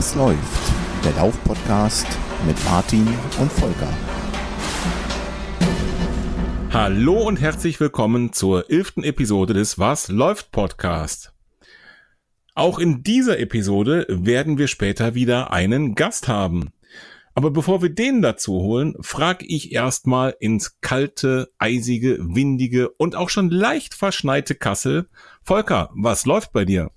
Was läuft? Der Lauf-Podcast mit Martin und Volker. Hallo und herzlich willkommen zur elften Episode des Was läuft Podcast. Auch in dieser Episode werden wir später wieder einen Gast haben. Aber bevor wir den dazu holen, frage ich erstmal ins kalte, eisige, windige und auch schon leicht verschneite Kassel. Volker, was läuft bei dir?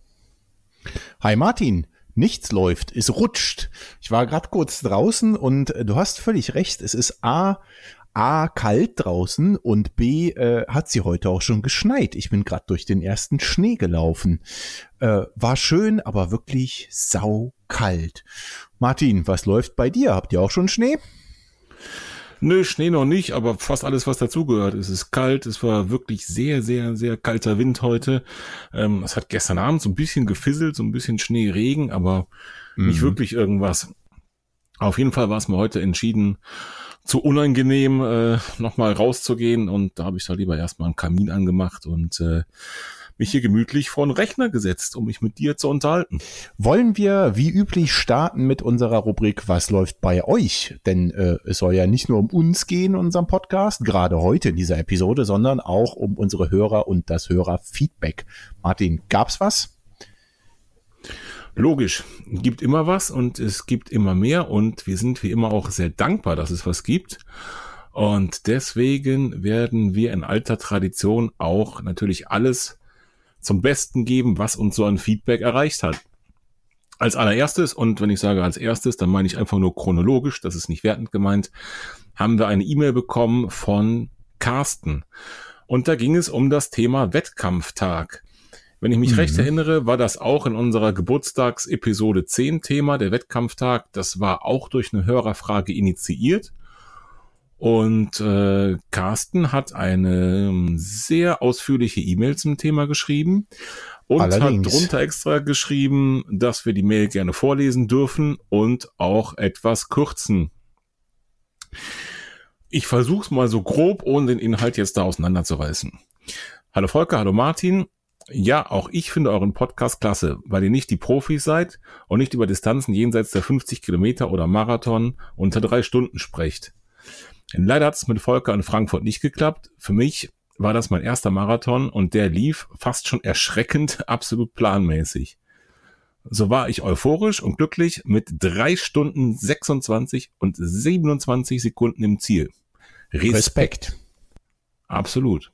Hi Martin, nichts läuft, es rutscht. Ich war gerade kurz draußen und äh, du hast völlig recht, es ist A, A kalt draußen und B äh, hat sie heute auch schon geschneit. Ich bin gerade durch den ersten Schnee gelaufen. Äh, war schön, aber wirklich sau kalt. Martin, was läuft bei dir? Habt ihr auch schon Schnee? Nö, Schnee noch nicht, aber fast alles, was dazugehört. Es ist kalt, es war wirklich sehr, sehr, sehr kalter Wind heute. Ähm, es hat gestern Abend so ein bisschen gefisselt, so ein bisschen Schneeregen, aber mhm. nicht wirklich irgendwas. Auf jeden Fall war es mir heute entschieden, zu unangenehm, äh, nochmal rauszugehen und da habe ich da lieber erstmal einen Kamin angemacht und äh, mich hier gemütlich vor den Rechner gesetzt, um mich mit dir zu unterhalten. Wollen wir wie üblich starten mit unserer Rubrik Was läuft bei euch? Denn äh, es soll ja nicht nur um uns gehen in unserem Podcast, gerade heute in dieser Episode, sondern auch um unsere Hörer und das Hörerfeedback. Martin, gab's was? Logisch, gibt immer was und es gibt immer mehr und wir sind wie immer auch sehr dankbar, dass es was gibt. Und deswegen werden wir in alter Tradition auch natürlich alles zum Besten geben, was uns so ein Feedback erreicht hat. Als allererstes, und wenn ich sage als erstes, dann meine ich einfach nur chronologisch, das ist nicht wertend gemeint, haben wir eine E-Mail bekommen von Carsten. Und da ging es um das Thema Wettkampftag. Wenn ich mich mhm. recht erinnere, war das auch in unserer Geburtstagsepisode 10 Thema, der Wettkampftag. Das war auch durch eine Hörerfrage initiiert. Und äh, Carsten hat eine ähm, sehr ausführliche E-Mail zum Thema geschrieben und Allerdings. hat drunter extra geschrieben, dass wir die Mail gerne vorlesen dürfen und auch etwas kürzen. Ich versuche es mal so grob, ohne den Inhalt jetzt da auseinanderzureißen. Hallo Volker, hallo Martin. Ja, auch ich finde euren Podcast klasse, weil ihr nicht die Profis seid und nicht über Distanzen jenseits der 50 Kilometer oder Marathon unter drei Stunden sprecht. Leider hat es mit Volker in Frankfurt nicht geklappt. Für mich war das mein erster Marathon und der lief fast schon erschreckend absolut planmäßig. So war ich euphorisch und glücklich mit drei Stunden 26 und 27 Sekunden im Ziel. Respekt. Respekt. Absolut.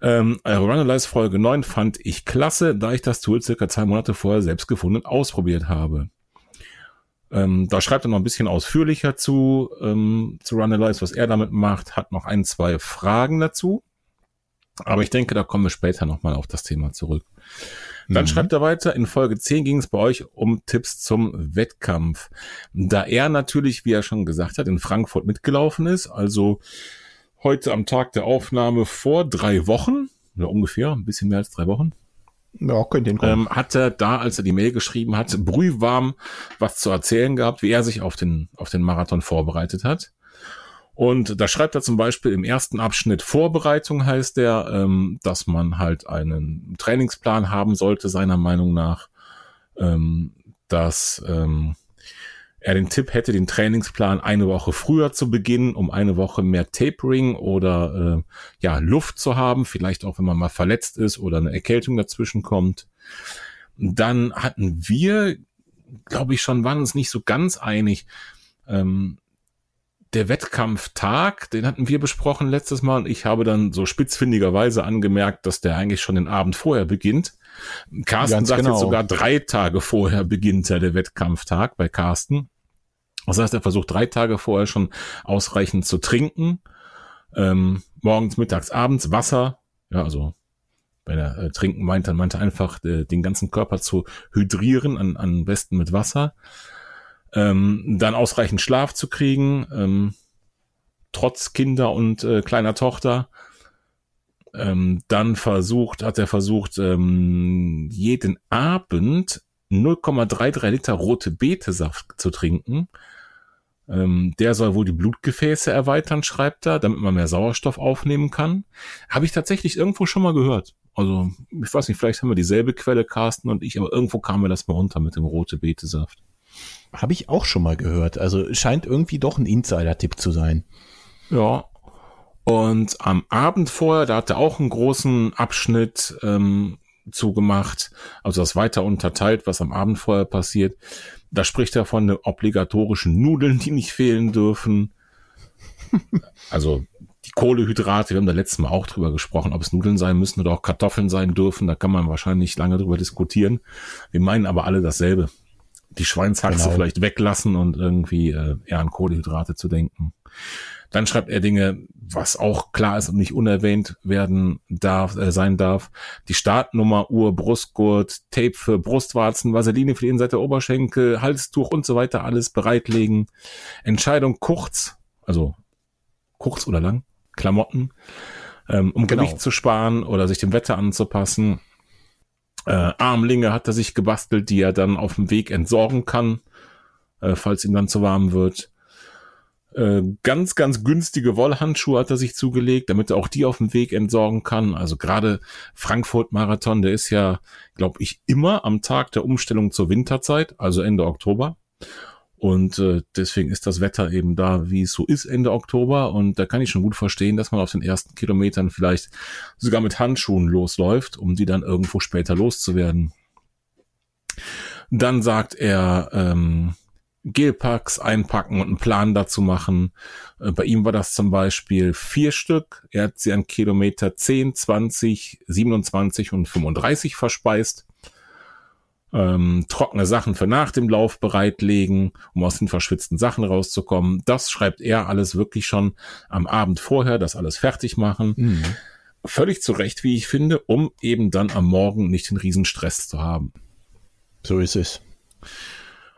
Ähm, Runalyze Folge 9 fand ich klasse, da ich das Tool circa zwei Monate vorher selbst gefunden und ausprobiert habe. Ähm, da schreibt er noch ein bisschen ausführlicher zu, ähm, zu Runalyze, was er damit macht, hat noch ein, zwei Fragen dazu. Aber ich denke, da kommen wir später nochmal auf das Thema zurück. Dann mhm. schreibt er weiter, in Folge 10 ging es bei euch um Tipps zum Wettkampf. Da er natürlich, wie er schon gesagt hat, in Frankfurt mitgelaufen ist, also heute am Tag der Aufnahme vor drei Wochen, oder ungefähr, ein bisschen mehr als drei Wochen, ja, könnt ihr ähm, hat er da, als er die Mail geschrieben hat, brühwarm was zu erzählen gehabt, wie er sich auf den, auf den Marathon vorbereitet hat. Und da schreibt er zum Beispiel im ersten Abschnitt Vorbereitung heißt der, ähm, dass man halt einen Trainingsplan haben sollte, seiner Meinung nach, ähm, dass ähm, er den Tipp hätte, den Trainingsplan eine Woche früher zu beginnen, um eine Woche mehr Tapering oder äh, ja Luft zu haben, vielleicht auch wenn man mal verletzt ist oder eine Erkältung dazwischen kommt. Dann hatten wir, glaube ich schon, waren uns nicht so ganz einig. Ähm, der Wettkampftag, den hatten wir besprochen letztes Mal und ich habe dann so spitzfindigerweise angemerkt, dass der eigentlich schon den Abend vorher beginnt. Carsten Ganz sagt genau. jetzt sogar drei Tage vorher beginnt ja der Wettkampftag bei Carsten. Das heißt, er versucht drei Tage vorher schon ausreichend zu trinken. Ähm, morgens, mittags, abends Wasser. Ja, also wenn er äh, trinken meint, dann meint er einfach äh, den ganzen Körper zu hydrieren, an, am besten mit Wasser. Ähm, dann ausreichend Schlaf zu kriegen, ähm, trotz Kinder und äh, kleiner Tochter. Ähm, dann versucht, hat er versucht, ähm, jeden Abend 0,33 Liter rote Betesaft zu trinken. Ähm, der soll wohl die Blutgefäße erweitern, schreibt er, damit man mehr Sauerstoff aufnehmen kann. Habe ich tatsächlich irgendwo schon mal gehört. Also, ich weiß nicht, vielleicht haben wir dieselbe Quelle, Carsten und ich, aber irgendwo kam mir das mal unter mit dem rote Betesaft. Habe ich auch schon mal gehört. Also scheint irgendwie doch ein Insider-Tipp zu sein. Ja. Und am Abend vorher, da hat er auch einen großen Abschnitt ähm, zugemacht, also das weiter unterteilt, was am Abend vorher passiert. Da spricht er von den obligatorischen Nudeln, die nicht fehlen dürfen. also die Kohlehydrate, wir haben da letztes Mal auch drüber gesprochen, ob es Nudeln sein müssen oder auch Kartoffeln sein dürfen. Da kann man wahrscheinlich lange drüber diskutieren. Wir meinen aber alle dasselbe. Die Schweinshaxe genau. vielleicht weglassen und irgendwie äh, eher an Kohlehydrate zu denken. Dann schreibt er Dinge, was auch klar ist und nicht unerwähnt werden darf, äh, sein darf. Die Startnummer, Uhr, Brustgurt, Tape für Brustwarzen, Vaseline für die Innenseite der Oberschenkel, Halstuch und so weiter alles bereitlegen. Entscheidung kurz, also kurz oder lang, Klamotten, ähm, um genau. Gewicht zu sparen oder sich dem Wetter anzupassen. Äh, Armlinge hat er sich gebastelt, die er dann auf dem Weg entsorgen kann, äh, falls ihm dann zu warm wird. Äh, ganz, ganz günstige Wollhandschuhe hat er sich zugelegt, damit er auch die auf dem Weg entsorgen kann. Also gerade Frankfurt-Marathon, der ist ja, glaube ich, immer am Tag der Umstellung zur Winterzeit, also Ende Oktober. Und äh, deswegen ist das Wetter eben da, wie es so ist, Ende Oktober. Und da kann ich schon gut verstehen, dass man auf den ersten Kilometern vielleicht sogar mit Handschuhen losläuft, um die dann irgendwo später loszuwerden. Dann sagt er, ähm, Gelpacks einpacken und einen Plan dazu machen. Äh, bei ihm war das zum Beispiel vier Stück. Er hat sie an Kilometer 10, 20, 27 und 35 verspeist ähm, trockene Sachen für nach dem Lauf bereitlegen, um aus den verschwitzten Sachen rauszukommen. Das schreibt er alles wirklich schon am Abend vorher, das alles fertig machen. Mhm. Völlig zu Recht, wie ich finde, um eben dann am Morgen nicht den Riesenstress zu haben. So ist es.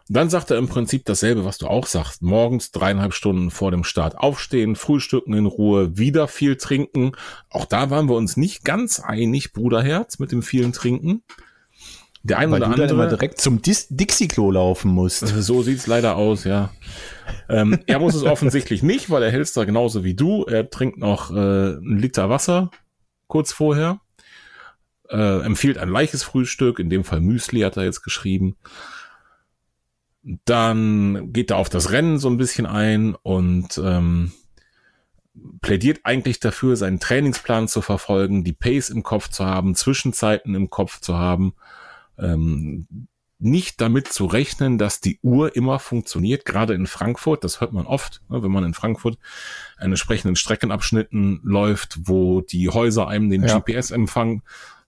Dann sagt er im Prinzip dasselbe, was du auch sagst. Morgens dreieinhalb Stunden vor dem Start aufstehen, frühstücken in Ruhe, wieder viel trinken. Auch da waren wir uns nicht ganz einig, Bruderherz, mit dem vielen Trinken. Der ein Weil oder du andere. Dann immer direkt zum Dixie-Klo laufen musst. So sieht's leider aus, ja. ähm, er muss es offensichtlich nicht, weil er hältst da genauso wie du. Er trinkt noch äh, einen Liter Wasser kurz vorher. Äh, empfiehlt ein weiches Frühstück, in dem Fall Müsli hat er jetzt geschrieben. Dann geht er auf das Rennen so ein bisschen ein und ähm, plädiert eigentlich dafür, seinen Trainingsplan zu verfolgen, die Pace im Kopf zu haben, Zwischenzeiten im Kopf zu haben ähm, nicht damit zu rechnen, dass die Uhr immer funktioniert, gerade in Frankfurt, das hört man oft, ne, wenn man in Frankfurt an entsprechenden Streckenabschnitten läuft, wo die Häuser einem den ja. GPS-Empfang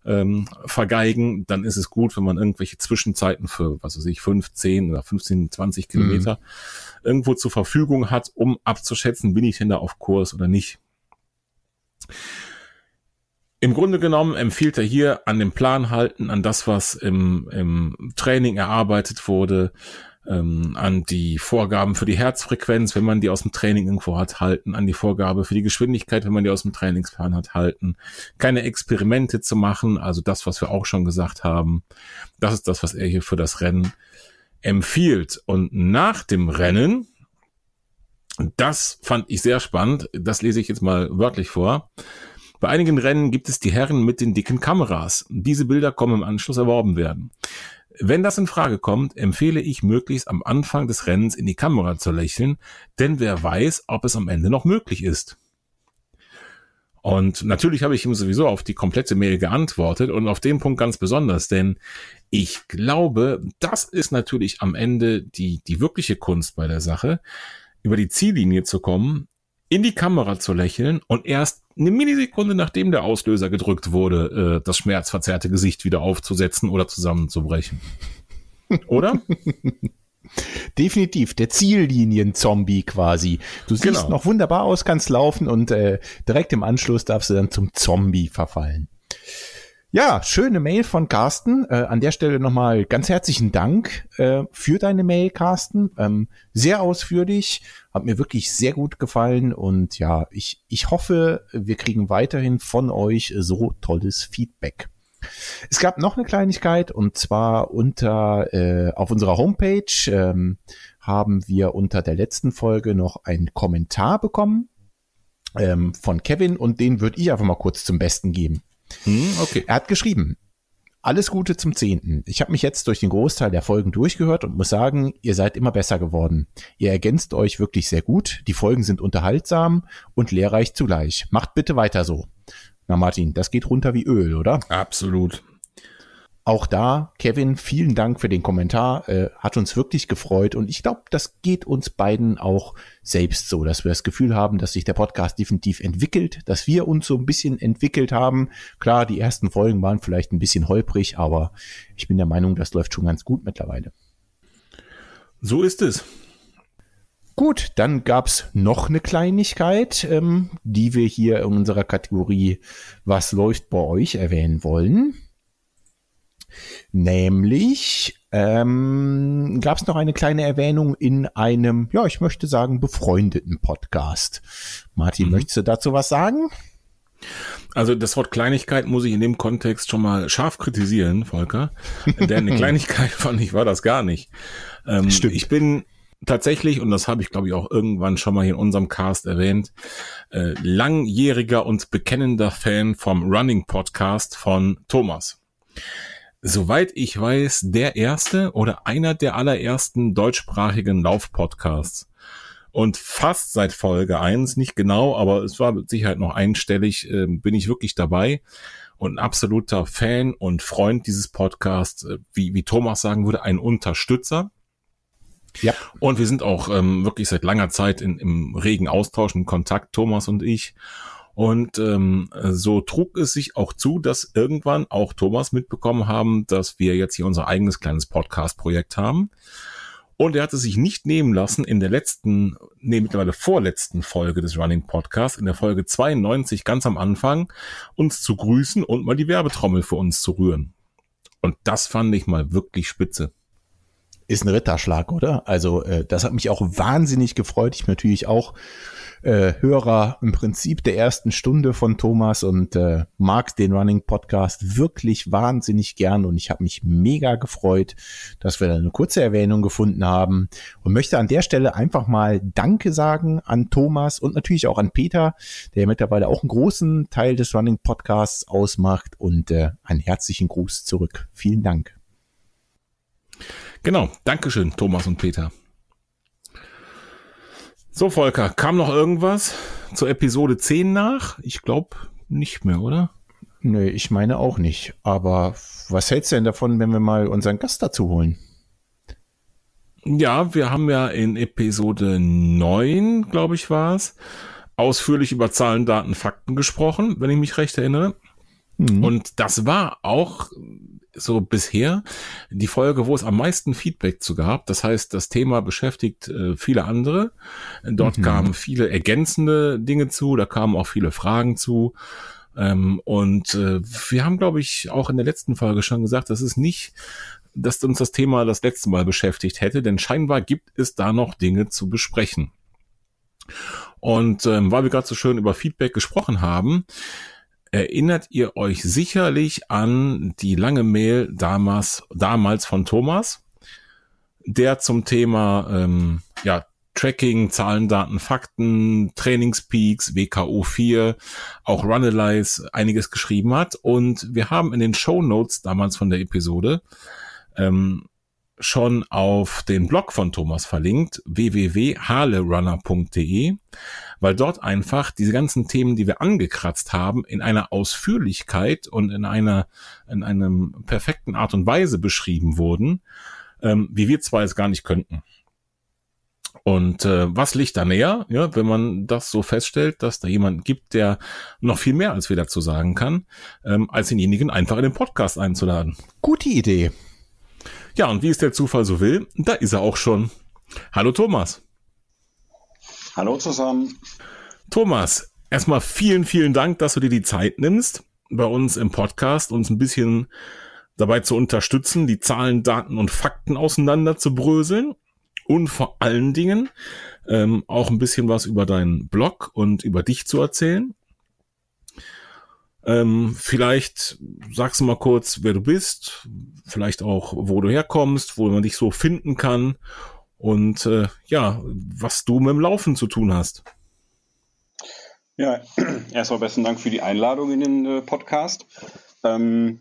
ähm, vergeigen, dann ist es gut, wenn man irgendwelche Zwischenzeiten für, was weiß ich, 15 oder 15, 20 Kilometer mhm. irgendwo zur Verfügung hat, um abzuschätzen, bin ich denn da auf Kurs oder nicht. Im Grunde genommen empfiehlt er hier an den Plan halten, an das, was im, im Training erarbeitet wurde, ähm, an die Vorgaben für die Herzfrequenz, wenn man die aus dem Training irgendwo hat, halten, an die Vorgabe für die Geschwindigkeit, wenn man die aus dem Trainingsplan hat, halten, keine Experimente zu machen, also das, was wir auch schon gesagt haben. Das ist das, was er hier für das Rennen empfiehlt. Und nach dem Rennen, das fand ich sehr spannend, das lese ich jetzt mal wörtlich vor, bei einigen Rennen gibt es die Herren mit den dicken Kameras. Diese Bilder kommen im Anschluss erworben werden. Wenn das in Frage kommt, empfehle ich möglichst am Anfang des Rennens in die Kamera zu lächeln, denn wer weiß, ob es am Ende noch möglich ist. Und natürlich habe ich ihm sowieso auf die komplette Mail geantwortet und auf den Punkt ganz besonders, denn ich glaube, das ist natürlich am Ende die, die wirkliche Kunst bei der Sache, über die Ziellinie zu kommen, in die Kamera zu lächeln und erst eine Millisekunde nachdem der Auslöser gedrückt wurde, äh, das schmerzverzerrte Gesicht wieder aufzusetzen oder zusammenzubrechen. Oder? Definitiv, der Ziellinien-Zombie quasi. Du siehst genau. noch wunderbar aus, kannst laufen und äh, direkt im Anschluss darfst du dann zum Zombie verfallen. Ja, schöne Mail von Carsten. Äh, an der Stelle nochmal ganz herzlichen Dank äh, für deine Mail, Carsten. Ähm, sehr ausführlich, hat mir wirklich sehr gut gefallen und ja, ich, ich hoffe, wir kriegen weiterhin von euch so tolles Feedback. Es gab noch eine Kleinigkeit und zwar unter äh, auf unserer Homepage ähm, haben wir unter der letzten Folge noch einen Kommentar bekommen ähm, von Kevin und den würde ich einfach mal kurz zum Besten geben. Hm, okay. Er hat geschrieben, alles Gute zum Zehnten. Ich habe mich jetzt durch den Großteil der Folgen durchgehört und muss sagen, ihr seid immer besser geworden. Ihr ergänzt euch wirklich sehr gut. Die Folgen sind unterhaltsam und lehrreich zugleich. Macht bitte weiter so. Na Martin, das geht runter wie Öl, oder? Absolut. Auch da, Kevin, vielen Dank für den Kommentar. Äh, hat uns wirklich gefreut. Und ich glaube, das geht uns beiden auch selbst so, dass wir das Gefühl haben, dass sich der Podcast definitiv entwickelt, dass wir uns so ein bisschen entwickelt haben. Klar, die ersten Folgen waren vielleicht ein bisschen holprig, aber ich bin der Meinung, das läuft schon ganz gut mittlerweile. So ist es. Gut, dann gab's noch eine Kleinigkeit, ähm, die wir hier in unserer Kategorie Was läuft bei euch erwähnen wollen. Nämlich ähm, gab es noch eine kleine Erwähnung in einem, ja, ich möchte sagen, befreundeten Podcast. Martin, mhm. möchtest du dazu was sagen? Also das Wort Kleinigkeit muss ich in dem Kontext schon mal scharf kritisieren, Volker. Denn eine Kleinigkeit fand ich war das gar nicht. Ähm, Stimmt. Ich bin tatsächlich, und das habe ich glaube ich auch irgendwann schon mal hier in unserem Cast erwähnt, äh, langjähriger und bekennender Fan vom Running Podcast von Thomas soweit ich weiß, der erste oder einer der allerersten deutschsprachigen Laufpodcasts. Und fast seit Folge eins, nicht genau, aber es war mit Sicherheit noch einstellig, äh, bin ich wirklich dabei und ein absoluter Fan und Freund dieses Podcasts, äh, wie, wie Thomas sagen würde, ein Unterstützer. Ja. Und wir sind auch ähm, wirklich seit langer Zeit in, im regen Austausch, in Kontakt, Thomas und ich. Und ähm, so trug es sich auch zu, dass irgendwann auch Thomas mitbekommen haben, dass wir jetzt hier unser eigenes kleines Podcast-Projekt haben. Und er hatte sich nicht nehmen lassen, in der letzten, nee, mittlerweile vorletzten Folge des Running Podcasts, in der Folge 92 ganz am Anfang, uns zu grüßen und mal die Werbetrommel für uns zu rühren. Und das fand ich mal wirklich spitze ist ein Ritterschlag, oder? Also äh, das hat mich auch wahnsinnig gefreut. Ich natürlich auch äh, Hörer im Prinzip der ersten Stunde von Thomas und äh, mag den Running Podcast wirklich wahnsinnig gern und ich habe mich mega gefreut, dass wir da eine kurze Erwähnung gefunden haben und möchte an der Stelle einfach mal Danke sagen an Thomas und natürlich auch an Peter, der mittlerweile auch einen großen Teil des Running Podcasts ausmacht und äh, einen herzlichen Gruß zurück. Vielen Dank. Genau, Dankeschön, Thomas und Peter. So, Volker, kam noch irgendwas zur Episode 10 nach? Ich glaube nicht mehr, oder? Nö, ich meine auch nicht. Aber was hältst du denn davon, wenn wir mal unseren Gast dazu holen? Ja, wir haben ja in Episode 9, glaube ich, war es, ausführlich über Zahlen, Daten, Fakten gesprochen, wenn ich mich recht erinnere. Mhm. Und das war auch so bisher die Folge, wo es am meisten Feedback zu gab. Das heißt, das Thema beschäftigt äh, viele andere. Dort mhm. kamen viele ergänzende Dinge zu, da kamen auch viele Fragen zu. Ähm, und äh, wir haben, glaube ich, auch in der letzten Folge schon gesagt, das ist nicht, dass uns das Thema das letzte Mal beschäftigt hätte, denn scheinbar gibt es da noch Dinge zu besprechen. Und ähm, weil wir gerade so schön über Feedback gesprochen haben, erinnert ihr euch sicherlich an die lange Mail damals, damals von Thomas, der zum Thema ähm, ja, Tracking, Zahlen, Daten, Fakten, Trainingspeaks, WKO 4, auch Runalyze einiges geschrieben hat. Und wir haben in den Show Notes damals von der Episode ähm, schon auf den Blog von Thomas verlinkt, www.halerunner.de weil dort einfach diese ganzen Themen, die wir angekratzt haben, in einer Ausführlichkeit und in einer, in einem perfekten Art und Weise beschrieben wurden, ähm, wie wir zwar jetzt gar nicht könnten. Und äh, was liegt da näher, ja, wenn man das so feststellt, dass da jemand gibt, der noch viel mehr als wir dazu sagen kann, ähm, als denjenigen einfach in den Podcast einzuladen. Gute Idee. Ja, und wie es der Zufall so will, da ist er auch schon. Hallo Thomas. Hallo zusammen. Thomas, erstmal vielen, vielen Dank, dass du dir die Zeit nimmst, bei uns im Podcast uns ein bisschen dabei zu unterstützen, die Zahlen, Daten und Fakten auseinander zu bröseln und vor allen Dingen ähm, auch ein bisschen was über deinen Blog und über dich zu erzählen. Ähm, vielleicht sagst du mal kurz, wer du bist, vielleicht auch, wo du herkommst, wo man dich so finden kann und äh, ja, was du mit dem Laufen zu tun hast. Ja, erstmal besten Dank für die Einladung in den äh, Podcast. Ähm,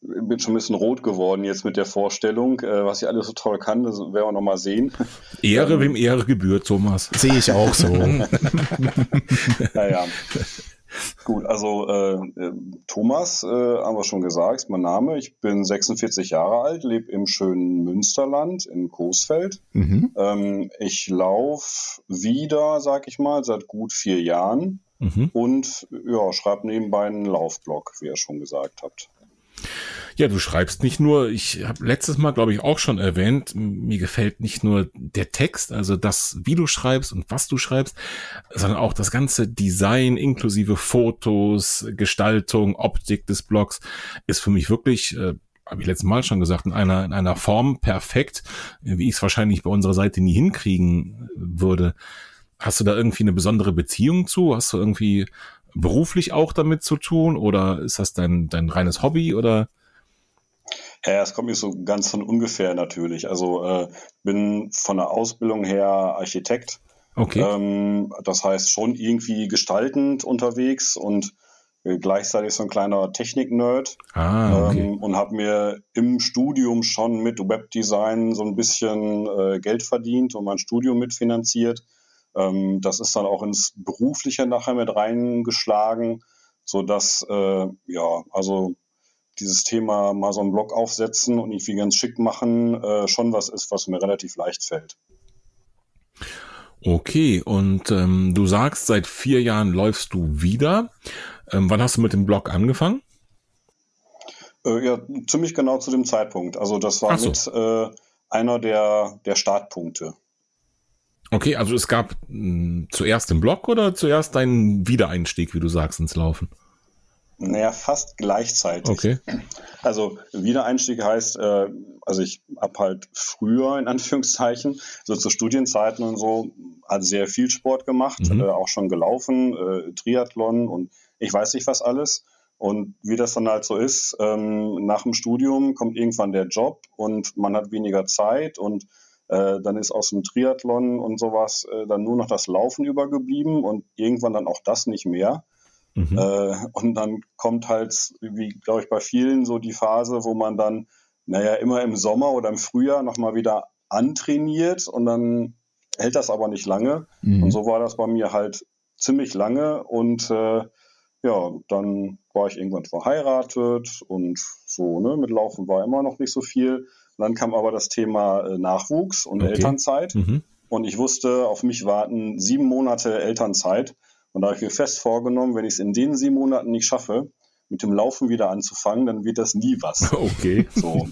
bin schon ein bisschen rot geworden jetzt mit der Vorstellung, äh, was ich alles so toll kann. Das werden wir noch mal sehen. Ehre, ähm, wem Ehre gebührt, Thomas. Sehe ich auch so. naja. Gut, also äh, äh, Thomas, äh, haben wir schon gesagt, ist mein Name. Ich bin 46 Jahre alt, lebe im schönen Münsterland in Coesfeld. Mhm. Ähm, ich laufe wieder, sag ich mal, seit gut vier Jahren mhm. und ja, schreibe nebenbei einen Laufblog, wie ihr schon gesagt habt. Ja, du schreibst nicht nur, ich habe letztes Mal, glaube ich, auch schon erwähnt, mir gefällt nicht nur der Text, also das, wie du schreibst und was du schreibst, sondern auch das ganze Design inklusive Fotos, Gestaltung, Optik des Blogs ist für mich wirklich, äh, habe ich letztes Mal schon gesagt, in einer, in einer Form perfekt, wie ich es wahrscheinlich bei unserer Seite nie hinkriegen würde. Hast du da irgendwie eine besondere Beziehung zu? Hast du irgendwie beruflich auch damit zu tun oder ist das dein, dein reines Hobby oder? Ja, es kommt mir so ganz von ungefähr natürlich. Also äh, bin von der Ausbildung her Architekt. Okay. Ähm, das heißt schon irgendwie gestaltend unterwegs und äh, gleichzeitig so ein kleiner Technik-Nerd. Ah, okay. ähm, und habe mir im Studium schon mit Webdesign so ein bisschen äh, Geld verdient und mein Studium mitfinanziert. Ähm, das ist dann auch ins Berufliche nachher mit reingeschlagen, so dass äh, ja, also dieses Thema mal so einen Blog aufsetzen und irgendwie ganz schick machen, äh, schon was ist, was mir relativ leicht fällt. Okay, und ähm, du sagst, seit vier Jahren läufst du wieder. Ähm, wann hast du mit dem Blog angefangen? Äh, ja, ziemlich genau zu dem Zeitpunkt. Also das war so. mit äh, einer der, der Startpunkte. Okay, also es gab mh, hm, zuerst den Blog oder zuerst deinen Wiedereinstieg, wie du sagst, ins Laufen? Naja, fast gleichzeitig. Okay. Also Wiedereinstieg heißt, äh, also ich habe halt früher in Anführungszeichen, so zu Studienzeiten und so, hat sehr viel Sport gemacht, mhm. äh, auch schon gelaufen, äh, Triathlon und ich weiß nicht was alles. Und wie das dann halt so ist, ähm, nach dem Studium kommt irgendwann der Job und man hat weniger Zeit und dann ist aus dem Triathlon und sowas äh, dann nur noch das Laufen übergeblieben und irgendwann dann auch das nicht mehr. Mhm. Äh, und dann kommt halt, wie glaube ich bei vielen, so die Phase, wo man dann, naja, immer im Sommer oder im Frühjahr nochmal wieder antrainiert und dann hält das aber nicht lange. Mhm. Und so war das bei mir halt ziemlich lange und äh, ja, dann war ich irgendwann verheiratet und so, ne, mit Laufen war immer noch nicht so viel. Und dann kam aber das Thema äh, Nachwuchs und okay. Elternzeit. Mhm. Und ich wusste, auf mich warten sieben Monate Elternzeit. Und da habe ich mir fest vorgenommen, wenn ich es in den sieben Monaten nicht schaffe, mit dem Laufen wieder anzufangen, dann wird das nie was. Okay. So.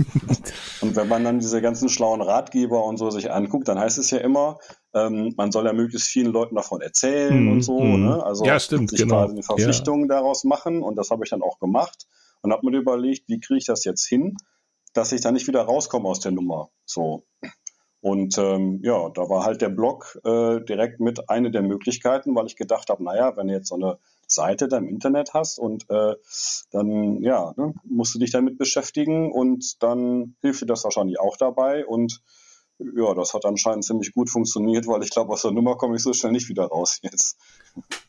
Und wenn man dann diese ganzen schlauen Ratgeber und so sich anguckt, dann heißt es ja immer, ähm, man soll ja möglichst vielen Leuten davon erzählen mm, und so. Mm. Ne? Also ja, stimmt, sich genau. quasi eine Verpflichtung ja. daraus machen. Und das habe ich dann auch gemacht und habe mir überlegt, wie kriege ich das jetzt hin, dass ich da nicht wieder rauskomme aus der Nummer. So. Und ähm, ja, da war halt der Blog äh, direkt mit eine der Möglichkeiten, weil ich gedacht habe, naja, wenn du jetzt so eine Seite da im Internet hast und äh, dann ja, ne, musst du dich damit beschäftigen und dann hilft dir das wahrscheinlich auch dabei. Und ja, das hat anscheinend ziemlich gut funktioniert, weil ich glaube, aus der Nummer komme ich so schnell nicht wieder raus jetzt.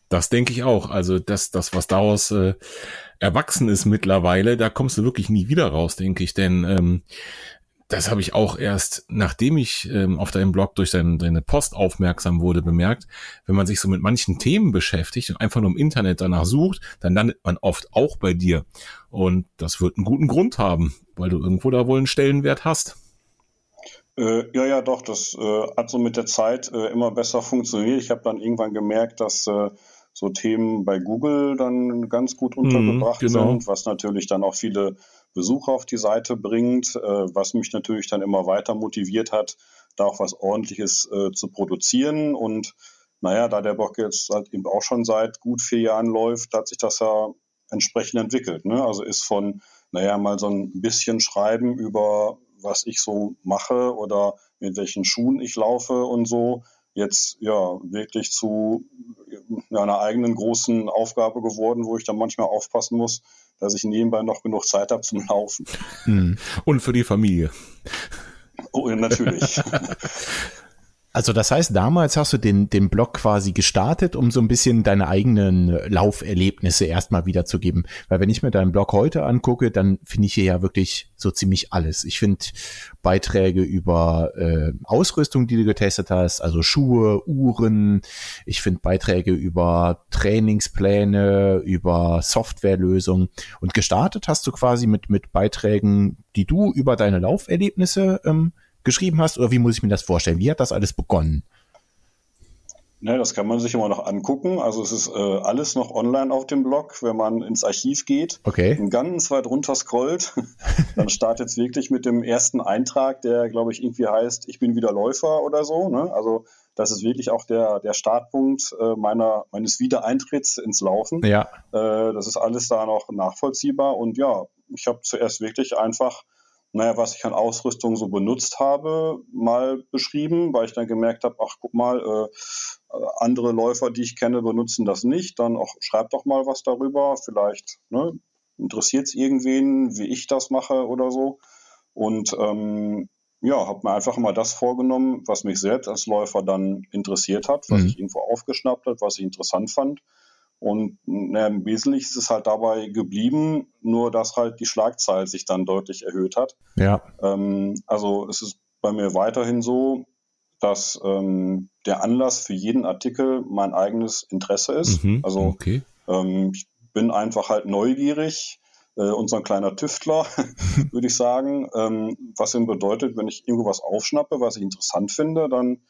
Das denke ich auch. Also das, das was daraus äh, erwachsen ist mittlerweile, da kommst du wirklich nie wieder raus, denke ich. Denn ähm, das habe ich auch erst, nachdem ich ähm, auf deinem Blog durch dein, deine Post aufmerksam wurde, bemerkt, wenn man sich so mit manchen Themen beschäftigt und einfach nur im Internet danach sucht, dann landet man oft auch bei dir. Und das wird einen guten Grund haben, weil du irgendwo da wohl einen Stellenwert hast. Äh, ja, ja, doch, das äh, hat so mit der Zeit äh, immer besser funktioniert. Ich habe dann irgendwann gemerkt, dass äh, so Themen bei Google dann ganz gut mhm, untergebracht mm, genau. sind, was natürlich dann auch viele Besucher auf die Seite bringt, äh, was mich natürlich dann immer weiter motiviert hat, da auch was Ordentliches äh, zu produzieren. Und naja, da der Blog jetzt halt eben auch schon seit gut vier Jahren läuft, hat sich das ja entsprechend entwickelt. Ne? Also ist von, naja, mal so ein bisschen schreiben über, was ich so mache oder mit welchen Schuhen ich laufe und so, jetzt ja wirklich zu einer eigenen großen Aufgabe geworden, wo ich dann manchmal aufpassen muss, dass ich nebenbei noch genug Zeit habe zum Laufen. Hm. Und für die Familie. Oh, natürlich. Also das heißt, damals hast du den, den Blog quasi gestartet, um so ein bisschen deine eigenen Lauferlebnisse erstmal wiederzugeben. Weil wenn ich mir deinen Blog heute angucke, dann finde ich hier ja wirklich so ziemlich alles. Ich finde Beiträge über äh, Ausrüstung, die du getestet hast, also Schuhe, Uhren. Ich finde Beiträge über Trainingspläne, über Softwarelösungen. Und gestartet hast du quasi mit, mit Beiträgen, die du über deine Lauferlebnisse ähm, geschrieben hast oder wie muss ich mir das vorstellen? Wie hat das alles begonnen? Ne, das kann man sich immer noch angucken. Also es ist äh, alles noch online auf dem Blog, wenn man ins Archiv geht okay. und ganz weit runter scrollt, dann startet es wirklich mit dem ersten Eintrag, der, glaube ich, irgendwie heißt, ich bin wieder Läufer oder so. Ne? Also das ist wirklich auch der, der Startpunkt äh, meiner, meines Wiedereintritts ins Laufen. Ja. Äh, das ist alles da noch nachvollziehbar. Und ja, ich habe zuerst wirklich einfach naja, was ich an Ausrüstung so benutzt habe, mal beschrieben, weil ich dann gemerkt habe, ach guck mal, äh, andere Läufer, die ich kenne, benutzen das nicht. Dann auch schreib doch mal was darüber. Vielleicht ne, interessiert es irgendwen, wie ich das mache oder so. Und ähm, ja, habe mir einfach mal das vorgenommen, was mich selbst als Läufer dann interessiert hat, was mhm. ich irgendwo aufgeschnappt hat, was ich interessant fand. Und na, im Wesentlichen ist es halt dabei geblieben, nur dass halt die Schlagzahl sich dann deutlich erhöht hat. Ja. Ähm, also es ist bei mir weiterhin so, dass ähm, der Anlass für jeden Artikel mein eigenes Interesse ist. Mhm, also okay. ähm, ich bin einfach halt neugierig äh, ein kleiner Tüftler, würde ich sagen. Ähm, was eben bedeutet, wenn ich irgendwo was aufschnappe, was ich interessant finde, dann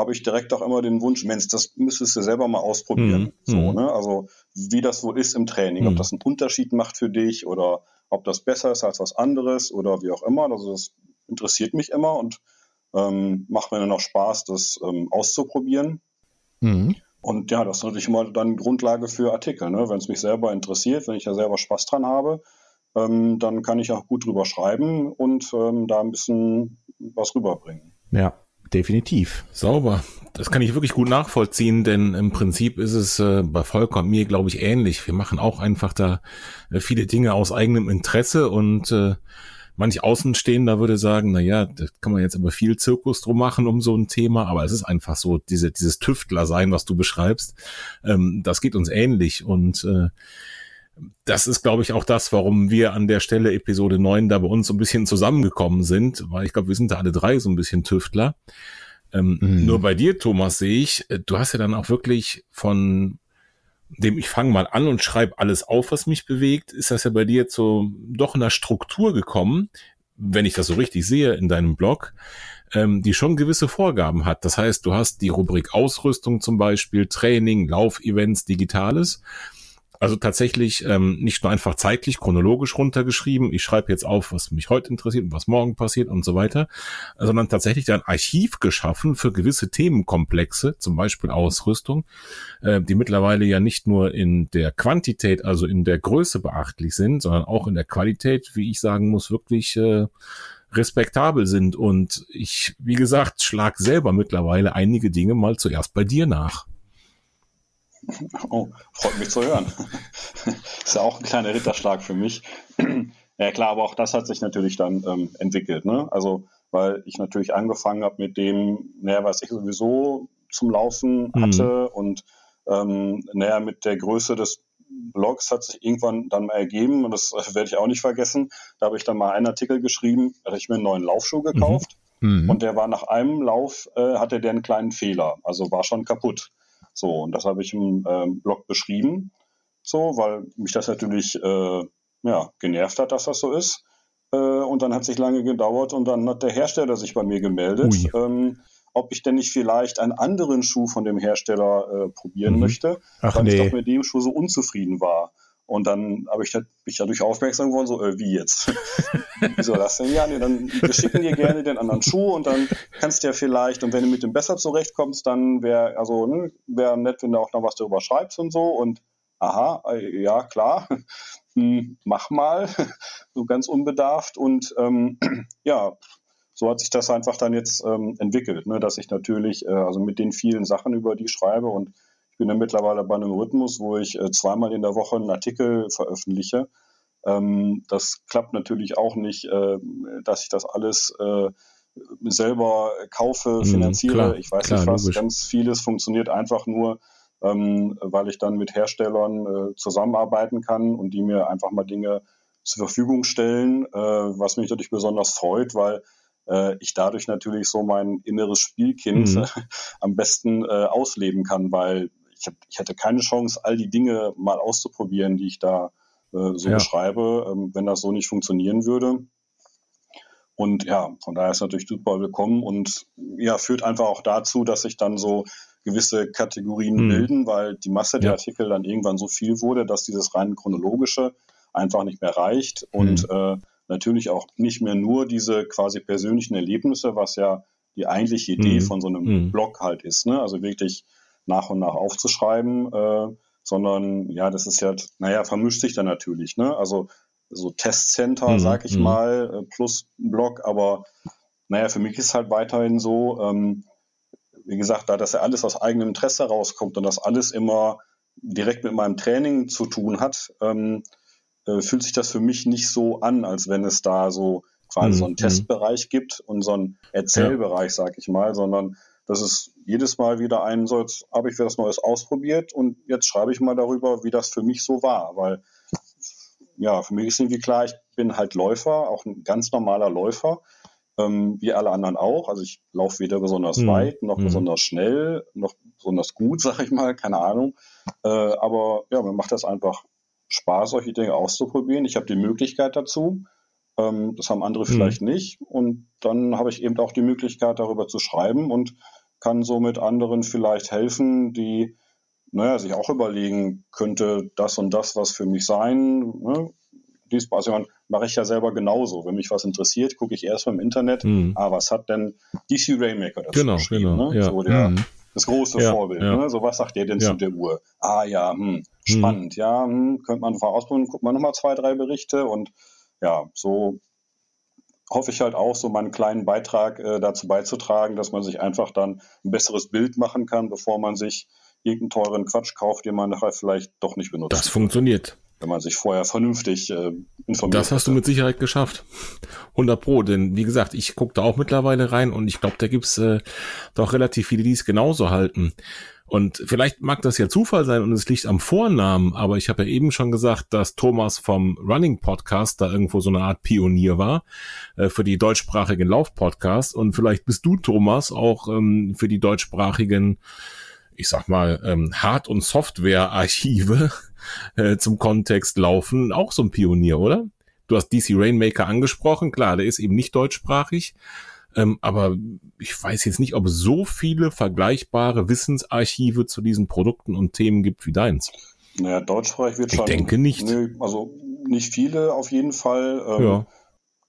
habe ich direkt auch immer den Wunsch, Mensch, das müsstest du selber mal ausprobieren. Mhm. So, mhm. ne? Also wie das wohl ist im Training, ob mhm. das einen Unterschied macht für dich oder ob das besser ist als was anderes oder wie auch immer. Also das interessiert mich immer und ähm, macht mir dann auch Spaß, das ähm, auszuprobieren. Mhm. Und ja, das ist natürlich immer dann Grundlage für Artikel. Ne? Wenn es mich selber interessiert, wenn ich da selber Spaß dran habe, ähm, dann kann ich auch gut drüber schreiben und ähm, da ein bisschen was rüberbringen. Ja, definitiv. Sauber. Das kann ich wirklich gut nachvollziehen, denn im Prinzip ist es äh, bei Volker und mir, glaube ich, ähnlich. Wir machen auch einfach da äh, viele Dinge aus eigenem Interesse und äh, manch Außenstehender würde sagen, na ja, da kann man jetzt aber viel Zirkus drum machen um so ein Thema, aber es ist einfach so, diese, dieses Tüftler sein, was du beschreibst, ähm, das geht uns ähnlich und äh, das ist, glaube ich, auch das, warum wir an der Stelle Episode 9 da bei uns so ein bisschen zusammengekommen sind, weil ich glaube, wir sind da alle drei so ein bisschen Tüftler. Ähm, mhm. Nur bei dir, Thomas, sehe ich, äh, du hast ja dann auch wirklich von dem ich fange mal an und schreibe alles auf, was mich bewegt, ist das ja bei dir zu doch einer Struktur gekommen, wenn ich das so richtig sehe in deinem Blog, ähm, die schon gewisse Vorgaben hat. Das heißt, du hast die Rubrik Ausrüstung zum Beispiel, Training, Laufevents, Digitales also tatsächlich ähm, nicht nur einfach zeitlich, chronologisch runtergeschrieben, ich schreibe jetzt auf, was mich heute interessiert und was morgen passiert und so weiter, sondern tatsächlich ein Archiv geschaffen für gewisse Themenkomplexe, zum Beispiel Ausrüstung, äh, die mittlerweile ja nicht nur in der Quantität, also in der Größe beachtlich sind, sondern auch in der Qualität, wie ich sagen muss, wirklich äh, respektabel sind. Und ich, wie gesagt, schlag selber mittlerweile einige Dinge mal zuerst bei dir nach. Oh, freut mich zu hören. ist ja auch ein kleiner Ritterschlag für mich. ja klar, aber auch das hat sich natürlich dann ähm, entwickelt. Ne? Also, weil ich natürlich angefangen habe mit dem, naja, was ich sowieso zum Laufen mhm. hatte mhm. und ähm, naja, mit der Größe des Blogs hat sich irgendwann dann mal ergeben, und das werde ich auch nicht vergessen, da habe ich dann mal einen Artikel geschrieben, da habe ich mir einen neuen Laufschuh gekauft mhm. Mhm. und der war nach einem Lauf, äh, hatte der einen kleinen Fehler, also war schon kaputt. So, und das habe ich im ähm, Blog beschrieben, so, weil mich das natürlich äh, ja, genervt hat, dass das so ist. Äh, und dann hat sich lange gedauert und dann hat der Hersteller sich bei mir gemeldet, ähm, ob ich denn nicht vielleicht einen anderen Schuh von dem Hersteller äh, probieren mhm. möchte, Ach, weil nee. ich doch mit dem Schuh so unzufrieden war. Und dann habe ich, mich dadurch aufmerksam geworden, so, äh, wie jetzt? Wieso das denn? Ja, nee, dann wir schicken dir gerne den anderen Schuh und dann kannst du ja vielleicht, und wenn du mit dem besser zurechtkommst, dann wäre, also, ne, wäre nett, wenn du auch noch was darüber schreibst und so. Und aha, äh, ja, klar, hm, mach mal, so ganz unbedarft. Und ähm, ja, so hat sich das einfach dann jetzt ähm, entwickelt, ne, dass ich natürlich, äh, also mit den vielen Sachen, über die ich schreibe und bin ja mittlerweile bei einem Rhythmus, wo ich äh, zweimal in der Woche einen Artikel veröffentliche. Ähm, das klappt natürlich auch nicht, äh, dass ich das alles äh, selber kaufe, mhm, finanziere. Klar, ich weiß klar, nicht was. Logisch. Ganz vieles funktioniert einfach nur, ähm, weil ich dann mit Herstellern äh, zusammenarbeiten kann und die mir einfach mal Dinge zur Verfügung stellen, äh, was mich natürlich besonders freut, weil äh, ich dadurch natürlich so mein inneres Spielkind mhm. am besten äh, ausleben kann, weil ich, hab, ich hätte keine Chance, all die Dinge mal auszuprobieren, die ich da äh, so ja. beschreibe, ähm, wenn das so nicht funktionieren würde. Und ja, von daher ist natürlich super willkommen und ja, führt einfach auch dazu, dass sich dann so gewisse Kategorien mhm. bilden, weil die Masse der Artikel dann irgendwann so viel wurde, dass dieses rein chronologische einfach nicht mehr reicht und mhm. äh, natürlich auch nicht mehr nur diese quasi persönlichen Erlebnisse, was ja die eigentliche Idee mhm. von so einem mhm. Blog halt ist, ne? Also wirklich nach und nach aufzuschreiben, äh, sondern ja, das ist ja, naja, vermischt sich dann natürlich, ne? Also so Testcenter, mhm. sag ich mhm. mal, äh, plus Blog, aber naja, für mich ist halt weiterhin so, ähm, wie gesagt, da das ja alles aus eigenem Interesse rauskommt und das alles immer direkt mit meinem Training zu tun hat, ähm, äh, fühlt sich das für mich nicht so an, als wenn es da so quasi mhm. so einen mhm. Testbereich gibt und so einen Erzählbereich, sag ich mal, sondern das ist jedes Mal wieder ein, so jetzt habe ich wieder was Neues ausprobiert und jetzt schreibe ich mal darüber, wie das für mich so war, weil ja, für mich ist irgendwie klar, ich bin halt Läufer, auch ein ganz normaler Läufer, ähm, wie alle anderen auch. Also ich laufe weder besonders mhm. weit, noch mhm. besonders schnell, noch besonders gut, sag ich mal, keine Ahnung. Äh, aber ja, mir macht das einfach Spaß, solche Dinge auszuprobieren. Ich habe die Möglichkeit dazu. Ähm, das haben andere mhm. vielleicht nicht. Und dann habe ich eben auch die Möglichkeit, darüber zu schreiben und kann somit anderen vielleicht helfen, die naja, sich auch überlegen, könnte das und das was für mich sein. Ne? Dies, also mache ich ja selber genauso. Wenn mich was interessiert, gucke ich erst mal im Internet, mhm. ah, was hat denn DC Rainmaker dazu genau, geschrieben? Genau, ne? ja. So der, mhm. Das große ja, Vorbild. Ja. Ne? So, was sagt der denn zu der Uhr? Ah ja, hm, hm. spannend, mhm. ja, hm, könnte man mal ausprobieren, guckt man nochmal zwei, drei Berichte und ja, so hoffe ich halt auch, so meinen kleinen Beitrag äh, dazu beizutragen, dass man sich einfach dann ein besseres Bild machen kann, bevor man sich irgendeinen teuren Quatsch kauft, den man nachher vielleicht doch nicht benutzt. Das funktioniert. Wenn man sich vorher vernünftig äh, informiert. Das hast du mit Sicherheit geschafft. 100 Pro, denn wie gesagt, ich gucke da auch mittlerweile rein und ich glaube, da gibt's äh, doch relativ viele, die es genauso halten. Und vielleicht mag das ja Zufall sein und es liegt am Vornamen, aber ich habe ja eben schon gesagt, dass Thomas vom Running Podcast da irgendwo so eine Art Pionier war äh, für die deutschsprachigen Lauf-Podcasts. Und vielleicht bist du, Thomas, auch ähm, für die deutschsprachigen ich sag mal, ähm, Hard- und Software-Archive äh, zum Kontext laufen, auch so ein Pionier, oder? Du hast DC Rainmaker angesprochen, klar, der ist eben nicht deutschsprachig, ähm, aber ich weiß jetzt nicht, ob es so viele vergleichbare Wissensarchive zu diesen Produkten und Themen gibt wie deins. Naja, deutschsprachig wird ich schon. Ich denke nicht. Nö, also nicht viele auf jeden Fall. Ähm, ja.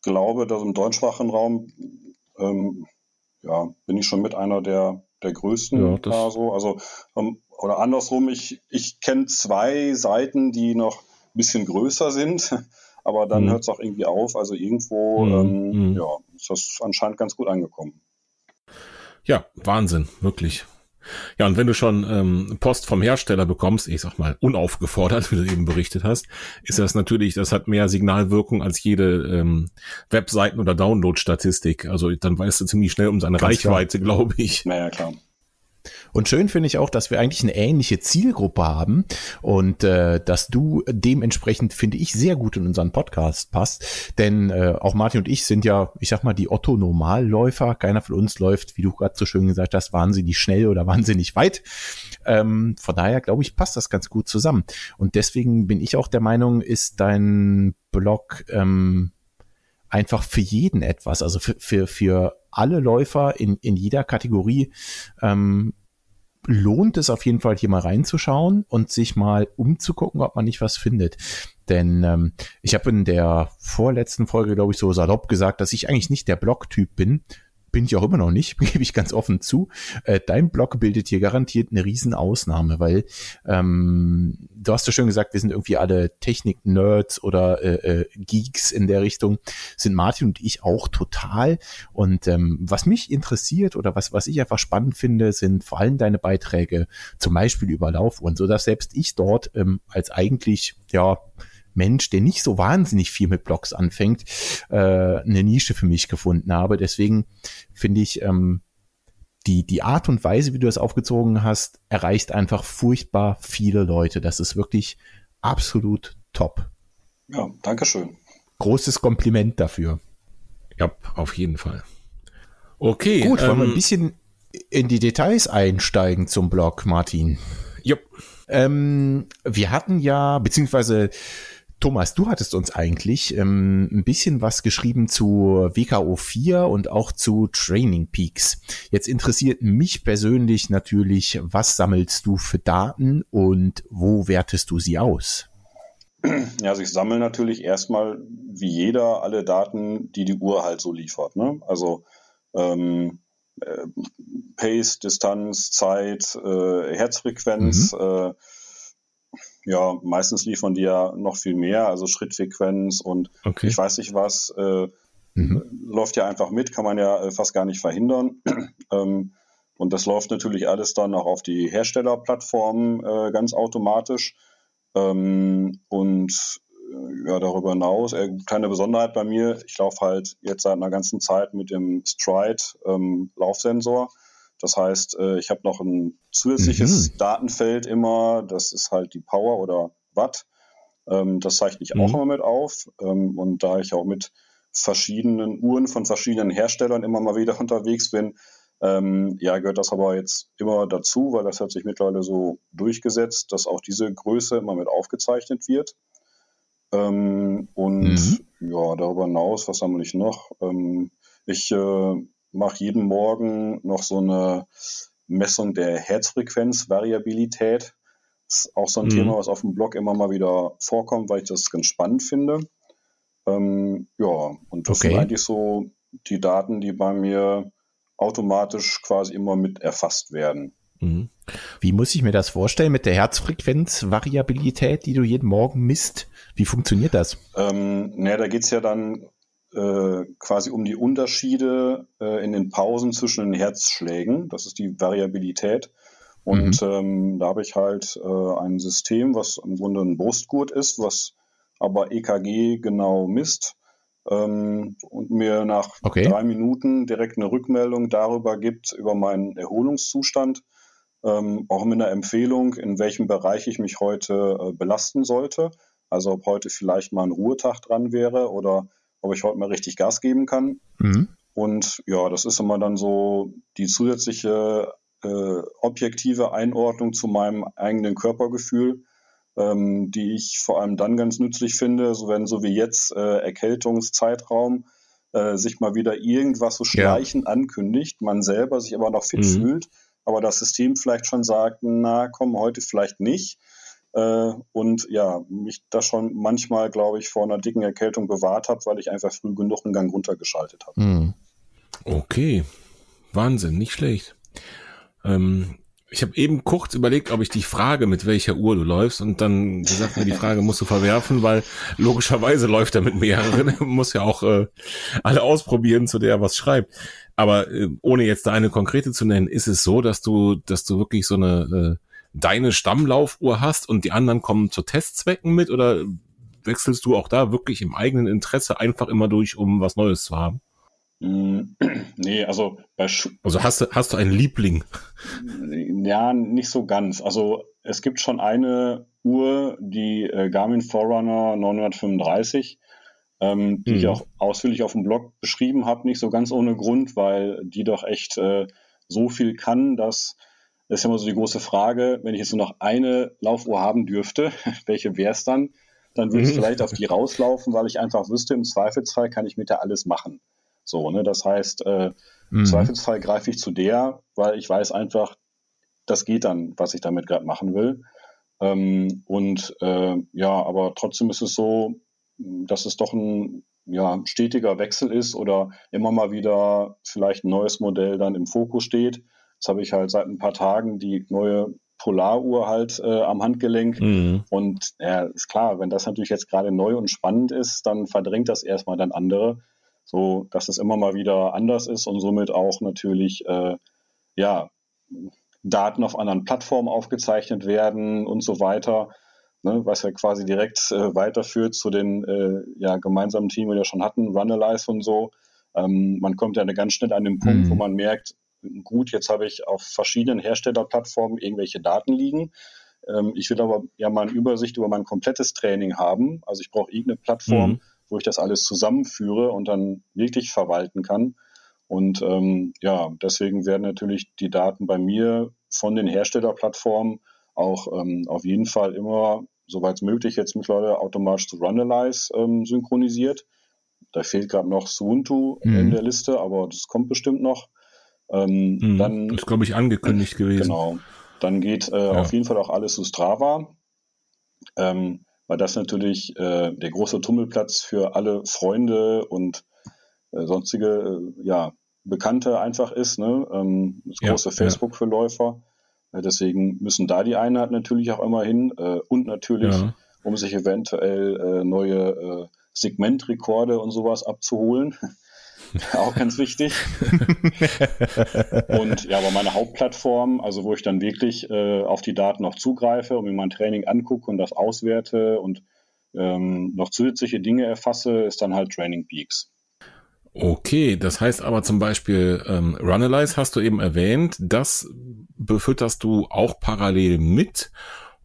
glaube, dass im deutschsprachigen Raum ähm, ja, bin ich schon mit einer der der größten ja, da so. Also, ähm, oder andersrum, ich, ich kenne zwei Seiten, die noch ein bisschen größer sind, aber dann mhm. hört es auch irgendwie auf. Also irgendwo mhm. Ähm, mhm. ja, ist das anscheinend ganz gut angekommen. Ja, Wahnsinn, wirklich. Ja, und wenn du schon ähm, Post vom Hersteller bekommst, ich sag mal unaufgefordert, wie du eben berichtet hast, ist das natürlich, das hat mehr Signalwirkung als jede ähm, Webseiten- oder Download-Statistik. Also dann weißt du ziemlich schnell um seine Ganz Reichweite, glaube ich. Naja, klar. Und schön finde ich auch, dass wir eigentlich eine ähnliche Zielgruppe haben und äh, dass du dementsprechend, finde ich, sehr gut in unseren Podcast passt. Denn äh, auch Martin und ich sind ja, ich sag mal, die Otto-Normalläufer. Keiner von uns läuft, wie du gerade so schön gesagt hast, wahnsinnig schnell oder wahnsinnig weit. Ähm, von daher, glaube ich, passt das ganz gut zusammen. Und deswegen bin ich auch der Meinung, ist dein Blog ähm, einfach für jeden etwas, also für, für, für alle Läufer in, in jeder Kategorie ähm, lohnt es auf jeden Fall hier mal reinzuschauen und sich mal umzugucken, ob man nicht was findet. Denn ähm, ich habe in der vorletzten Folge, glaube ich, so salopp gesagt, dass ich eigentlich nicht der Blog-Typ bin bin ich auch immer noch nicht, gebe ich ganz offen zu. Äh, dein Blog bildet hier garantiert eine Riesenausnahme, weil ähm, du hast ja schön gesagt, wir sind irgendwie alle Technik-Nerds oder äh, äh, Geeks in der Richtung, sind Martin und ich auch total. Und ähm, was mich interessiert oder was, was ich einfach spannend finde, sind vor allem deine Beiträge, zum Beispiel über Laufuhren, so dass selbst ich dort ähm, als eigentlich, ja, Mensch, der nicht so wahnsinnig viel mit Blogs anfängt, äh, eine Nische für mich gefunden habe. Deswegen finde ich, ähm, die, die Art und Weise, wie du das aufgezogen hast, erreicht einfach furchtbar viele Leute. Das ist wirklich absolut top. Ja, danke schön. Großes Kompliment dafür. Ja, auf jeden Fall. Okay. Gut, wollen wir ein ähm, bisschen in die Details einsteigen zum Blog, Martin? Ja. Ähm, wir hatten ja, beziehungsweise Thomas, du hattest uns eigentlich ähm, ein bisschen was geschrieben zu WKO 4 und auch zu Training Peaks. Jetzt interessiert mich persönlich natürlich, was sammelst du für Daten und wo wertest du sie aus? Ja, also ich sammle natürlich erstmal wie jeder alle Daten, die die Uhr halt so liefert. Ne? Also ähm, äh, Pace, Distanz, Zeit, äh, Herzfrequenz, mhm. äh, ja, meistens liefern die ja noch viel mehr, also Schrittfrequenz und okay. ich weiß nicht was, äh, mhm. läuft ja einfach mit, kann man ja äh, fast gar nicht verhindern. ähm, und das läuft natürlich alles dann auch auf die Herstellerplattformen äh, ganz automatisch. Ähm, und äh, ja, darüber hinaus, äh, kleine Besonderheit bei mir, ich laufe halt jetzt seit einer ganzen Zeit mit dem Stride ähm, Laufsensor. Das heißt, äh, ich habe noch ein zusätzliches mhm. Datenfeld immer, das ist halt die Power oder Watt. Ähm, das zeichne ich mhm. auch immer mit auf. Ähm, und da ich auch mit verschiedenen Uhren von verschiedenen Herstellern immer mal wieder unterwegs bin, ähm, ja, gehört das aber jetzt immer dazu, weil das hat sich mittlerweile so durchgesetzt, dass auch diese Größe immer mit aufgezeichnet wird. Und mhm. ja, darüber hinaus, was haben wir noch? Ähm, ich äh, mache jeden Morgen noch so eine Messung der Herzfrequenzvariabilität. Das ist auch so ein mhm. Thema, was auf dem Blog immer mal wieder vorkommt, weil ich das ganz spannend finde. Ähm, ja, und das okay. sind eigentlich so die Daten, die bei mir automatisch quasi immer mit erfasst werden. Mhm. Wie muss ich mir das vorstellen mit der Herzfrequenzvariabilität, die du jeden Morgen misst? Wie funktioniert das? Ähm, naja, da geht es ja dann äh, quasi um die Unterschiede äh, in den Pausen zwischen den Herzschlägen. Das ist die Variabilität. Und mhm. ähm, da habe ich halt äh, ein System, was im Grunde ein Brustgurt ist, was aber EKG genau misst ähm, und mir nach okay. drei Minuten direkt eine Rückmeldung darüber gibt, über meinen Erholungszustand. Ähm, auch mit einer Empfehlung, in welchem Bereich ich mich heute äh, belasten sollte. Also ob heute vielleicht mal ein Ruhetag dran wäre oder ob ich heute mal richtig Gas geben kann. Mhm. Und ja, das ist immer dann so die zusätzliche äh, objektive Einordnung zu meinem eigenen Körpergefühl, ähm, die ich vor allem dann ganz nützlich finde, so wenn so wie jetzt äh, Erkältungszeitraum äh, sich mal wieder irgendwas so schleichend ja. ankündigt, man selber sich aber noch fit mhm. fühlt, aber das System vielleicht schon sagt, na komm, heute vielleicht nicht. Äh, und ja, mich da schon manchmal, glaube ich, vor einer dicken Erkältung bewahrt habe, weil ich einfach früh genug einen Gang runtergeschaltet habe. Mhm. Okay, Wahnsinn, nicht schlecht. Ähm, ich habe eben kurz überlegt, ob ich dich frage, mit welcher Uhr du läufst und dann gesagt, mir die Frage musst du verwerfen, weil logischerweise läuft er mit mehreren, muss ja auch äh, alle ausprobieren, zu der er was schreibt. Aber äh, ohne jetzt da eine konkrete zu nennen, ist es so, dass du, dass du wirklich so eine äh, deine Stammlaufuhr hast und die anderen kommen zu Testzwecken mit oder wechselst du auch da wirklich im eigenen Interesse einfach immer durch, um was Neues zu haben? Mm, nee, also bei Sch Also hast du, hast du einen Liebling? Ja, nicht so ganz. Also es gibt schon eine Uhr, die äh, Garmin Forerunner 935, ähm, die mhm. ich auch ausführlich auf dem Blog beschrieben habe, nicht so ganz ohne Grund, weil die doch echt äh, so viel kann, dass das ist ja immer so die große Frage, wenn ich jetzt nur noch eine Laufuhr haben dürfte, welche wäre es dann? Dann würde ich mhm. vielleicht auf die rauslaufen, weil ich einfach wüsste, im Zweifelsfall kann ich mit der alles machen. So, ne? Das heißt, äh, mhm. im Zweifelsfall greife ich zu der, weil ich weiß einfach, das geht dann, was ich damit gerade machen will. Ähm, und äh, ja, aber trotzdem ist es so, dass es doch ein ja, stetiger Wechsel ist oder immer mal wieder vielleicht ein neues Modell dann im Fokus steht. Jetzt habe ich halt seit ein paar Tagen die neue Polaruhr halt äh, am Handgelenk. Mhm. Und ja, ist klar, wenn das natürlich jetzt gerade neu und spannend ist, dann verdrängt das erstmal dann andere. So, dass es immer mal wieder anders ist und somit auch natürlich, äh, ja, Daten auf anderen Plattformen aufgezeichnet werden und so weiter. ne, was ja quasi direkt äh, weiterführt zu den äh, ja, gemeinsamen Teams, die wir schon hatten, Runalyze und so. Ähm, man kommt ja ganz schnell an den Punkt, mhm. wo man merkt, gut, jetzt habe ich auf verschiedenen Herstellerplattformen irgendwelche Daten liegen. Ähm, ich will aber ja mal eine Übersicht über mein komplettes Training haben. Also ich brauche irgendeine Plattform, mhm. wo ich das alles zusammenführe und dann wirklich verwalten kann. Und ähm, ja, deswegen werden natürlich die Daten bei mir von den Herstellerplattformen auch ähm, auf jeden Fall immer, soweit es möglich, jetzt mittlerweile automatisch zu Runalyze ähm, synchronisiert. Da fehlt gerade noch Ubuntu mhm. in der Liste, aber das kommt bestimmt noch. Ähm, mhm. dann, das ist, glaube ich, angekündigt gewesen. Genau. Dann geht äh, ja. auf jeden Fall auch alles zu Strava, ähm, weil das natürlich äh, der große Tummelplatz für alle Freunde und äh, sonstige äh, ja, Bekannte einfach ist. Ne? Ähm, das große ja, Facebook ja. für Läufer. Äh, deswegen müssen da die Einheiten natürlich auch immer hin äh, und natürlich, um sich eventuell neue Segmentrekorde und sowas abzuholen. auch ganz wichtig. und ja, aber meine Hauptplattform, also wo ich dann wirklich äh, auf die Daten noch zugreife und mir mein Training angucke und das auswerte und ähm, noch zusätzliche Dinge erfasse, ist dann halt Training Peaks. Okay, das heißt aber zum Beispiel ähm, Runalyze hast du eben erwähnt, das befütterst du auch parallel mit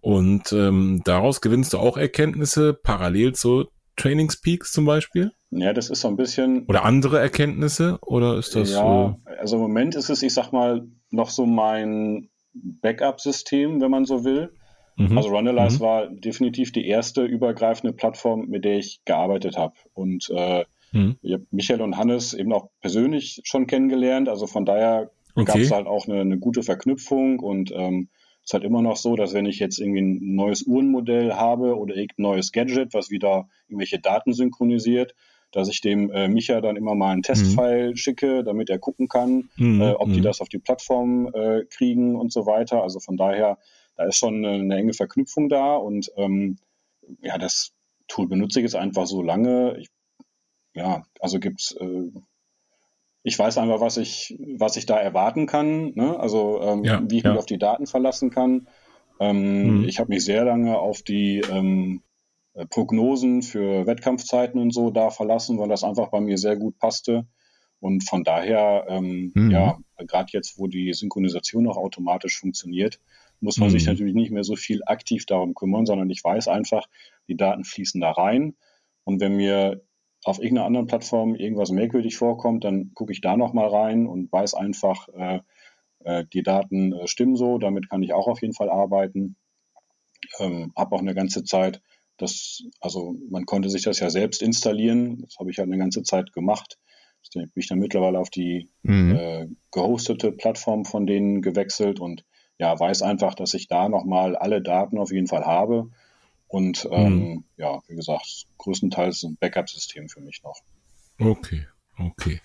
und ähm, daraus gewinnst du auch Erkenntnisse parallel zu Trainingspeaks zum Beispiel? Ja, das ist so ein bisschen. Oder andere Erkenntnisse? Oder ist das. Ja, äh, also im Moment ist es, ich sag mal, noch so mein Backup-System, wenn man so will. Mhm. Also Runalyze mhm. war definitiv die erste übergreifende Plattform, mit der ich gearbeitet habe. Und äh, mhm. ich habe Michael und Hannes eben auch persönlich schon kennengelernt. Also von daher okay. gab es halt auch eine, eine, gute Verknüpfung und ähm, es ist halt immer noch so, dass wenn ich jetzt irgendwie ein neues Uhrenmodell habe oder irgendein neues Gadget, was wieder irgendwelche Daten synchronisiert, dass ich dem äh, Micha dann immer mal einen Testfile mhm. schicke, damit er gucken kann, mhm. äh, ob die mhm. das auf die Plattform äh, kriegen und so weiter. Also von daher, da ist schon eine, eine enge Verknüpfung da und ähm, ja, das Tool benutze ich jetzt einfach so lange. Ich, ja, also gibt's äh, ich weiß einfach, was ich, was ich da erwarten kann, ne? also ähm, ja, wie ich ja. mich auf die Daten verlassen kann. Ähm, mhm. Ich habe mich sehr lange auf die ähm, äh, Prognosen für Wettkampfzeiten und so da verlassen, weil das einfach bei mir sehr gut passte. Und von daher, ähm, mhm. ja, gerade jetzt, wo die Synchronisation auch automatisch funktioniert, muss man mhm. sich natürlich nicht mehr so viel aktiv darum kümmern, sondern ich weiß einfach, die Daten fließen da rein. Und wenn mir auf irgendeiner anderen Plattform irgendwas merkwürdig vorkommt, dann gucke ich da nochmal rein und weiß einfach, äh, äh, die Daten äh, stimmen so, damit kann ich auch auf jeden Fall arbeiten. Ähm, habe auch eine ganze Zeit das, also man konnte sich das ja selbst installieren. Das habe ich halt eine ganze Zeit gemacht. Ich bin ich dann mittlerweile auf die mhm. äh, gehostete Plattform von denen gewechselt und ja, weiß einfach, dass ich da nochmal alle Daten auf jeden Fall habe. Und ähm, mhm. ja, wie gesagt, größtenteils ein Backup-System für mich noch. Okay, okay.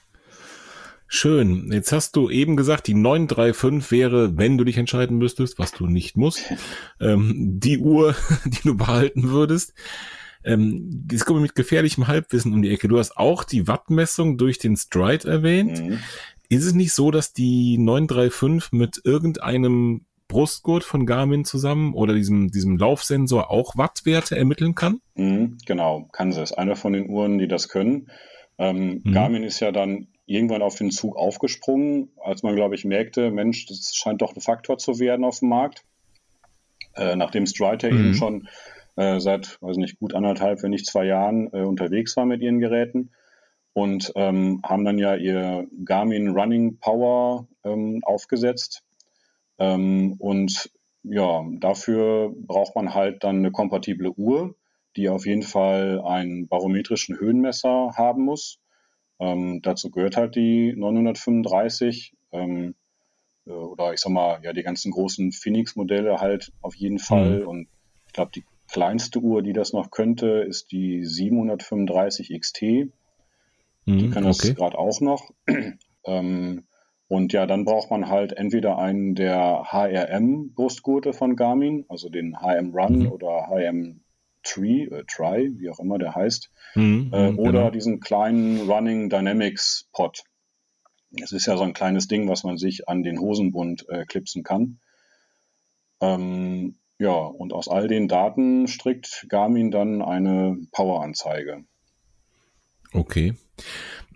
Schön. Jetzt hast du eben gesagt, die 935 wäre, wenn du dich entscheiden müsstest, was du nicht musst, ähm, die Uhr, die du behalten würdest. Ähm, jetzt komme ich mit gefährlichem Halbwissen um die Ecke. Du hast auch die Wattmessung durch den Stride erwähnt. Mhm. Ist es nicht so, dass die 935 mit irgendeinem Brustgurt von Garmin zusammen oder diesem, diesem Laufsensor auch Wattwerte ermitteln kann? Mhm, genau, kann sie. Ist eine von den Uhren, die das können. Ähm, mhm. Garmin ist ja dann irgendwann auf den Zug aufgesprungen, als man, glaube ich, merkte, Mensch, das scheint doch ein Faktor zu werden auf dem Markt. Äh, nachdem Strider mhm. eben schon äh, seit, weiß nicht, gut anderthalb, wenn nicht zwei Jahren äh, unterwegs war mit ihren Geräten und ähm, haben dann ja ihr Garmin Running Power ähm, aufgesetzt. Ähm, und ja, dafür braucht man halt dann eine kompatible Uhr, die auf jeden Fall einen barometrischen Höhenmesser haben muss ähm, dazu gehört halt die 935 ähm, äh, oder ich sag mal, ja, die ganzen großen Phoenix-Modelle halt auf jeden Fall. Mhm. Und ich glaube, die kleinste Uhr, die das noch könnte, ist die 735 XT. Mhm, die kann das okay. gerade auch noch. ähm, und ja, dann braucht man halt entweder einen der HRM-Brustgurte von Garmin, also den HM Run mhm. oder HM Tree, äh, Try, wie auch immer der heißt, mhm, äh, mhm, oder genau. diesen kleinen Running Dynamics Pod. Es ist ja so ein kleines Ding, was man sich an den Hosenbund äh, klipsen kann. Ähm, Ja, und aus all den Daten strickt Garmin dann eine Poweranzeige. Okay.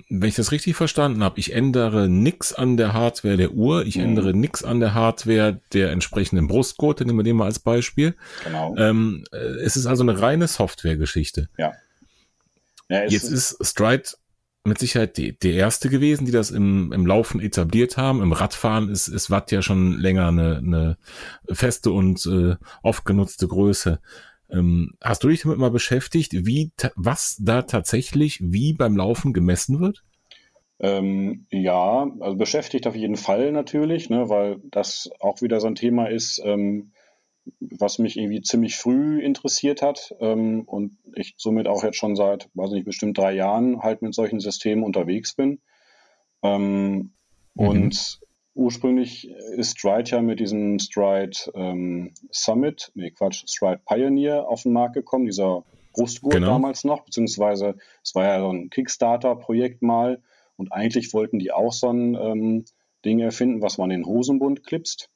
Wenn ich das richtig verstanden habe, ich ändere nichts an der Hardware der Uhr, ich mhm. ändere nichts an der Hardware der entsprechenden Brustgurte, nehmen wir den mal als Beispiel. Genau. Ähm, äh, es ist also eine reine Softwaregeschichte. Ja. ja Jetzt ist Stride mit Sicherheit die, die erste gewesen, die das im, im Laufen etabliert haben. Im Radfahren ist, ist Watt ja schon länger eine, eine feste und äh, oft genutzte Größe. Ähm, hast du dich damit mal beschäftigt, wie was da tatsächlich wie beim Laufen gemessen wird? Ähm, ja, also beschäftigt auf jeden Fall natürlich, ne, weil das auch wieder so ein Thema ist, ähm, was mich irgendwie ziemlich früh interessiert hat ähm, und ich somit auch jetzt schon seit, weiß nicht, bestimmt drei Jahren halt mit solchen Systemen unterwegs bin. Ähm, mhm. Und ursprünglich ist Stride ja mit diesem Stride ähm, Summit, nee Quatsch, Stride Pioneer auf den Markt gekommen, dieser Brustgurt genau. damals noch, beziehungsweise es war ja so ein Kickstarter-Projekt mal und eigentlich wollten die auch so ein ähm, Ding erfinden, was man in den Hosenbund klipst.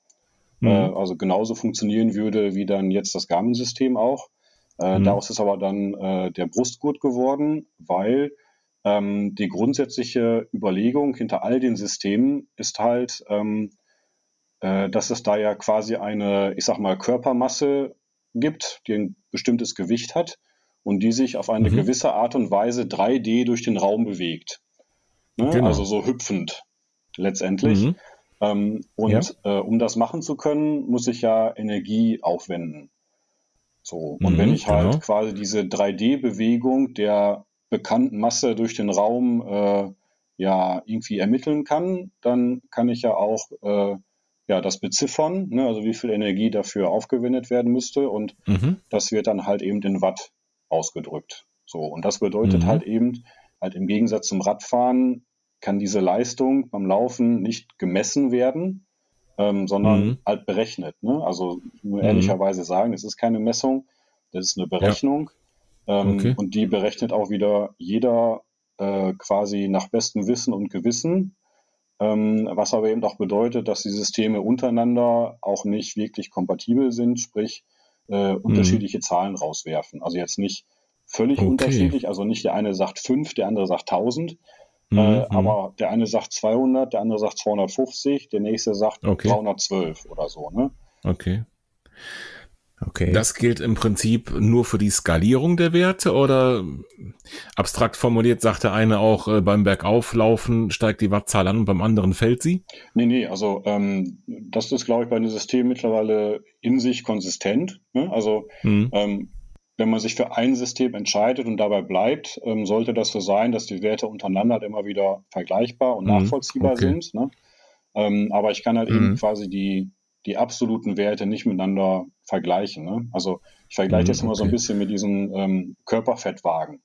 Mhm. Äh, also genauso funktionieren würde wie dann jetzt das Garmin-System auch. Äh, mhm. Daraus ist aber dann äh, der Brustgurt geworden, weil ähm, die grundsätzliche Überlegung hinter all den Systemen ist halt, ähm, äh, dass es da ja quasi eine, ich sag mal, Körpermasse gibt, die ein bestimmtes Gewicht hat und die sich auf eine mhm. gewisse Art und Weise 3D durch den Raum bewegt. Ne? Genau. Also so hüpfend letztendlich. Mhm. Ähm, und ja. äh, um das machen zu können, muss ich ja Energie aufwenden. So. Und mhm, wenn ich halt genau. quasi diese 3D-Bewegung der bekannten Masse durch den Raum äh, ja irgendwie ermitteln kann, dann kann ich ja auch äh, ja das beziffern, ne? also wie viel Energie dafür aufgewendet werden müsste und mhm. das wird dann halt eben in Watt ausgedrückt. So und das bedeutet mhm. halt eben halt im Gegensatz zum Radfahren kann diese Leistung beim Laufen nicht gemessen werden, ähm, sondern mhm. halt berechnet. Ne? Also nur mhm. ehrlicherweise sagen, es ist keine Messung, das ist eine Berechnung. Ja. Ähm, okay. Und die berechnet auch wieder jeder äh, quasi nach bestem Wissen und Gewissen. Ähm, was aber eben auch bedeutet, dass die Systeme untereinander auch nicht wirklich kompatibel sind, sprich äh, mhm. unterschiedliche Zahlen rauswerfen. Also jetzt nicht völlig okay. unterschiedlich, also nicht der eine sagt fünf, der andere sagt tausend, äh, mhm. Äh, aber der eine sagt 200, der andere sagt 250, der nächste sagt okay. 312 oder so. Ne? Okay. Okay. Das gilt im Prinzip nur für die Skalierung der Werte oder abstrakt formuliert sagt der eine auch äh, beim Bergauflaufen steigt die Wattzahl an und beim anderen fällt sie? Nee, nee, also ähm, das ist, glaube ich, bei den Systemen mittlerweile in sich konsistent. Ne? Also mhm. ähm, wenn man sich für ein System entscheidet und dabei bleibt, ähm, sollte das so sein, dass die Werte untereinander halt immer wieder vergleichbar und mhm, nachvollziehbar okay. sind. Ne? Ähm, aber ich kann halt mhm. eben quasi die, die absoluten Werte nicht miteinander vergleichen. Ne? Also ich vergleiche mhm, das immer okay. so ein bisschen mit diesem ähm, Körperfettwagen.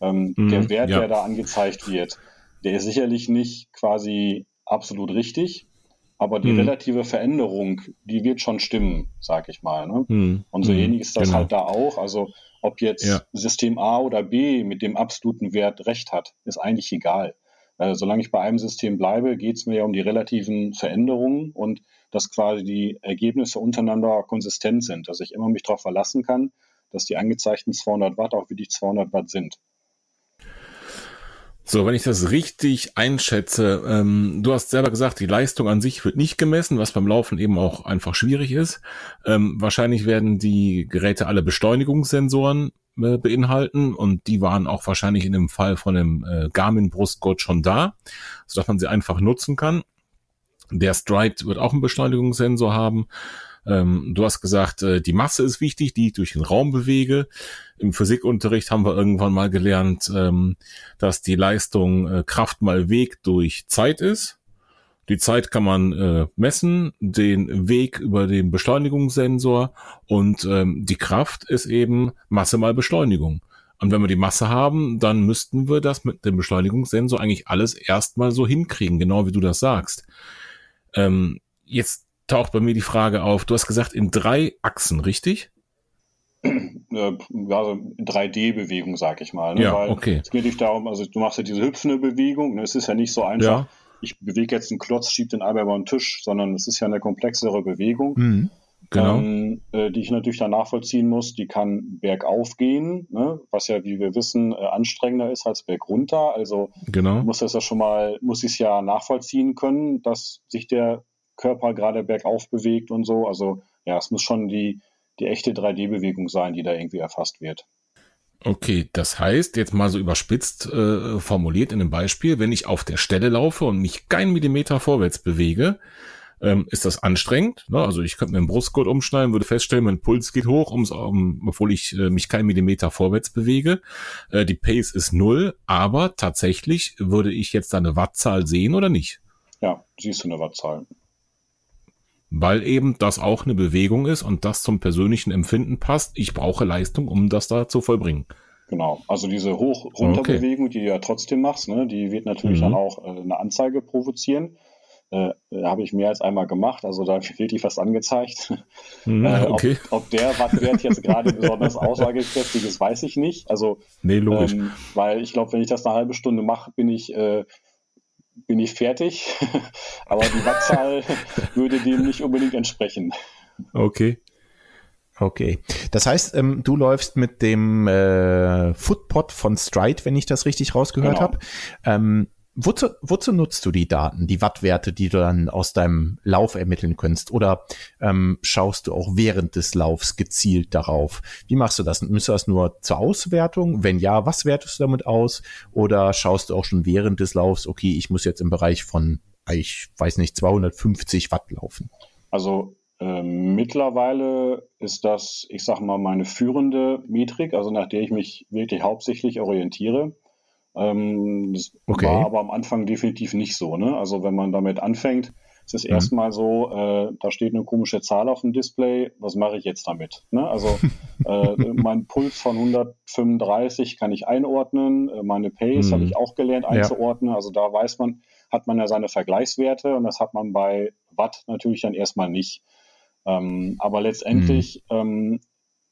Ähm, mhm, der Wert, ja. der da angezeigt wird, der ist sicherlich nicht quasi absolut richtig, aber die mhm. relative Veränderung, die wird schon stimmen, sag ich mal. Ne? Mhm. Und so mhm. ähnlich ist das genau. halt da auch. Also ob jetzt ja. System A oder B mit dem absoluten Wert recht hat, ist eigentlich egal. Äh, solange ich bei einem System bleibe, geht es mir ja um die relativen Veränderungen und dass quasi die Ergebnisse untereinander konsistent sind, dass ich immer mich darauf verlassen kann, dass die angezeigten 200 Watt auch wirklich 200 Watt sind. So, wenn ich das richtig einschätze, ähm, du hast selber gesagt, die Leistung an sich wird nicht gemessen, was beim Laufen eben auch einfach schwierig ist. Ähm, wahrscheinlich werden die Geräte alle Beschleunigungssensoren äh, beinhalten und die waren auch wahrscheinlich in dem Fall von dem äh, Garmin Brustgurt schon da, sodass man sie einfach nutzen kann. Der Stride wird auch einen Beschleunigungssensor haben. Ähm, du hast gesagt, äh, die Masse ist wichtig, die ich durch den Raum bewege. Im Physikunterricht haben wir irgendwann mal gelernt, ähm, dass die Leistung äh, Kraft mal Weg durch Zeit ist. Die Zeit kann man äh, messen, den Weg über den Beschleunigungssensor und ähm, die Kraft ist eben Masse mal Beschleunigung. Und wenn wir die Masse haben, dann müssten wir das mit dem Beschleunigungssensor eigentlich alles erstmal so hinkriegen, genau wie du das sagst. Ähm, jetzt taucht bei mir die Frage auf. Du hast gesagt, in drei Achsen, richtig? Ja, so 3D-Bewegung, sag ich mal. Ne? Ja, Weil okay. Es geht nicht darum, also du machst ja diese hüpfende Bewegung. Ne? Es ist ja nicht so einfach, ja. ich bewege jetzt einen Klotz, schiebe den Eimer über den Tisch, sondern es ist ja eine komplexere Bewegung. Mhm. Genau. ähm, äh, die ich natürlich dann nachvollziehen muss. Die kann bergauf gehen, ne? was ja, wie wir wissen, äh, anstrengender ist als bergunter. Also genau. muss das ja schon mal, muss ich es ja nachvollziehen können, dass sich der Körper gerade bergauf bewegt und so. Also ja, es muss schon die, die echte 3D-Bewegung sein, die da irgendwie erfasst wird. Okay, das heißt, jetzt mal so überspitzt äh, formuliert in einem Beispiel, wenn ich auf der Stelle laufe und mich keinen Millimeter vorwärts bewege, ähm, ist das anstrengend. Ne? Also ich könnte mir einen Brustgurt umschneiden, würde feststellen, mein Puls geht hoch, ums, um, obwohl ich äh, mich keinen Millimeter vorwärts bewege. Äh, die Pace ist null, aber tatsächlich würde ich jetzt da eine Wattzahl sehen oder nicht? Ja, siehst du eine Wattzahl. Weil eben das auch eine Bewegung ist und das zum persönlichen Empfinden passt. Ich brauche Leistung, um das da zu vollbringen. Genau, also diese Hoch-Runter-Bewegung, okay. die du ja trotzdem machst, ne, die wird natürlich mhm. dann auch äh, eine Anzeige provozieren. Äh, habe ich mehr als einmal gemacht, also da wird die fast angezeigt. Mhm, okay. ob, ob, der Wattwert jetzt gerade besonders aussagekräftig ist, weiß ich nicht. Also, nee, logisch. Ähm, weil ich glaube, wenn ich das eine halbe Stunde mache, bin ich, äh, bin ich fertig. Aber die Wattzahl würde dem nicht unbedingt entsprechen. Okay. Okay. Das heißt, ähm, du läufst mit dem äh, Footpod von Stride, wenn ich das richtig rausgehört genau. habe. Ähm, Wozu, wozu nutzt du die Daten, die Wattwerte, die du dann aus deinem Lauf ermitteln kannst? Oder ähm, schaust du auch während des Laufs gezielt darauf? Wie machst du das? Müsst du das nur zur Auswertung? Wenn ja, was wertest du damit aus? Oder schaust du auch schon während des Laufs, okay, ich muss jetzt im Bereich von, ich weiß nicht, 250 Watt laufen? Also äh, mittlerweile ist das, ich sag mal, meine führende Metrik, also nach der ich mich wirklich hauptsächlich orientiere. Ähm, das okay. war aber am Anfang definitiv nicht so. Ne? Also wenn man damit anfängt, ist es mhm. erstmal so, äh, da steht eine komische Zahl auf dem Display, was mache ich jetzt damit? Ne? Also äh, mein Puls von 135 kann ich einordnen, äh, meine Pace mhm. habe ich auch gelernt einzuordnen. Ja. Also da weiß man, hat man ja seine Vergleichswerte und das hat man bei Watt natürlich dann erstmal nicht. Ähm, aber letztendlich mhm. ähm,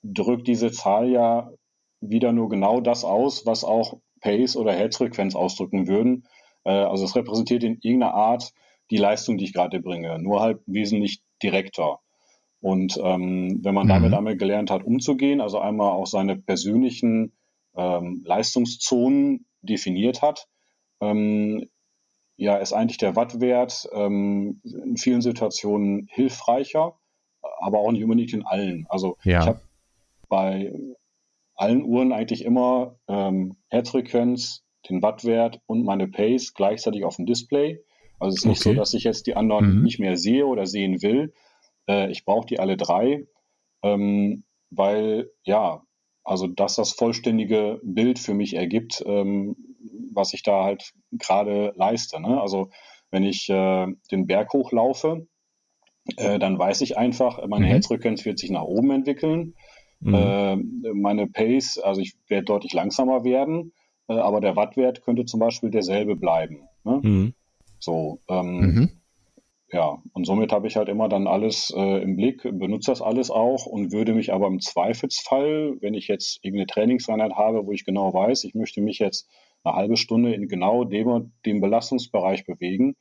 drückt diese Zahl ja wieder nur genau das aus, was auch Pace oder Herzfrequenz ausdrücken würden. Äh, also es repräsentiert in irgendeiner Art die Leistung, die ich gerade bringe, nur halt wesentlich direkter. Und ähm, wenn man mhm. damit einmal gelernt hat, umzugehen, also einmal auch seine persönlichen ähm, Leistungszonen definiert hat, ähm, ja, ist eigentlich der Wattwert ähm, in vielen Situationen hilfreicher, aber auch nicht unbedingt in allen. Also ja. ich habe bei allen Uhren eigentlich immer ähm, Herzfrequenz, den Wattwert und meine Pace gleichzeitig auf dem Display. Also es ist nicht okay. so, dass ich jetzt die anderen mhm. nicht mehr sehe oder sehen will. Äh, ich brauche die alle drei, ähm, weil ja, also dass das vollständige Bild für mich ergibt, ähm, was ich da halt gerade leiste. Ne? Also wenn ich äh, den Berg hochlaufe, äh, dann weiß ich einfach, meine mhm. Herzfrequenz wird sich nach oben entwickeln. Mhm. Äh, meine Pace, also ich werde deutlich langsamer werden, äh, aber der Wattwert könnte zum Beispiel derselbe bleiben. Ne? Mhm. So, ähm, mhm. ja, und somit habe ich halt immer dann alles äh, im Blick, benutze das alles auch und würde mich aber im Zweifelsfall, wenn ich jetzt irgendeine Trainingseinheit habe, wo ich genau weiß, ich möchte mich jetzt eine halbe Stunde in genau dem, dem Belastungsbereich bewegen,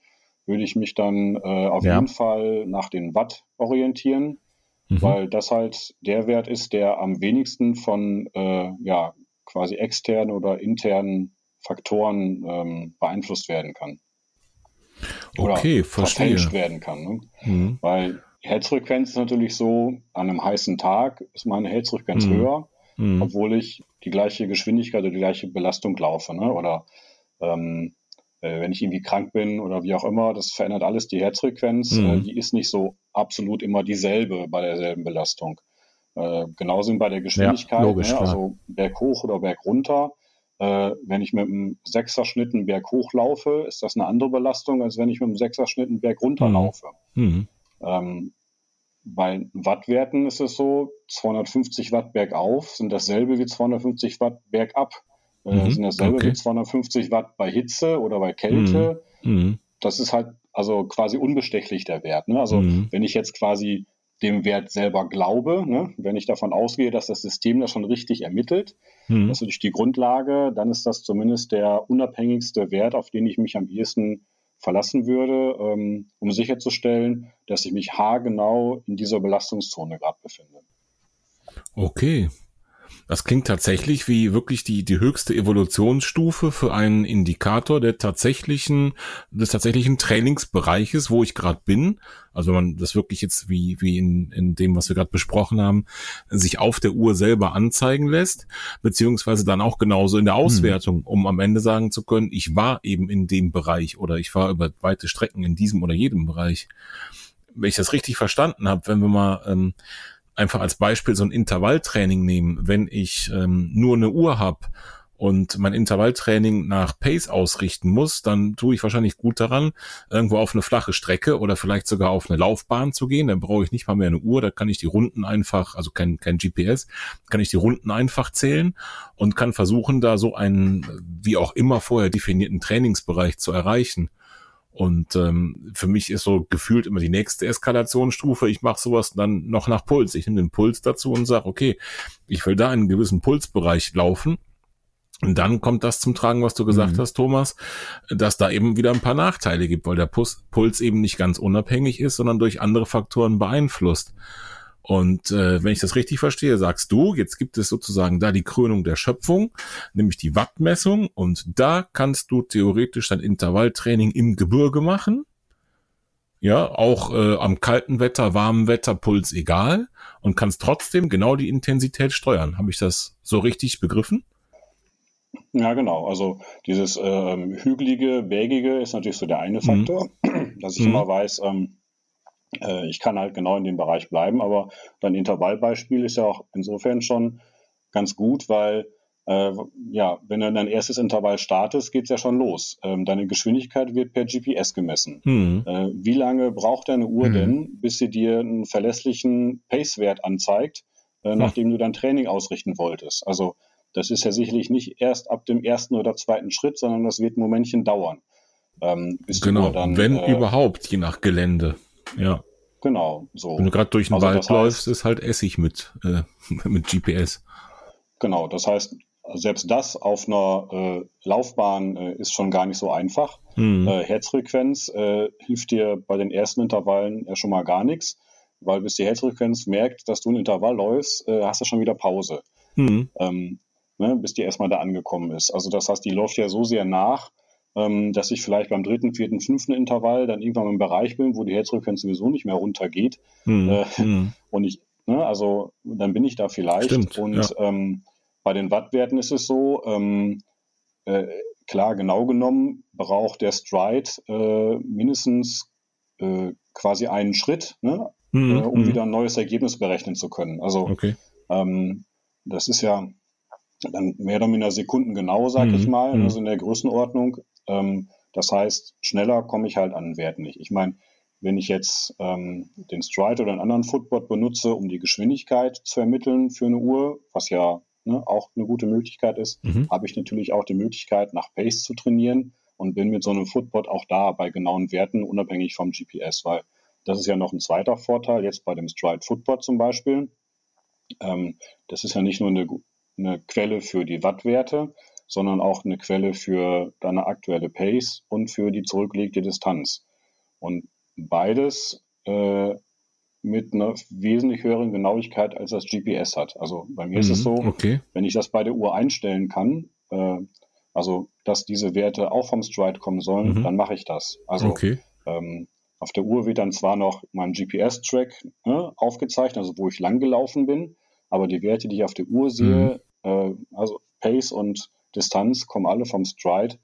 würde ich mich dann äh, auf ja. jeden Fall nach den Watt orientieren mhm. weil das halt der Wert ist, der am wenigsten von äh, ja, quasi externen oder internen Faktoren ähm, beeinflusst werden kann. Oder okay, verfälscht werden kann. Ne? Mhm. Weil Herzfrequenz ist natürlich so, an einem heißen Tag ist meine Herzfrequenz mhm. höher, mhm. obwohl ich die gleiche Geschwindigkeit oder die gleiche Belastung laufe. Ne? Oder ähm, äh, wenn ich irgendwie krank bin oder wie auch immer, das verändert alles die Herzfrequenz. Mhm. Äh, die ist nicht so absolut immer dieselbe bei derselben Belastung. Äh, genauso wie bei der Geschwindigkeit, ja, logisch, ne? also Berg hoch oder Berg runter. Äh, wenn ich mit einem Sechserschnitt einen Berg hoch laufe, ist das eine andere Belastung, als wenn ich mit einem Sechserschnitt einen Berg runter mhm. laufe. Mhm. Ähm, bei Wattwerten ist es so, 250 Watt bergauf sind dasselbe wie 250 Watt bergab. Äh, mhm. sind dasselbe okay. wie 250 Watt bei Hitze oder bei Kälte. Mhm. mhm. Das ist halt also quasi unbestechlich der Wert. Ne? Also mhm. wenn ich jetzt quasi dem Wert selber glaube, ne? wenn ich davon ausgehe, dass das System das schon richtig ermittelt, mhm. das ist natürlich die Grundlage, dann ist das zumindest der unabhängigste Wert, auf den ich mich am ehesten verlassen würde, ähm, um sicherzustellen, dass ich mich haargenau in dieser Belastungszone gerade befinde. Okay, das klingt tatsächlich wie wirklich die, die höchste Evolutionsstufe für einen Indikator der tatsächlichen, des tatsächlichen Trainingsbereiches, wo ich gerade bin. Also wenn man das wirklich jetzt wie, wie in, in dem, was wir gerade besprochen haben, sich auf der Uhr selber anzeigen lässt, beziehungsweise dann auch genauso in der hm. Auswertung, hm. um am Ende sagen zu können, ich war eben in dem Bereich oder ich war über weite Strecken in diesem oder jedem Bereich. Wenn ich das richtig verstanden habe, wenn wir mal ähm, einfach als Beispiel so ein Intervalltraining nehmen. Wenn ich ähm, nur eine Uhr habe und mein Intervalltraining nach Pace ausrichten muss, dann tue ich wahrscheinlich gut daran, irgendwo auf eine flache Strecke oder vielleicht sogar auf eine Laufbahn zu gehen. Dann brauche ich nicht mal mehr eine Uhr, da kann ich die Runden einfach, also kein, kein GPS, kann ich die Runden einfach zählen und kann versuchen, da so einen, wie auch immer vorher definierten Trainingsbereich zu erreichen. Und ähm, für mich ist so gefühlt immer die nächste Eskalationsstufe, ich mache sowas dann noch nach Puls. Ich nehme den Puls dazu und sage, okay, ich will da in einen gewissen Pulsbereich laufen. Und dann kommt das zum Tragen, was du gesagt mhm. hast, Thomas, dass da eben wieder ein paar Nachteile gibt, weil der Puls eben nicht ganz unabhängig ist, sondern durch andere Faktoren beeinflusst. Und äh, wenn ich das richtig verstehe, sagst du, jetzt gibt es sozusagen da die Krönung der Schöpfung, nämlich die Wattmessung. Und da kannst du theoretisch dein Intervalltraining im Gebirge machen. Ja, auch äh, am kalten Wetter, warmen Wetter, Puls egal. Und kannst trotzdem genau die Intensität steuern. Habe ich das so richtig begriffen? Ja, genau. Also dieses ähm, hügelige, bergige ist natürlich so der eine mhm. Faktor, mhm. dass ich mhm. immer weiß, ähm, äh, ich kann halt genau in dem Bereich bleiben, aber dein Intervallbeispiel ist ja auch insofern schon ganz gut, weil äh, ja, wenn du dein erstes Intervall startest, geht's ja schon los. Ähm, deine Geschwindigkeit wird per GPS gemessen. Mhm. Äh, wie lange braucht deine Uhr mhm. denn, bis sie dir einen verlässlichen Pace-Wert anzeigt, äh, nachdem du dein Training ausrichten wolltest? Also das ist ja sicherlich nicht erst ab dem ersten oder zweiten Schritt, sondern das wird ein Momentchen dauern. Ähm, genau, dann, wenn äh, überhaupt, je nach Gelände. Ja. Genau, so. Wenn du gerade durch den also Wald läufst, ist halt Essig mit, äh, mit GPS. Genau, das heißt, selbst das auf einer äh, Laufbahn äh, ist schon gar nicht so einfach. Mhm. Äh, Herzfrequenz äh, hilft dir bei den ersten Intervallen ja schon mal gar nichts, weil bis die Herzfrequenz merkt, dass du ein Intervall läufst, äh, hast du schon wieder Pause. Mhm. Ähm, ne, bis die erstmal da angekommen ist. Also das heißt, die läuft ja so sehr nach, ähm, dass ich vielleicht beim dritten, vierten, fünften Intervall dann irgendwann im Bereich bin, wo die Herzfrequenz sowieso nicht mehr runtergeht. Mhm. Äh, mhm. Und ich, ne, also dann bin ich da vielleicht. Stimmt, und ja. ähm, bei den Wattwerten ist es so, ähm, äh, klar, genau genommen braucht der Stride äh, mindestens äh, quasi einen Schritt, ne, mhm. äh, um mhm. wieder ein neues Ergebnis berechnen zu können. Also okay. ähm, das ist ja dann mehr oder minder Sekunden genau, sag mhm. ich mal, mhm. also in der Größenordnung. Ähm, das heißt, schneller komme ich halt an den Wert nicht. Ich meine, wenn ich jetzt ähm, den Stride oder einen anderen Footbot benutze, um die Geschwindigkeit zu ermitteln für eine Uhr, was ja ne, auch eine gute Möglichkeit ist, mhm. habe ich natürlich auch die Möglichkeit, nach Pace zu trainieren und bin mit so einem Footbot auch da bei genauen Werten, unabhängig vom GPS, weil das ist ja noch ein zweiter Vorteil, jetzt bei dem Stride Footbot zum Beispiel. Ähm, das ist ja nicht nur eine, eine Quelle für die Wattwerte, sondern auch eine Quelle für deine aktuelle Pace und für die zurückgelegte Distanz. Und beides äh, mit einer wesentlich höheren Genauigkeit, als das GPS hat. Also bei mir mhm, ist es mhm, so, okay. wenn ich das bei der Uhr einstellen kann, äh, also dass diese Werte auch vom Stride kommen sollen, mhm. dann mache ich das. Also okay. ähm, auf der Uhr wird dann zwar noch mein GPS-Track ne, aufgezeichnet, also wo ich lang gelaufen bin, aber die Werte, die ich auf der Uhr sehe, mhm. äh, also Pace und Distanz kommen alle vom Stride,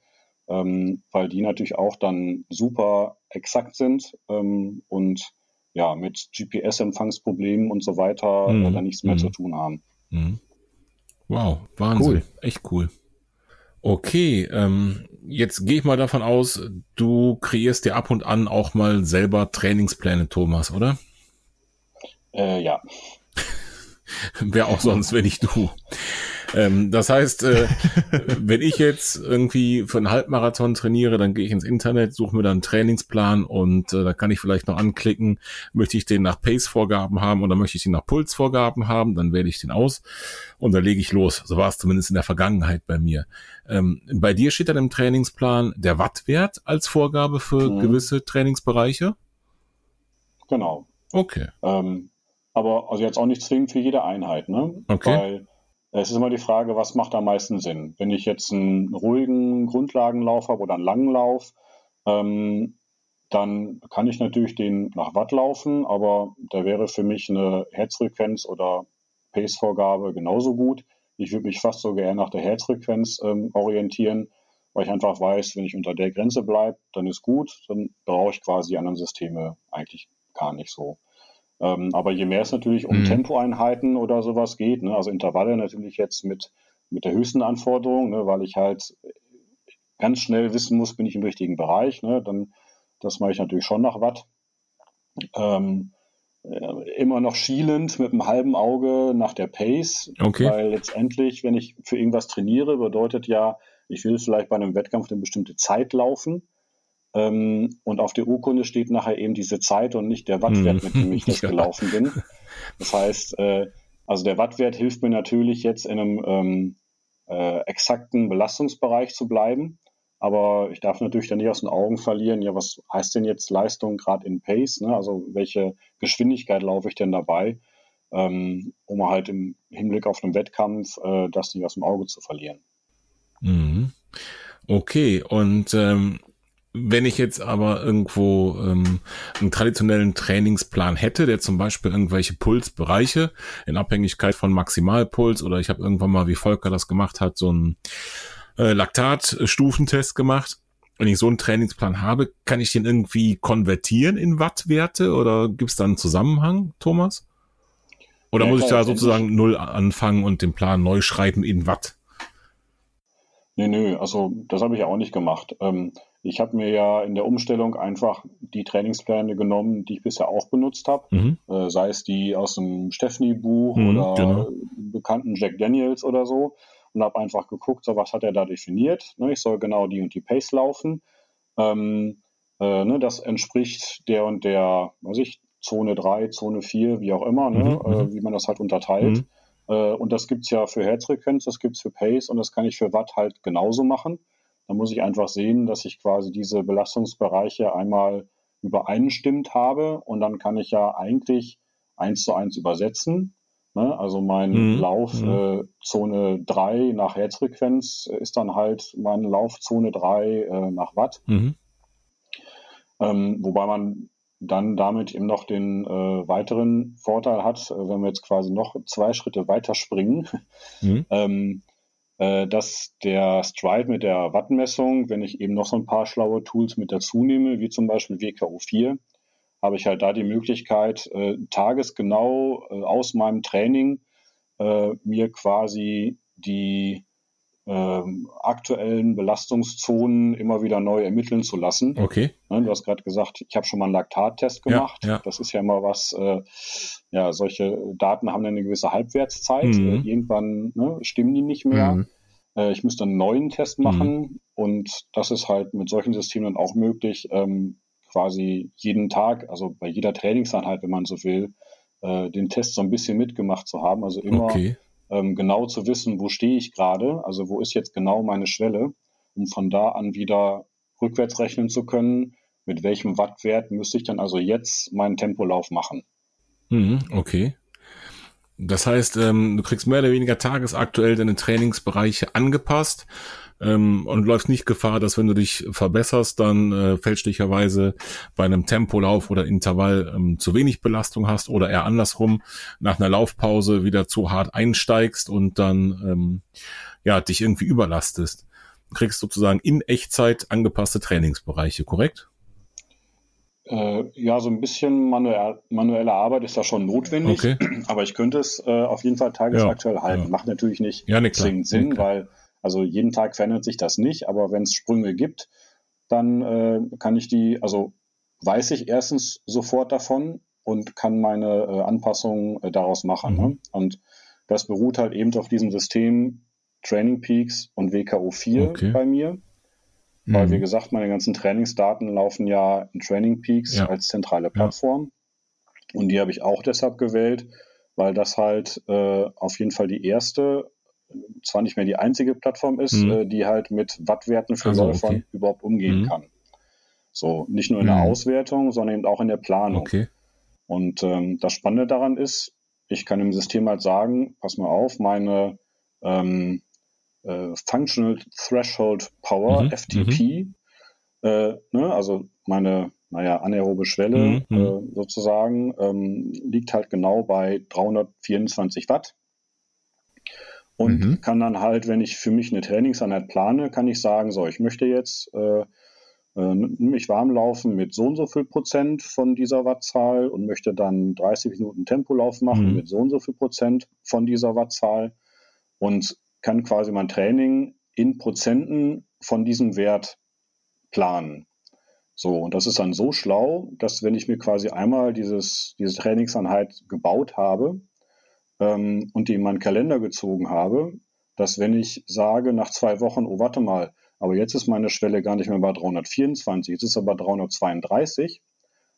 ähm, weil die natürlich auch dann super exakt sind ähm, und ja, mit GPS-Empfangsproblemen und so weiter mhm. äh, dann nichts mehr mhm. zu tun haben. Mhm. Wow, Wahnsinn. Cool. Echt cool. Okay, ähm, jetzt gehe ich mal davon aus, du kreierst dir ab und an auch mal selber Trainingspläne, Thomas, oder? Äh, ja. Wer auch sonst, wenn nicht du. Ähm, das heißt, äh, wenn ich jetzt irgendwie für einen Halbmarathon trainiere, dann gehe ich ins Internet, suche mir dann einen Trainingsplan und äh, da kann ich vielleicht noch anklicken, möchte ich den nach Pace-Vorgaben haben oder möchte ich den nach Puls-Vorgaben haben, dann wähle ich den aus und dann lege ich los. So war es zumindest in der Vergangenheit bei mir. Ähm, bei dir steht dann im Trainingsplan der Wattwert als Vorgabe für mhm. gewisse Trainingsbereiche? Genau. Okay. Ähm, aber also jetzt auch nicht zwingend für jede Einheit, ne? Okay. Weil es ist immer die Frage, was macht am meisten Sinn? Wenn ich jetzt einen ruhigen Grundlagenlauf habe oder einen langen Lauf, ähm, dann kann ich natürlich den nach Watt laufen, aber da wäre für mich eine Herzfrequenz oder Pace-Vorgabe genauso gut. Ich würde mich fast sogar eher nach der Herzfrequenz ähm, orientieren, weil ich einfach weiß, wenn ich unter der Grenze bleibe, dann ist gut, dann brauche ich quasi die anderen Systeme eigentlich gar nicht so. Ähm, aber je mehr es natürlich um mhm. Tempoeinheiten oder sowas geht, ne, also Intervalle natürlich jetzt mit, mit der höchsten Anforderung, ne, weil ich halt ganz schnell wissen muss, bin ich im richtigen Bereich, ne, dann das mache ich natürlich schon nach Watt. Ähm, äh, immer noch schielend mit einem halben Auge nach der Pace, okay. weil letztendlich, wenn ich für irgendwas trainiere, bedeutet ja, ich will vielleicht bei einem Wettkampf eine bestimmte Zeit laufen ähm, und auf der Urkunde steht nachher eben diese Zeit und nicht der Wattwert, mit dem ich das ja. gelaufen bin. Das heißt, äh, also der Wattwert hilft mir natürlich jetzt in einem ähm, äh, exakten Belastungsbereich zu bleiben. Aber ich darf natürlich dann nicht aus den Augen verlieren, ja, was heißt denn jetzt Leistung gerade in Pace? Ne? Also welche Geschwindigkeit laufe ich denn dabei, ähm, um halt im Hinblick auf einen Wettkampf äh, das nicht aus dem Auge zu verlieren. Mhm. Okay, und ähm, wenn ich jetzt aber irgendwo ähm, einen traditionellen Trainingsplan hätte, der zum Beispiel irgendwelche Pulsbereiche in Abhängigkeit von Maximalpuls oder ich habe irgendwann mal, wie Volker das gemacht hat, so einen äh, Laktatstufentest gemacht. Wenn ich so einen Trainingsplan habe, kann ich den irgendwie konvertieren in Wattwerte oder gibt es da einen Zusammenhang, Thomas? Oder ja, muss ich da sozusagen null anfangen und den Plan neu schreiben in Watt? Nee, nö, also das habe ich ja auch nicht gemacht. Ähm, ich habe mir ja in der Umstellung einfach die Trainingspläne genommen, die ich bisher auch benutzt habe, mhm. äh, sei es die aus dem Stephanie-Buch mhm, oder genau. bekannten Jack Daniels oder so, und habe einfach geguckt, so was hat er da definiert. Ne, ich soll genau die und die Pace laufen. Ähm, äh, ne, das entspricht der und der, weiß ich, Zone 3, Zone 4, wie auch immer, ne, mhm, äh, mhm. wie man das halt unterteilt. Mhm. Äh, und das gibt es ja für Herzfrequenz, das gibt es für Pace und das kann ich für Watt halt genauso machen. Da muss ich einfach sehen, dass ich quasi diese Belastungsbereiche einmal übereinstimmt habe und dann kann ich ja eigentlich eins zu eins übersetzen. Ne? Also mein mhm. Lauf mhm. äh, Zone 3 nach Herzfrequenz ist dann halt mein Lauf Zone 3 äh, nach Watt. Mhm. Ähm, wobei man dann damit eben noch den äh, weiteren Vorteil hat, äh, wenn wir jetzt quasi noch zwei Schritte weiter springen, mhm. ähm, äh, dass der Stride mit der Wattmessung, wenn ich eben noch so ein paar schlaue Tools mit dazu nehme, wie zum Beispiel WKO4, habe ich halt da die Möglichkeit, äh, tagesgenau äh, aus meinem Training äh, mir quasi die aktuellen Belastungszonen immer wieder neu ermitteln zu lassen. Okay. Ne, du hast gerade gesagt, ich habe schon mal einen Laktattest gemacht. Ja, ja. Das ist ja immer was, äh, ja, solche Daten haben eine gewisse Halbwertszeit. Mhm. Äh, irgendwann ne, stimmen die nicht mehr. Mhm. Äh, ich müsste einen neuen Test machen mhm. und das ist halt mit solchen Systemen dann auch möglich, ähm, quasi jeden Tag, also bei jeder Trainingseinheit, wenn man so will, äh, den Test so ein bisschen mitgemacht zu haben. Also immer okay ähm, genau zu wissen, wo stehe ich gerade, also wo ist jetzt genau meine Schwelle, um von da an wieder rückwärts rechnen zu können, mit welchem Wattwert müsste ich dann also jetzt meinen Tempolauf machen. Mhm, okay. Das heißt, ähm, du kriegst mehr oder weniger tagesaktuell deine Trainingsbereiche angepasst ähm, und läufst nicht Gefahr, dass wenn du dich verbesserst, dann äh, fälschlicherweise bei einem Tempolauf oder Intervall ähm, zu wenig Belastung hast oder eher andersrum nach einer Laufpause wieder zu hart einsteigst und dann ähm, ja dich irgendwie überlastest. Du kriegst sozusagen in Echtzeit angepasste Trainingsbereiche, korrekt? Äh, ja, so ein bisschen manuell, manuelle Arbeit ist da schon notwendig, okay. aber ich könnte es äh, auf jeden Fall tagesaktuell ja, halten. Ja. Macht natürlich nicht ja, nee, zwingend Sinn, nee, weil also jeden Tag verändert sich das nicht, aber wenn es Sprünge gibt, dann äh, kann ich die, also weiß ich erstens sofort davon und kann meine äh, Anpassungen äh, daraus machen. Ne? Mhm. Ne? Und das beruht halt eben auf diesem System Training Peaks und WKO 4 okay. bei mir. Weil, mhm. wie gesagt, meine ganzen Trainingsdaten laufen ja in Training Peaks ja. als zentrale Plattform. Ja. Und die habe ich auch deshalb gewählt, weil das halt äh, auf jeden Fall die erste, zwar nicht mehr die einzige Plattform ist, mhm. äh, die halt mit Wattwerten für also, Läufern okay. überhaupt umgehen mhm. kann. So, nicht nur in der mhm. Auswertung, sondern eben auch in der Planung. Okay. Und ähm, das Spannende daran ist, ich kann dem System halt sagen, pass mal auf, meine ähm, äh, Functional Threshold Power, mhm, FTP, mhm. äh, ne, also meine, naja, anaerobe Schwelle mhm, äh, sozusagen, ähm, liegt halt genau bei 324 Watt. Und mhm. kann dann halt, wenn ich für mich eine Trainingseinheit plane, kann ich sagen, so, ich möchte jetzt äh, äh, mich warm laufen mit so und so viel Prozent von dieser Wattzahl und möchte dann 30 Minuten Tempolauf machen mhm. mit so und so viel Prozent von dieser Wattzahl und kann quasi mein Training in Prozenten von diesem Wert planen. So, und das ist dann so schlau, dass wenn ich mir quasi einmal dieses, diese Trainingseinheit gebaut habe ähm, und die in meinen Kalender gezogen habe, dass wenn ich sage nach zwei Wochen, oh warte mal, aber jetzt ist meine Schwelle gar nicht mehr bei 324, jetzt ist aber 332,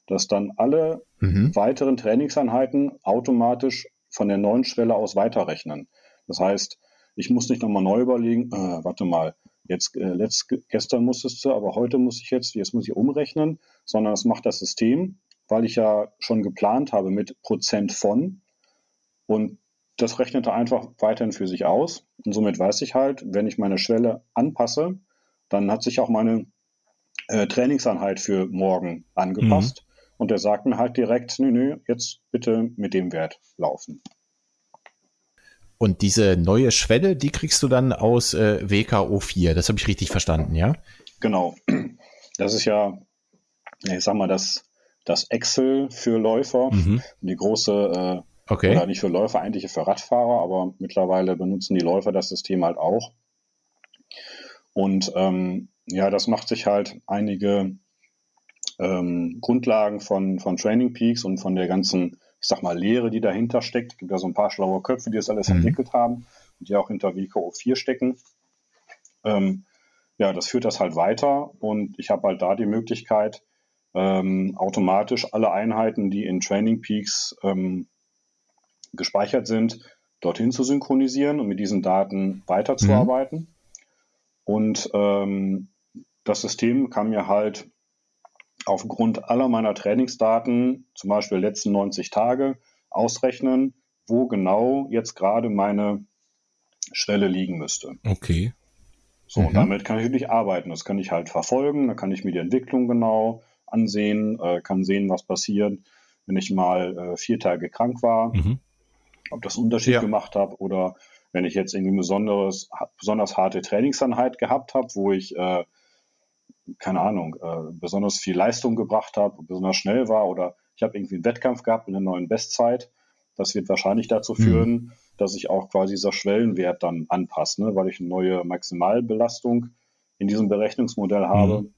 dass dann alle mhm. weiteren Trainingseinheiten automatisch von der neuen Schwelle aus weiterrechnen. Das heißt, ich muss nicht nochmal neu überlegen, äh, warte mal, jetzt äh, letzt, gestern musstest du, aber heute muss ich jetzt, jetzt muss ich umrechnen, sondern es macht das System, weil ich ja schon geplant habe mit Prozent von. Und das rechnet er einfach weiterhin für sich aus. Und somit weiß ich halt, wenn ich meine Schwelle anpasse, dann hat sich auch meine äh, Trainingseinheit für morgen angepasst. Mhm. und der sagt mir halt direkt, nö, nö, jetzt bitte mit dem Wert laufen. Und diese neue Schwelle, die kriegst du dann aus äh, WKO4. Das habe ich richtig verstanden, ja? Genau. Das ist ja, ich sag mal, das, das Excel für Läufer. Mhm. Die große, äh, okay. oder nicht für Läufer, eigentlich für Radfahrer, aber mittlerweile benutzen die Läufer das System halt auch. Und ähm, ja, das macht sich halt einige ähm, Grundlagen von, von Training Peaks und von der ganzen ich sag mal, Lehre, die dahinter steckt. Es gibt ja so ein paar schlaue Köpfe, die das alles mhm. entwickelt haben und die auch hinter WKO 4 stecken. Ähm, ja, das führt das halt weiter und ich habe halt da die Möglichkeit, ähm, automatisch alle Einheiten, die in Training Peaks ähm, gespeichert sind, dorthin zu synchronisieren und mit diesen Daten weiterzuarbeiten. Mhm. Und ähm, das System kann mir halt aufgrund aller meiner Trainingsdaten, zum Beispiel letzten 90 Tage, ausrechnen, wo genau jetzt gerade meine Schwelle liegen müsste. Okay. So, mhm. damit kann ich natürlich arbeiten. Das kann ich halt verfolgen, da kann ich mir die Entwicklung genau ansehen, äh, kann sehen, was passiert, wenn ich mal äh, vier Tage krank war, mhm. ob das einen Unterschied ja. gemacht habe oder wenn ich jetzt irgendwie besonderes, besonders harte Trainingseinheit gehabt habe, wo ich äh, keine Ahnung, äh, besonders viel Leistung gebracht habe, besonders schnell war oder ich habe irgendwie einen Wettkampf gehabt mit einer neuen Bestzeit. Das wird wahrscheinlich dazu mhm. führen, mhm. dass ich auch quasi dieser Schwellenwert dann anpasse, ne? weil ich eine neue Maximalbelastung in diesem Berechnungsmodell habe. Mhm.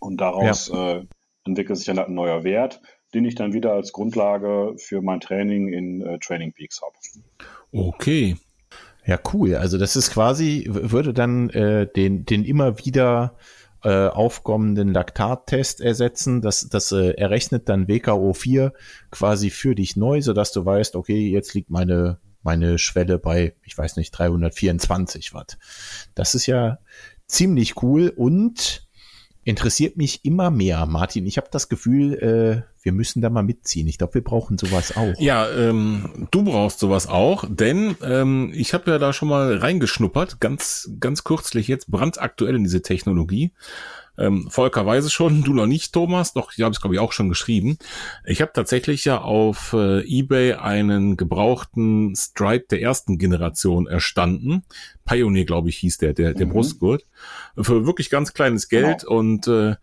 Und daraus ja. äh, entwickelt sich dann ein neuer Wert, den ich dann wieder als Grundlage für mein Training in äh, Training Peaks habe. Okay. Ja, cool. Also das ist quasi, würde dann äh, den, den immer wieder äh, aufkommenden Laktattest ersetzen. Das, das äh, errechnet dann WKO4 quasi für dich neu, sodass du weißt, okay, jetzt liegt meine, meine Schwelle bei, ich weiß nicht, 324 Watt. Das ist ja ziemlich cool und interessiert mich immer mehr, Martin. Ich habe das Gefühl, äh, wir müssen da mal mitziehen. Ich glaube, wir brauchen sowas auch. Ja, ähm, du brauchst sowas auch, denn ähm, ich habe ja da schon mal reingeschnuppert, ganz ganz kürzlich jetzt brandaktuell in diese Technologie ähm, Volker weiß es schon, du noch nicht, Thomas. Doch, ich habe es, glaube ich, auch schon geschrieben. Ich habe tatsächlich ja auf äh, Ebay einen gebrauchten Stripe der ersten Generation erstanden. Pioneer, glaube ich, hieß der, der, der mhm. Brustgurt. Für wirklich ganz kleines Geld genau. und äh,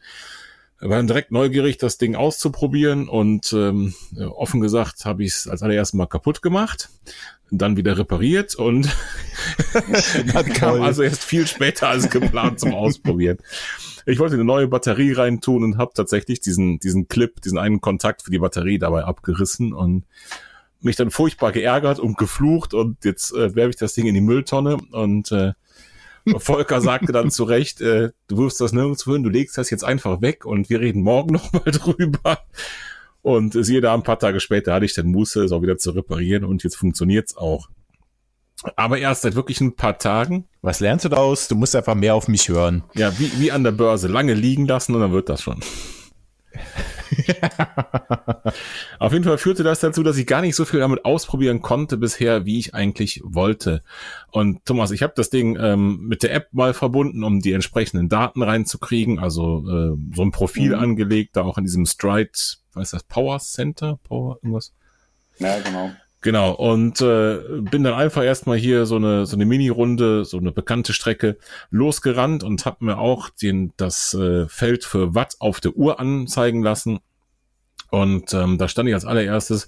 war dann direkt neugierig, das Ding auszuprobieren und ähm, offen gesagt habe ich es als allererstes mal kaputt gemacht, dann wieder repariert und dann kam also erst viel später als geplant zum Ausprobieren ich wollte eine neue Batterie reintun und habe tatsächlich diesen, diesen Clip, diesen einen Kontakt für die Batterie dabei abgerissen und mich dann furchtbar geärgert und geflucht und jetzt äh, werfe ich das Ding in die Mülltonne und äh, Volker sagte dann zu Recht, äh, du wirfst das nirgendwo hin, du legst das jetzt einfach weg und wir reden morgen nochmal drüber. Und siehe da, ein paar Tage später hatte ich dann Muße, es auch wieder zu reparieren und jetzt funktioniert's auch. Aber erst seit wirklich ein paar Tagen. Was lernst du daraus? Du musst einfach mehr auf mich hören. Ja, wie, wie an der Börse. Lange liegen lassen und dann wird das schon. Auf jeden Fall führte das dazu, dass ich gar nicht so viel damit ausprobieren konnte bisher, wie ich eigentlich wollte. Und Thomas, ich habe das Ding ähm, mit der App mal verbunden, um die entsprechenden Daten reinzukriegen, also äh, so ein Profil mhm. angelegt, da auch in diesem Stride, was ist das, Power Center, Power irgendwas? Ja, genau. Genau, und äh, bin dann einfach erstmal hier so eine, so eine Mini-Runde, so eine bekannte Strecke losgerannt und habe mir auch den, das äh, Feld für Watt auf der Uhr anzeigen lassen. Und ähm, da stand ich als allererstes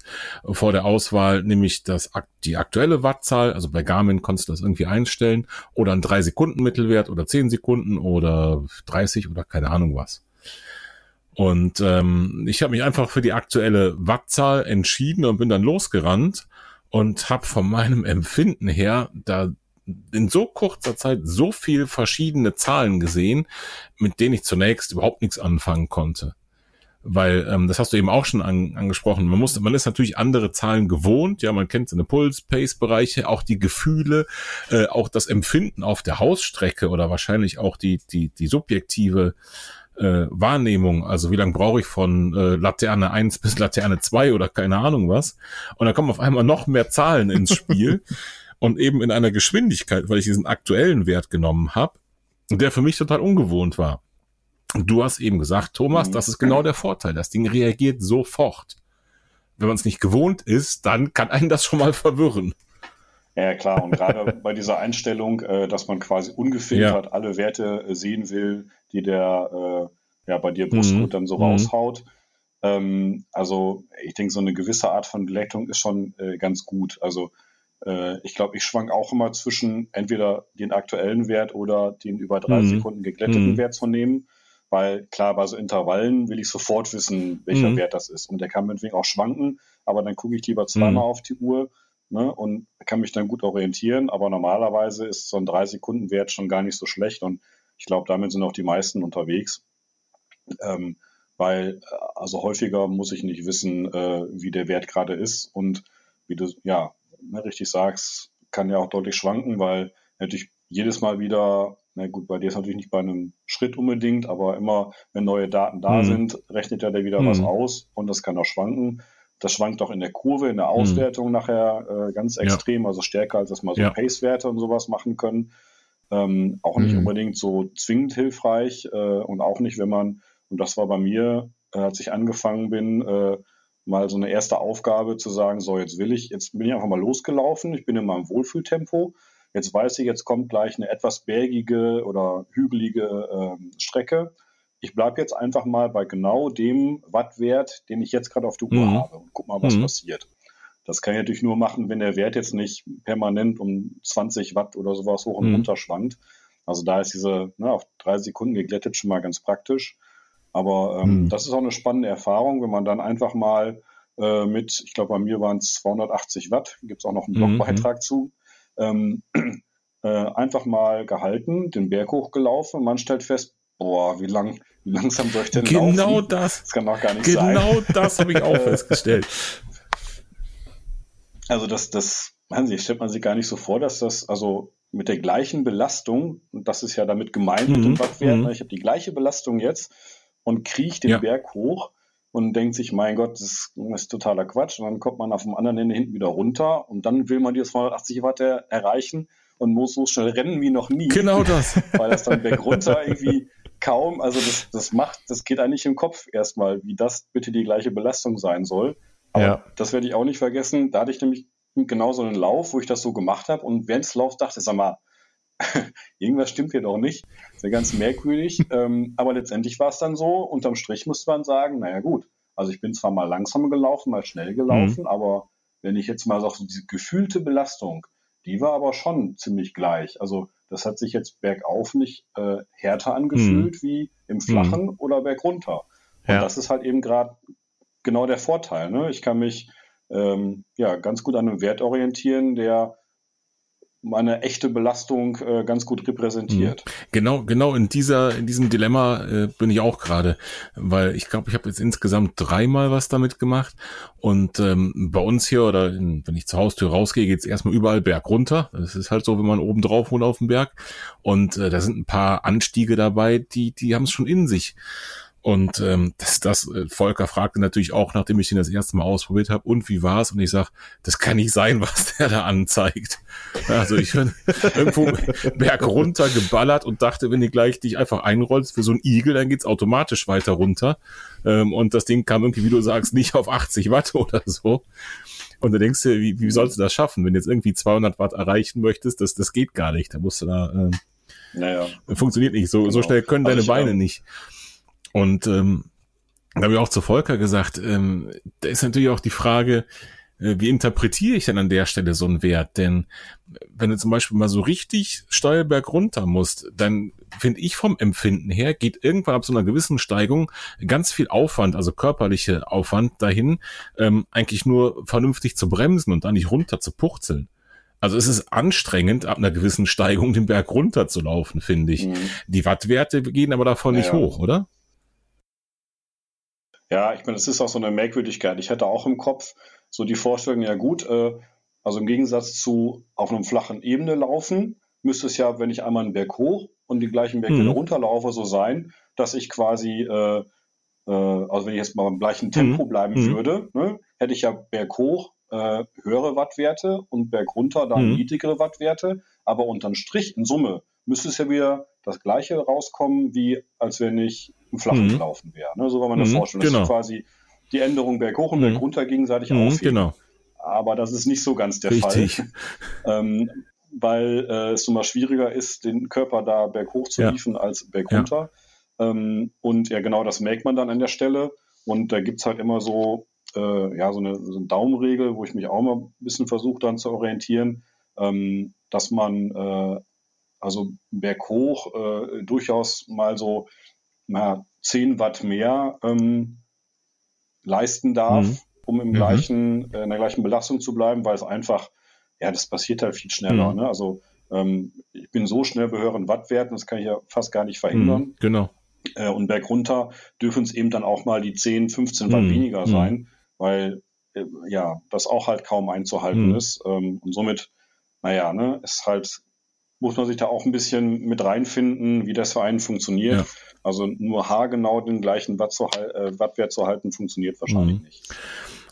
vor der Auswahl, nämlich das, die aktuelle Wattzahl, also bei Garmin konntest du das irgendwie einstellen, oder ein 3 Sekunden Mittelwert oder 10 Sekunden oder 30 oder keine Ahnung was. Und ähm, ich habe mich einfach für die aktuelle Wattzahl entschieden und bin dann losgerannt und habe von meinem Empfinden her da in so kurzer Zeit so viel verschiedene Zahlen gesehen, mit denen ich zunächst überhaupt nichts anfangen konnte. Weil, ähm, das hast du eben auch schon an, angesprochen, man muss, man ist natürlich andere Zahlen gewohnt, ja, man kennt seine Puls, Pace-Bereiche, auch die Gefühle, äh, auch das Empfinden auf der Hausstrecke oder wahrscheinlich auch die, die, die subjektive äh, Wahrnehmung, also wie lange brauche ich von äh, Laterne 1 bis Laterne 2 oder keine Ahnung was. Und dann kommen auf einmal noch mehr Zahlen ins Spiel und eben in einer Geschwindigkeit, weil ich diesen aktuellen Wert genommen habe, der für mich total ungewohnt war. Du hast eben gesagt, Thomas, mhm. das ist genau der Vorteil. Das Ding reagiert sofort. Wenn man es nicht gewohnt ist, dann kann einen das schon mal verwirren. Ja, klar. Und gerade bei dieser Einstellung, äh, dass man quasi ungefiltert ja. alle Werte äh, sehen will, die der äh, ja bei dir Brustcode mhm. dann so mhm. raushaut. Ähm, also ich denke, so eine gewisse Art von Glättung ist schon äh, ganz gut. Also äh, ich glaube, ich schwank auch immer zwischen entweder den aktuellen Wert oder den über drei mhm. Sekunden geglätteten mhm. Wert zu nehmen. Weil klar, bei so Intervallen will ich sofort wissen, welcher mhm. Wert das ist. Und der kann meinetwegen auch schwanken, aber dann gucke ich lieber zweimal mhm. auf die Uhr ne, und kann mich dann gut orientieren. Aber normalerweise ist so ein drei Sekunden Wert schon gar nicht so schlecht und ich glaube, damit sind auch die meisten unterwegs. Ähm, weil, äh, also häufiger muss ich nicht wissen, äh, wie der Wert gerade ist und wie du, ja, ne, richtig sagst, kann ja auch deutlich schwanken, weil natürlich jedes Mal wieder, na gut, bei dir ist natürlich nicht bei einem Schritt unbedingt, aber immer, wenn neue Daten da mhm. sind, rechnet ja der wieder mhm. was aus und das kann auch schwanken. Das schwankt auch in der Kurve, in der mhm. Auswertung mhm. nachher äh, ganz extrem, ja. also stärker, als dass mal so ja. Pace-Werte und sowas machen können. Ähm, auch nicht mhm. unbedingt so zwingend hilfreich äh, und auch nicht, wenn man, und das war bei mir, äh, als ich angefangen bin, äh, mal so eine erste Aufgabe zu sagen, so jetzt will ich, jetzt bin ich einfach mal losgelaufen, ich bin in meinem Wohlfühltempo, jetzt weiß ich, jetzt kommt gleich eine etwas bergige oder hügelige äh, Strecke. Ich bleibe jetzt einfach mal bei genau dem Wattwert, den ich jetzt gerade auf der Uhr mhm. habe und guck mal, was mhm. passiert. Das kann ich natürlich nur machen, wenn der Wert jetzt nicht permanent um 20 Watt oder sowas hoch und mhm. runter schwankt. Also da ist diese ne, auf drei Sekunden geglättet schon mal ganz praktisch. Aber ähm, mhm. das ist auch eine spannende Erfahrung, wenn man dann einfach mal äh, mit, ich glaube bei mir waren es 280 Watt, gibt es auch noch einen mhm. Blogbeitrag zu, ähm, äh, einfach mal gehalten, den Berg hochgelaufen und man stellt fest, boah, wie lang, wie langsam soll ich denn genau laufen? Das. Das kann doch gar nicht genau sein. Genau das habe ich auch festgestellt. Also das, das, man sich, stellt man sich gar nicht so vor, dass das, also mit der gleichen Belastung, und das ist ja damit gemeint mhm. mit dem mhm. Wattwert, mhm. ich habe die gleiche Belastung jetzt und kriege den ja. Berg hoch und denkt sich, mein Gott, das ist, das ist, totaler Quatsch. Und dann kommt man auf dem anderen Ende hinten wieder runter und dann will man die 280 Watt erreichen und muss so schnell rennen wie noch nie. Genau das. Weil das dann Berg runter irgendwie kaum, also das, das macht, das geht eigentlich im Kopf erstmal, wie das bitte die gleiche Belastung sein soll. Aber ja. das werde ich auch nicht vergessen. Da hatte ich nämlich genau so einen Lauf, wo ich das so gemacht habe und während des Laufs dachte, sag mal, irgendwas stimmt hier doch nicht. Das ist ja ganz merkwürdig. ähm, aber letztendlich war es dann so, unterm Strich musste man sagen, naja gut, also ich bin zwar mal langsam gelaufen, mal schnell gelaufen, mhm. aber wenn ich jetzt mal sage, so diese gefühlte Belastung, die war aber schon ziemlich gleich. Also das hat sich jetzt bergauf nicht äh, härter angefühlt mhm. wie im Flachen mhm. oder bergunter. Und ja. das ist halt eben gerade genau der Vorteil. Ne? Ich kann mich ähm, ja, ganz gut an einem Wert orientieren, der meine echte Belastung äh, ganz gut repräsentiert. Mhm. Genau, genau in dieser, in diesem Dilemma äh, bin ich auch gerade, weil ich glaube, ich habe jetzt insgesamt dreimal was damit gemacht und ähm, bei uns hier oder in, wenn ich zur Haustür rausgehe, geht's erstmal überall Berg runter. Das ist halt so, wenn man oben drauf wohnt auf dem Berg und äh, da sind ein paar Anstiege dabei, die, die haben es schon in sich. Und ähm, das, das äh, Volker fragte natürlich auch, nachdem ich ihn das erste Mal ausprobiert habe, und wie war's? Und ich sag, das kann nicht sein, was der da anzeigt. Also ich bin irgendwo berg runter geballert und dachte, wenn du gleich dich einfach einrollst für so einen Igel, dann geht's automatisch weiter runter. Ähm, und das Ding kam irgendwie, wie du sagst, nicht auf 80 Watt oder so. Und du denkst dir, wie, wie sollst du das schaffen, wenn du jetzt irgendwie 200 Watt erreichen möchtest? Das, das geht gar nicht. Da musst du da, äh, naja. funktioniert nicht. So, genau. so schnell können deine Beine nicht. Und ähm, da habe ich auch zu Volker gesagt, ähm, da ist natürlich auch die Frage, äh, wie interpretiere ich denn an der Stelle so einen Wert? Denn wenn du zum Beispiel mal so richtig Steuerberg runter musst, dann finde ich vom Empfinden her, geht irgendwann ab so einer gewissen Steigung ganz viel Aufwand, also körperliche Aufwand dahin, ähm, eigentlich nur vernünftig zu bremsen und dann nicht runter zu purzeln. Also es ist anstrengend, ab einer gewissen Steigung den Berg runter zu laufen, finde ich. Mhm. Die Wattwerte gehen aber davon ja, nicht hoch, oder? Ja, ich meine, das ist auch so eine Merkwürdigkeit. Ich hätte auch im Kopf so die Vorstellung, ja gut, äh, also im Gegensatz zu auf einem flachen Ebene laufen, müsste es ja, wenn ich einmal einen Berg hoch und den gleichen Berg mhm. wieder runterlaufe, so sein, dass ich quasi, äh, äh, also wenn ich jetzt mal beim gleichen Tempo mhm. bleiben mhm. würde, ne, hätte ich ja Berg hoch äh, höhere Wattwerte und Berg runter dann mhm. niedrigere Wattwerte, aber unterm Strich in Summe müsste es ja wieder das gleiche rauskommen, wie als wenn ich im Flachen mhm. gelaufen wäre. Ne? So war meine mhm, Vorstellung. Genau. Das ist quasi die Änderung Berg hoch und Berg mhm. runter gegenseitig mhm, aufheben. Genau. Aber das ist nicht so ganz der Richtig. Fall. ähm, weil äh, es immer schwieriger ist, den Körper da berghoch zu ja. liefen als bergunter. Ja. Ähm, und ja, genau das merkt man dann an der Stelle. Und da gibt es halt immer so, äh, ja, so eine, so eine Daumenregel, wo ich mich auch mal ein bisschen versuche dann zu orientieren, ähm, dass man äh, also berghoch äh, durchaus mal so na, 10 Watt mehr ähm, leisten darf, mhm. um im mhm. gleichen, äh, in der gleichen Belastung zu bleiben, weil es einfach, ja, das passiert halt viel schneller. Mhm. Ne? Also ähm, ich bin so schnell bei höheren Wattwerten, das kann ich ja fast gar nicht verhindern. Mhm. Genau. Äh, und bergunter dürfen es eben dann auch mal die 10, 15 Watt mhm. weniger mhm. sein, weil äh, ja, das auch halt kaum einzuhalten ist. Ähm, und somit, naja, ne, ist halt muss man sich da auch ein bisschen mit reinfinden, wie das für einen funktioniert. Ja. Also nur haargenau den gleichen Watt zu, äh, Wattwert zu halten, funktioniert wahrscheinlich mhm. nicht.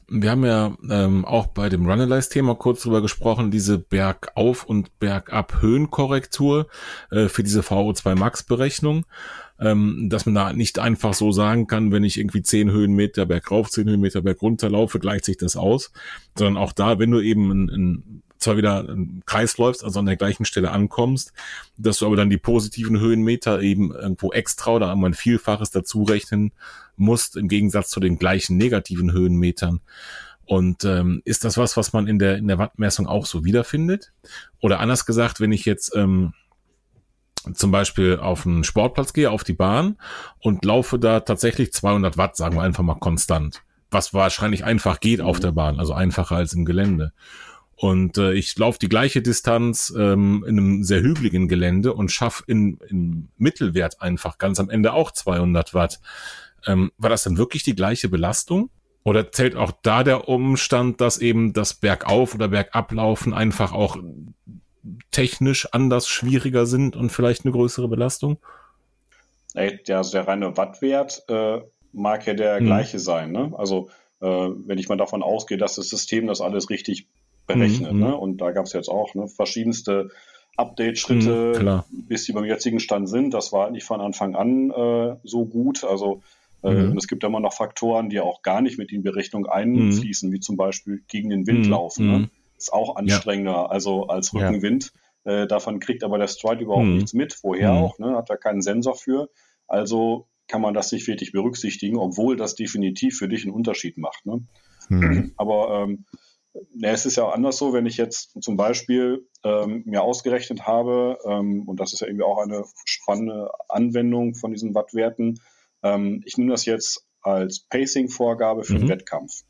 Wir haben ja ähm, auch bei dem Runalyze-Thema kurz drüber gesprochen, diese Bergauf- und Bergab-Höhenkorrektur äh, für diese VO2 Max-Berechnung, ähm, dass man da nicht einfach so sagen kann, wenn ich irgendwie zehn Höhenmeter bergauf, zehn Höhenmeter bergunter laufe, gleicht sich das aus, sondern auch da, wenn du eben ein, ein zwar wieder im Kreis läufst, also an der gleichen Stelle ankommst, dass du aber dann die positiven Höhenmeter eben irgendwo extra oder einmal ein Vielfaches dazu rechnen musst, im Gegensatz zu den gleichen negativen Höhenmetern. Und ähm, ist das was, was man in der, in der Wattmessung auch so wiederfindet? Oder anders gesagt, wenn ich jetzt ähm, zum Beispiel auf einen Sportplatz gehe, auf die Bahn und laufe da tatsächlich 200 Watt, sagen wir einfach mal konstant, was wahrscheinlich einfach geht auf der Bahn, also einfacher als im Gelände. Und äh, ich laufe die gleiche Distanz ähm, in einem sehr hügeligen Gelände und schaffe in, in Mittelwert einfach ganz am Ende auch 200 Watt. Ähm, war das dann wirklich die gleiche Belastung? Oder zählt auch da der Umstand, dass eben das Bergauf- oder Bergablaufen einfach auch technisch anders schwieriger sind und vielleicht eine größere Belastung? Ja, also der reine Wattwert äh, mag ja der hm. gleiche sein. Ne? Also äh, wenn ich mal davon ausgehe, dass das System das alles richtig berechnet. Mhm. Ne? Und da gab es jetzt auch ne, verschiedenste Update-Schritte, mhm, bis die beim jetzigen Stand sind. Das war nicht von Anfang an äh, so gut. Also äh, mhm. es gibt immer noch Faktoren, die auch gar nicht mit in die Berechnung einfließen, wie zum Beispiel gegen den Wind mhm. laufen. Ne? Mhm. Ist auch anstrengender, ja. also als Rückenwind. Ja. Äh, davon kriegt aber der Stride überhaupt mhm. nichts mit. Woher auch? Ne? Hat er keinen Sensor für. Also kann man das nicht wirklich berücksichtigen, obwohl das definitiv für dich einen Unterschied macht. Ne? Mhm. Aber ähm, ja, es ist ja auch anders so, wenn ich jetzt zum Beispiel ähm, mir ausgerechnet habe, ähm, und das ist ja irgendwie auch eine spannende Anwendung von diesen Wattwerten, ähm, ich nehme das jetzt als Pacing-Vorgabe für mhm. den Wettkampf.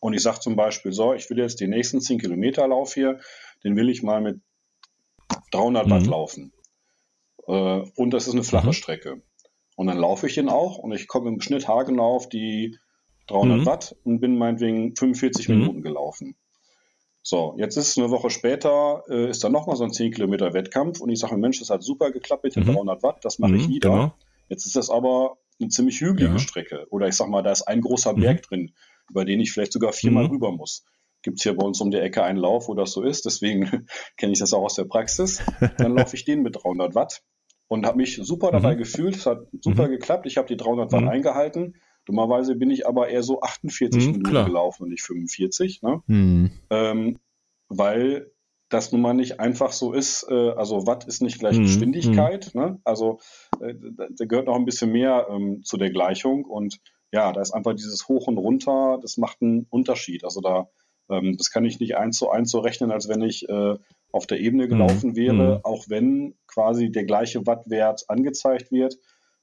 und ich sage zum Beispiel, so, ich will jetzt den nächsten 10 Kilometer Lauf hier, den will ich mal mit 300 mhm. Watt laufen. Äh, und das ist eine flache mhm. Strecke. Und dann laufe ich den auch und ich komme im Schnitt haargenau auf die 300 mhm. Watt und bin meinetwegen 45 mhm. Minuten gelaufen. So, jetzt ist es eine Woche später, äh, ist da nochmal so ein 10 Kilometer Wettkampf und ich sage, Mensch, das hat super geklappt mit den mhm. 300 Watt, das mache ich mhm, wieder. Genau. Jetzt ist das aber eine ziemlich hügelige ja. Strecke. Oder ich sag mal, da ist ein großer Berg mhm. drin, über den ich vielleicht sogar viermal mhm. rüber muss. Gibt es hier bei uns um die Ecke einen Lauf, wo das so ist, deswegen kenne ich das auch aus der Praxis. Dann laufe ich den mit 300 Watt und habe mich super dabei mhm. gefühlt. Es hat super geklappt. Ich habe die 300 Watt eingehalten Dummerweise bin ich aber eher so 48 mhm, Minuten klar. gelaufen und nicht 45, ne? Mhm. Ähm, weil das nun mal nicht einfach so ist. Äh, also Watt ist nicht gleich mhm. Geschwindigkeit. Mhm. Ne? Also äh, da gehört noch ein bisschen mehr ähm, zu der Gleichung und ja, da ist einfach dieses Hoch und Runter, das macht einen Unterschied. Also da, ähm, das kann ich nicht eins zu eins so rechnen, als wenn ich äh, auf der Ebene gelaufen mhm. wäre, mhm. auch wenn quasi der gleiche Wattwert angezeigt wird.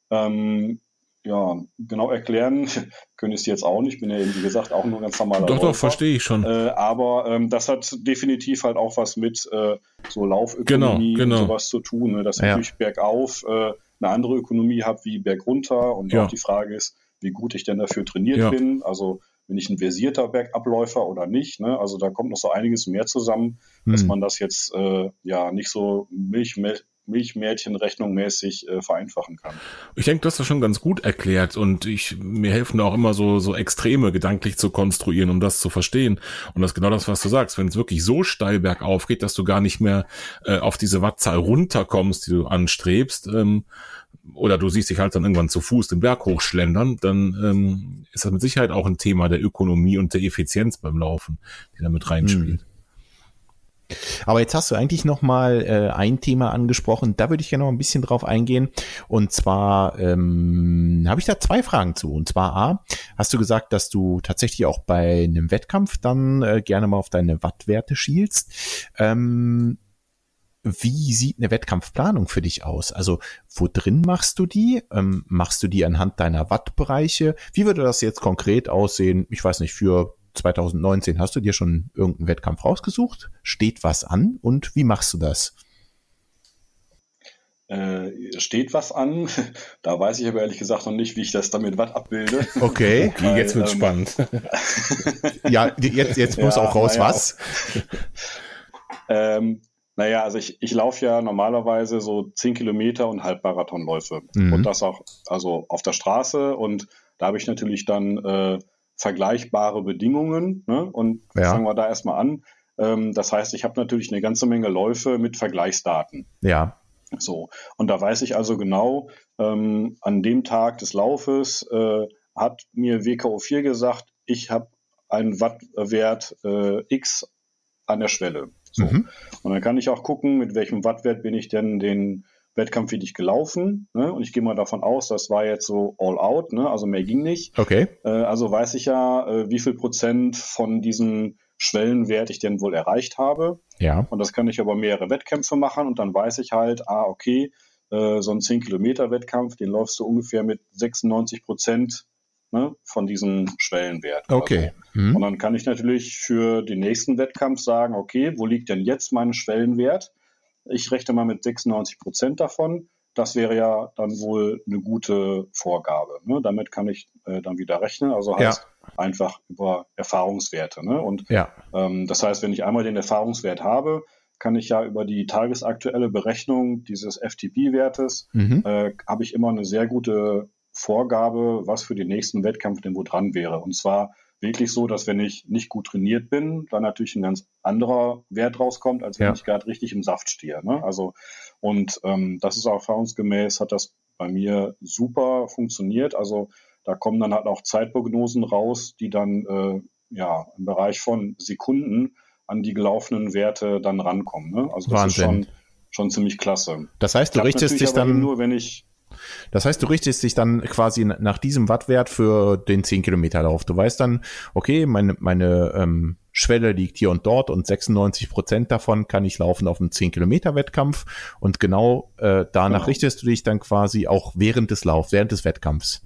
Ähm, ja, genau erklären könnte ich es jetzt auch nicht. Bin ja eben, wie gesagt, auch nur ganz normaler Doch, Läufer. doch, verstehe ich schon. Äh, aber ähm, das hat definitiv halt auch was mit äh, so Laufökonomie genau, genau. und sowas zu tun. Ne? Dass ich ja. natürlich bergauf äh, eine andere Ökonomie habe wie bergunter. Und ja. auch die Frage ist, wie gut ich denn dafür trainiert ja. bin. Also bin ich ein versierter Bergabläufer oder nicht. Ne? Also da kommt noch so einiges mehr zusammen, hm. dass man das jetzt äh, ja nicht so Milch, Milchmädchenrechnung mäßig äh, vereinfachen kann. Ich denke, du hast das schon ganz gut erklärt und ich, mir helfen auch immer so, so Extreme gedanklich zu konstruieren, um das zu verstehen. Und das ist genau das, was du sagst. Wenn es wirklich so steil bergauf geht, dass du gar nicht mehr äh, auf diese Wattzahl runterkommst, die du anstrebst, ähm, oder du siehst dich halt dann irgendwann zu Fuß den Berg hochschlendern, dann ähm, ist das mit Sicherheit auch ein Thema der Ökonomie und der Effizienz beim Laufen, die da mit reinspielt. Hm. Aber jetzt hast du eigentlich noch mal äh, ein Thema angesprochen, da würde ich gerne noch ein bisschen drauf eingehen. Und zwar ähm, habe ich da zwei Fragen zu. Und zwar A, hast du gesagt, dass du tatsächlich auch bei einem Wettkampf dann äh, gerne mal auf deine Wattwerte schielst. Ähm, wie sieht eine Wettkampfplanung für dich aus? Also wo drin machst du die? Ähm, machst du die anhand deiner Wattbereiche? Wie würde das jetzt konkret aussehen? Ich weiß nicht, für 2019. Hast du dir schon irgendeinen Wettkampf rausgesucht? Steht was an und wie machst du das? Äh, steht was an. Da weiß ich aber ehrlich gesagt noch nicht, wie ich das damit Watt abbilde. Okay, Weil, jetzt wird ähm, spannend. ja, jetzt, jetzt muss ja, auch raus naja, was. ähm, naja, also ich, ich laufe ja normalerweise so 10 Kilometer und Halbmarathonläufe. Mhm. Und das auch also auf der Straße. Und da habe ich natürlich dann äh, vergleichbare Bedingungen. Ne? Und ja. fangen wir da erstmal an. Ähm, das heißt, ich habe natürlich eine ganze Menge Läufe mit Vergleichsdaten. Ja. So. Und da weiß ich also genau, ähm, an dem Tag des Laufes äh, hat mir WKO4 gesagt, ich habe einen Wattwert äh, X an der Schwelle. So. Mhm. Und dann kann ich auch gucken, mit welchem Wattwert bin ich denn den Wettkampf wie dich gelaufen. Ne? Und ich gehe mal davon aus, das war jetzt so all out, ne? also mehr ging nicht. Okay. Äh, also weiß ich ja, äh, wie viel Prozent von diesem Schwellenwert ich denn wohl erreicht habe. Ja. Und das kann ich aber mehrere Wettkämpfe machen und dann weiß ich halt, ah, okay, äh, so ein 10-Kilometer-Wettkampf, den läufst du ungefähr mit 96 Prozent ne, von diesem Schwellenwert. Okay. So. Mhm. Und dann kann ich natürlich für den nächsten Wettkampf sagen, okay, wo liegt denn jetzt mein Schwellenwert? Ich rechne mal mit 96 Prozent davon. Das wäre ja dann wohl eine gute Vorgabe. Ne? Damit kann ich äh, dann wieder rechnen. Also heißt ja. einfach über Erfahrungswerte. Ne? Und ja. ähm, das heißt, wenn ich einmal den Erfahrungswert habe, kann ich ja über die tagesaktuelle Berechnung dieses FTP-Wertes, mhm. äh, habe ich immer eine sehr gute Vorgabe, was für den nächsten Wettkampf denn wo dran wäre. Und zwar wirklich so, dass wenn ich nicht gut trainiert bin, dann natürlich ein ganz anderer Wert rauskommt, als wenn ja. ich gerade richtig im Saft stehe. Ne? Also und ähm, das ist auch erfahrungsgemäß, hat das bei mir super funktioniert. Also da kommen dann halt auch Zeitprognosen raus, die dann äh, ja im Bereich von Sekunden an die gelaufenen Werte dann rankommen. Ne? Also das Wahnsinn. ist schon, schon ziemlich klasse. Das heißt, du richtest dich dann nur, wenn ich das heißt, du richtest dich dann quasi nach diesem Wattwert für den 10 Kilometer Lauf. Du weißt dann, okay, meine, meine ähm, Schwelle liegt hier und dort und 96 Prozent davon kann ich laufen auf einem 10 Kilometer Wettkampf und genau äh, danach genau. richtest du dich dann quasi auch während des Laufs, während des Wettkampfs.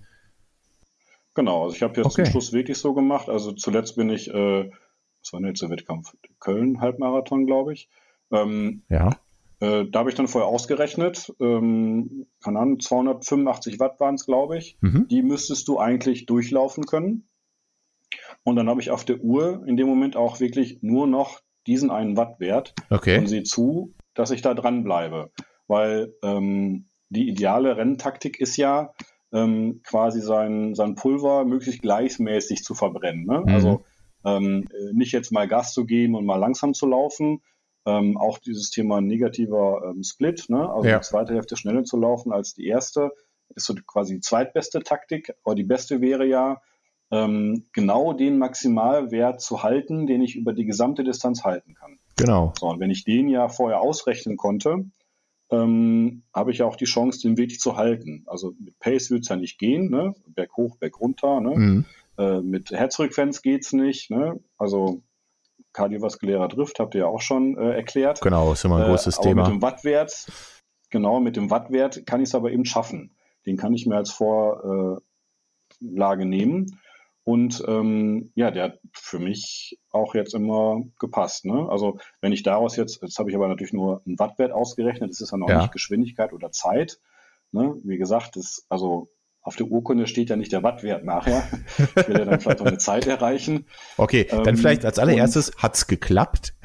Genau, also ich habe jetzt okay. zum Schluss wirklich so gemacht. Also zuletzt bin ich, äh, was war denn jetzt der Wettkampf? Köln Halbmarathon, glaube ich. Ähm, ja. Äh, da habe ich dann vorher ausgerechnet, ähm, keine Ahnung, 285 Watt waren es, glaube ich. Mhm. Die müsstest du eigentlich durchlaufen können. Und dann habe ich auf der Uhr in dem Moment auch wirklich nur noch diesen einen Wattwert okay. und sehe zu, dass ich da dranbleibe. Weil ähm, die ideale Renntaktik ist ja, ähm, quasi sein, sein Pulver möglichst gleichmäßig zu verbrennen. Ne? Mhm. Also ähm, nicht jetzt mal Gas zu geben und mal langsam zu laufen. Ähm, auch dieses Thema negativer ähm, Split, ne? also ja. die zweite Hälfte schneller zu laufen als die erste, ist so quasi die zweitbeste Taktik. Aber die beste wäre ja, ähm, genau den Maximalwert zu halten, den ich über die gesamte Distanz halten kann. Genau. So, und wenn ich den ja vorher ausrechnen konnte, ähm, habe ich ja auch die Chance, den wirklich zu halten. Also mit Pace wird es ja nicht gehen, ne? Berg hoch, Berg runter, ne? Mhm. Äh, mit Herzfrequenz geht es nicht, ne? Also kardiovaskulärer Drift habt ihr ja auch schon äh, erklärt. Genau, ist immer ein großes äh, Thema. Mit dem Wattwert, genau, mit dem Wattwert kann ich es aber eben schaffen. Den kann ich mir als Vorlage nehmen. Und ähm, ja, der hat für mich auch jetzt immer gepasst. Ne? Also wenn ich daraus jetzt, jetzt habe ich aber natürlich nur einen Wattwert ausgerechnet, das ist ja noch ja. nicht Geschwindigkeit oder Zeit. Ne? Wie gesagt, das, also auf der Urkunde steht ja nicht der Wattwert nachher. Ich will ja dann vielleicht auch eine Zeit erreichen. Okay, dann ähm, vielleicht als allererstes, hat's geklappt?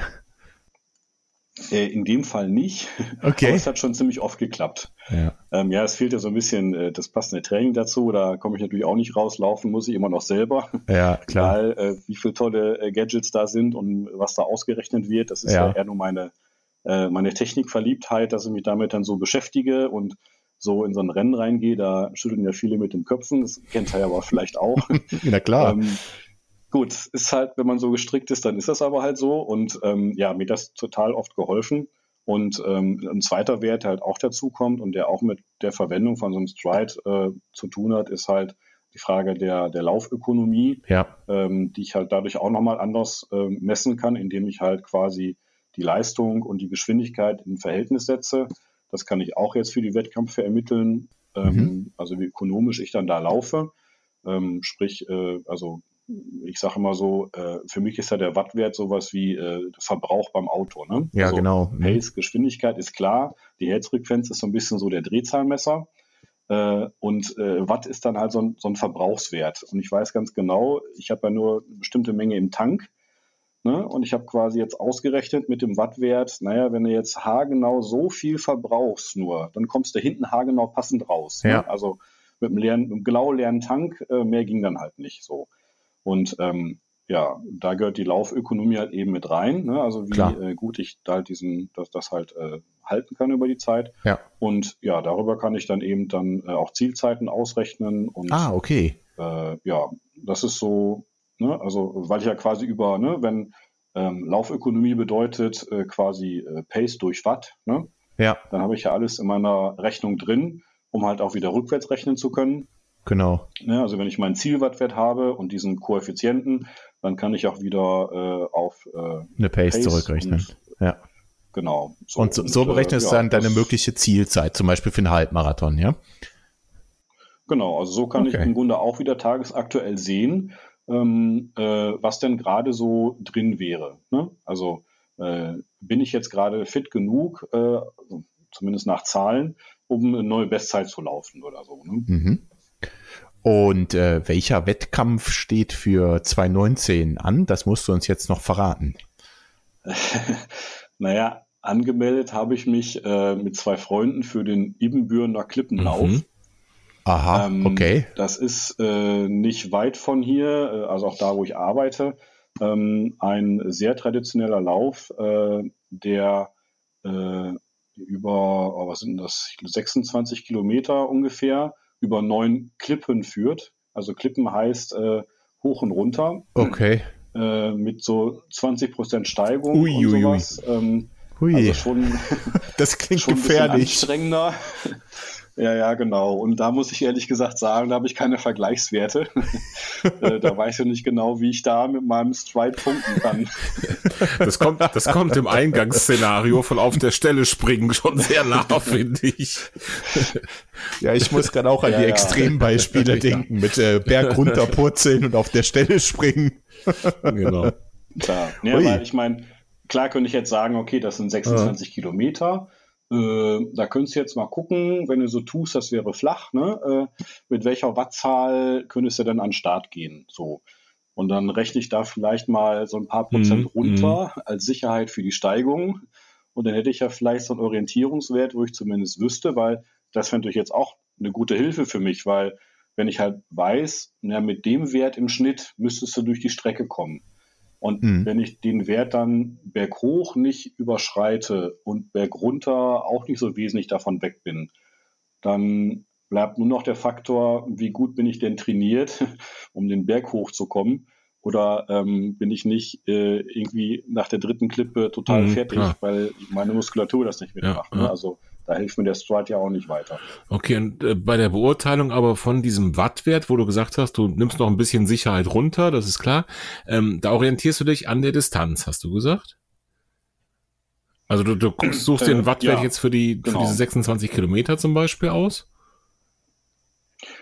Äh, in dem Fall nicht. Okay. Aber es hat schon ziemlich oft geklappt. Ja, ähm, ja es fehlt ja so ein bisschen äh, das passende Training dazu. Da komme ich natürlich auch nicht raus. Laufen muss ich immer noch selber. Ja, klar. Weil, äh, wie viele tolle äh, Gadgets da sind und was da ausgerechnet wird. Das ist ja, ja eher nur meine, äh, meine Technikverliebtheit, dass ich mich damit dann so beschäftige und so in so ein Rennen reingehe. Da schütteln ja viele mit den Köpfen. Das kennt er ja aber vielleicht auch. Na klar. Ähm, gut, ist halt, wenn man so gestrickt ist, dann ist das aber halt so. Und ähm, ja, mir das total oft geholfen. Und ähm, ein zweiter Wert, der halt auch dazu kommt und der auch mit der Verwendung von so einem Stride äh, zu tun hat, ist halt die Frage der, der Laufökonomie, ja. ähm, die ich halt dadurch auch nochmal anders äh, messen kann, indem ich halt quasi die Leistung und die Geschwindigkeit in Verhältnis setze. Das kann ich auch jetzt für die Wettkämpfe ermitteln, ähm, mhm. also wie ökonomisch ich dann da laufe. Ähm, sprich, äh, also ich sage immer so, äh, für mich ist ja der Wattwert sowas wie äh, Verbrauch beim Auto. Ne? Ja, also genau. Mhm. Pace, Geschwindigkeit ist klar, die Herzfrequenz ist so ein bisschen so der Drehzahlmesser. Äh, und äh, Watt ist dann halt so ein, so ein Verbrauchswert. Und ich weiß ganz genau, ich habe ja nur eine bestimmte Menge im Tank. Ne? Und ich habe quasi jetzt ausgerechnet mit dem Wattwert, naja, wenn du jetzt haargenau so viel verbrauchst nur, dann kommst du hinten haargenau passend raus. Ne? Ja. Ne? Also mit einem, leeren, mit einem genau leeren Tank, äh, mehr ging dann halt nicht so. Und ähm, ja, da gehört die Laufökonomie halt eben mit rein. Ne? Also wie äh, gut ich da halt diesen, dass das halt äh, halten kann über die Zeit. Ja. Und ja, darüber kann ich dann eben dann äh, auch Zielzeiten ausrechnen. Und, ah, okay. Äh, ja, das ist so, ne? also weil ich ja quasi über, ne, wenn ähm, Laufökonomie bedeutet äh, quasi äh, Pace durch Watt, ne? Ja. Dann habe ich ja alles in meiner Rechnung drin, um halt auch wieder rückwärts rechnen zu können. Genau. Ja, also wenn ich meinen Zielwattwert habe und diesen Koeffizienten, dann kann ich auch wieder äh, auf äh, eine Pace, Pace zurückrechnen. Ja. Genau. So, und so, so berechnest du äh, dann deine mögliche Zielzeit, zum Beispiel für einen Halbmarathon, ja? Genau, also so kann okay. ich im Grunde auch wieder tagesaktuell sehen, ähm, äh, was denn gerade so drin wäre. Ne? Also äh, bin ich jetzt gerade fit genug, äh, zumindest nach Zahlen, um eine neue Bestzeit zu laufen oder so. Ne? Mhm. Und äh, welcher Wettkampf steht für 2019 an? Das musst du uns jetzt noch verraten. naja, angemeldet habe ich mich äh, mit zwei Freunden für den Ibbenbürener Klippenlauf. Mhm. Aha, ähm, okay. Das ist äh, nicht weit von hier, äh, also auch da, wo ich arbeite. Ähm, ein sehr traditioneller Lauf, äh, der äh, über, oh, was sind das, 26 Kilometer ungefähr über neun Klippen führt. Also Klippen heißt äh, hoch und runter. Okay. Äh, mit so 20 Prozent Steigung ui, und sowas. Ähm, also schon, das klingt schon gefährlich. anstrengender. Ja, ja, genau. Und da muss ich ehrlich gesagt sagen, da habe ich keine Vergleichswerte. Äh, da weiß ich nicht genau, wie ich da mit meinem Stride punkten kann. Das kommt, das kommt im Eingangsszenario von auf der Stelle springen schon sehr nah, finde ich. Ja, ich muss gerade auch an ja, die ja. Extrembeispiele ja. denken, mit äh, Berg runterpurzeln und auf der Stelle springen. Genau. Klar. Ja, weil ich meine, klar könnte ich jetzt sagen, okay, das sind 26 Kilometer äh, da könntest du jetzt mal gucken, wenn du so tust, das wäre flach, ne? Äh, mit welcher Wattzahl könntest du dann an den Start gehen? So. Und dann rechne ich da vielleicht mal so ein paar Prozent mm, runter mm. als Sicherheit für die Steigung. Und dann hätte ich ja vielleicht so einen Orientierungswert, wo ich zumindest wüsste, weil das wäre natürlich jetzt auch eine gute Hilfe für mich, weil wenn ich halt weiß, na, mit dem Wert im Schnitt müsstest du durch die Strecke kommen. Und mhm. wenn ich den Wert dann berghoch nicht überschreite und bergunter auch nicht so wesentlich davon weg bin, dann bleibt nur noch der Faktor, wie gut bin ich denn trainiert, um den Berg hochzukommen. Oder ähm, bin ich nicht äh, irgendwie nach der dritten Klippe total mhm, fertig, klar. weil meine Muskulatur das nicht mitmacht. Ja, ne? ja. Also da hilft mir der Stride ja auch nicht weiter. Okay, und äh, bei der Beurteilung aber von diesem Wattwert, wo du gesagt hast, du nimmst noch ein bisschen Sicherheit runter, das ist klar, ähm, da orientierst du dich an der Distanz, hast du gesagt? Also du, du guckst, suchst äh, den Wattwert ja, jetzt für die genau. für diese 26 Kilometer zum Beispiel aus?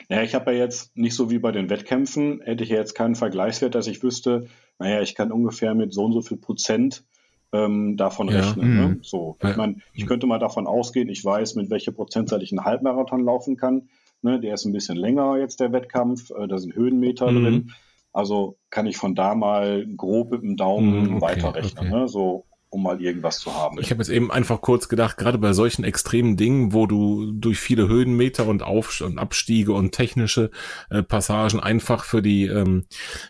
Naja, ich habe ja jetzt nicht so wie bei den Wettkämpfen, hätte ich ja jetzt keinen Vergleichswert, dass ich wüsste, naja, ich kann ungefähr mit so und so viel Prozent ähm, davon ja. rechnen. Ne? Mhm. So, ich meine, ich könnte mal davon ausgehen, ich weiß, mit welcher Prozentzahl ich einen Halbmarathon laufen kann. Ne? Der ist ein bisschen länger jetzt der Wettkampf, äh, da sind Höhenmeter mhm. drin. Also kann ich von da mal grob mit dem Daumen mhm, okay, weiterrechnen. Okay. Ne? So um mal irgendwas zu haben. Ich habe jetzt eben einfach kurz gedacht, gerade bei solchen extremen Dingen, wo du durch viele Höhenmeter und Auf- und Abstiege und technische äh, Passagen einfach für die ähm,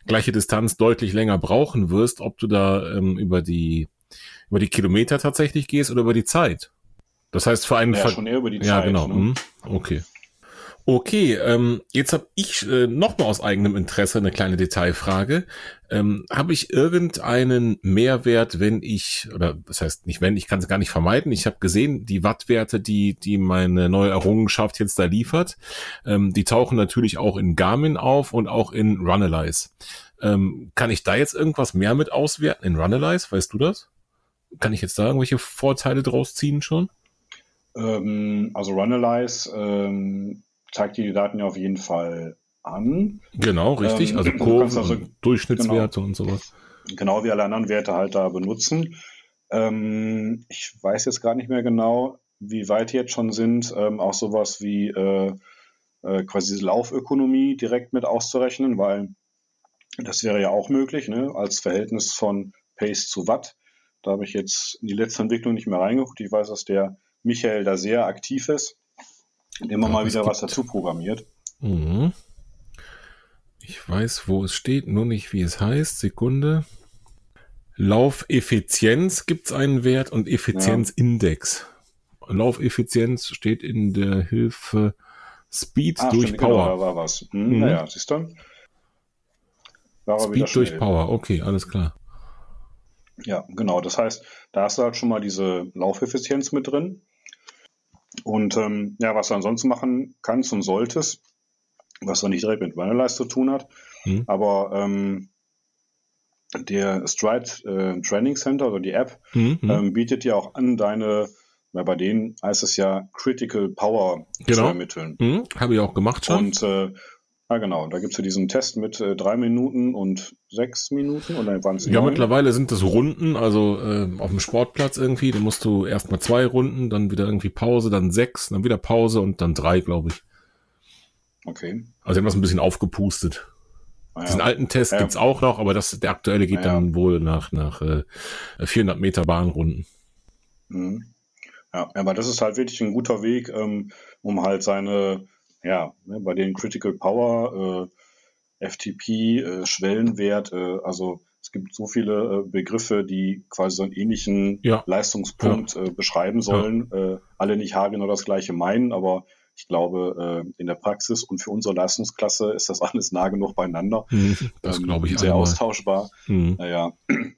gleiche Distanz deutlich länger brauchen wirst, ob du da ähm, über die über die Kilometer tatsächlich gehst oder über die Zeit? Das heißt für einen ja, Ver schon eher über die ja, Zeit. Ja, genau. Ne? Mhm. Okay. Okay, ähm, jetzt habe ich äh, nochmal aus eigenem Interesse eine kleine Detailfrage. Ähm, habe ich irgendeinen Mehrwert, wenn ich, oder das heißt nicht wenn, ich kann es gar nicht vermeiden. Ich habe gesehen, die Wattwerte, die, die meine neue Errungenschaft jetzt da liefert, ähm, die tauchen natürlich auch in Garmin auf und auch in Runalyze. Ähm, kann ich da jetzt irgendwas mehr mit auswerten in Runalyze? Weißt du das? Kann ich jetzt da irgendwelche Vorteile draus ziehen schon? Ähm, also Runalyze ähm, zeigt die Daten ja auf jeden Fall an. Genau, richtig. Ähm, also Kurven, also, Durchschnittswerte genau, und sowas. Genau wie alle anderen Werte halt da benutzen. Ähm, ich weiß jetzt gar nicht mehr genau, wie weit die jetzt schon sind, ähm, auch sowas wie äh, äh, quasi Laufökonomie direkt mit auszurechnen, weil das wäre ja auch möglich, ne, als Verhältnis von Pace zu Watt. Da habe ich jetzt in die letzte Entwicklung nicht mehr reingeguckt. Ich weiß, dass der Michael da sehr aktiv ist und immer ja, mal wieder was dazu programmiert. Mhm. Ich weiß, wo es steht, nur nicht, wie es heißt. Sekunde. Laufeffizienz gibt es einen Wert und Effizienzindex. Ja. Laufeffizienz steht in der Hilfe Speed ah, durch stimmt, genau, Power. Genau, da war was. Hm, mhm. Naja, siehst du? Speed durch Power, okay, alles klar. Ja, genau. Das heißt, da hast du halt schon mal diese Laufeffizienz mit drin. Und ähm, ja, was du ansonsten machen kannst und solltest, was dann nicht direkt mit Vanillite zu tun hat, mhm. aber ähm, der Stride äh, Training Center oder die App mhm. ähm, bietet dir auch an, deine, weil bei denen heißt es ja Critical Power genau. zu ermitteln. Mhm. Habe ich auch gemacht schon. Und äh, Ah, genau. Da gibt's ja diesen Test mit äh, drei Minuten und sechs Minuten oder waren es Ja, neun? mittlerweile sind das Runden, also äh, auf dem Sportplatz irgendwie. Da musst du erstmal zwei Runden, dann wieder irgendwie Pause, dann sechs, dann wieder Pause und dann drei, glaube ich. Okay. Also haben das ein bisschen aufgepustet. Ah, ja. Diesen alten Test ja. gibt's auch noch, aber das, der aktuelle geht ah, ja. dann wohl nach, nach äh, 400 Meter Bahnrunden. Mhm. Ja, aber das ist halt wirklich ein guter Weg, ähm, um halt seine ja, ne, bei den Critical Power, äh, FTP, äh, Schwellenwert, äh, also es gibt so viele äh, Begriffe, die quasi so einen ähnlichen ja. Leistungspunkt ja. Äh, beschreiben sollen. Ja. Äh, alle nicht haargenau das gleiche meinen, aber ich glaube, in der Praxis und für unsere Leistungsklasse ist das alles nah genug beieinander. Mhm, das ähm, glaube ich Sehr einmal. austauschbar. Mhm. Naja.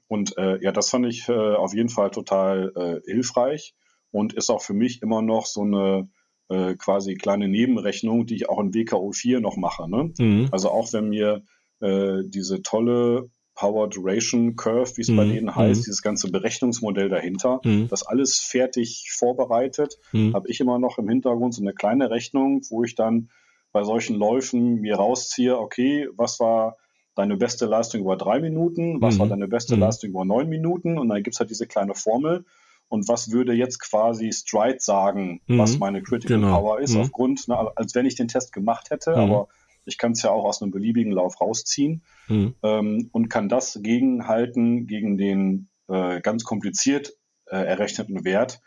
Und ja, das fand ich auf jeden Fall total hilfreich und ist auch für mich immer noch so eine äh, quasi kleine Nebenrechnung, die ich auch in WKO 4 noch mache. Ne? Mhm. Also auch wenn mir äh, diese tolle Power Duration Curve, wie es mhm. bei denen heißt, mhm. dieses ganze Berechnungsmodell dahinter, mhm. das alles fertig vorbereitet, mhm. habe ich immer noch im Hintergrund so eine kleine Rechnung, wo ich dann bei solchen Läufen mir rausziehe, okay, was war deine beste Leistung über drei Minuten, was war mhm. deine beste mhm. Leistung über neun Minuten und dann gibt's halt diese kleine Formel und was würde jetzt quasi Stride sagen, was meine Critical genau. Power ist, aufgrund, ne, als wenn ich den Test gemacht hätte, aber ich kann es ja auch aus einem beliebigen Lauf rausziehen mhm. ähm, und kann das gegenhalten gegen den äh, ganz kompliziert äh, errechneten Wert.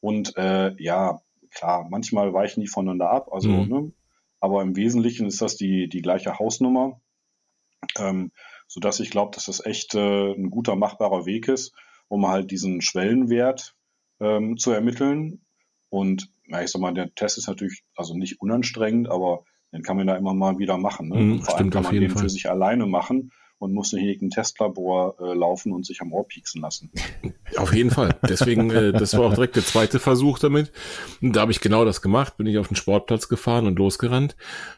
Und äh, ja, klar, manchmal weichen die voneinander ab, also, mhm. ne, aber im Wesentlichen ist das die, die gleiche Hausnummer, ähm, sodass ich glaube, dass das echt äh, ein guter, machbarer Weg ist, um halt diesen Schwellenwert ähm, zu ermitteln. Und ja, ich sag mal, der Test ist natürlich also nicht unanstrengend, aber den kann man da immer mal wieder machen. Ne? Mhm, Vor allem kann man den Fall. für sich alleine machen und muss nicht in ein Testlabor äh, laufen und sich am Ohr pieksen lassen. Auf jeden Fall. Deswegen, äh, das war auch direkt der zweite Versuch damit. Und da habe ich genau das gemacht, bin ich auf den Sportplatz gefahren und losgerannt.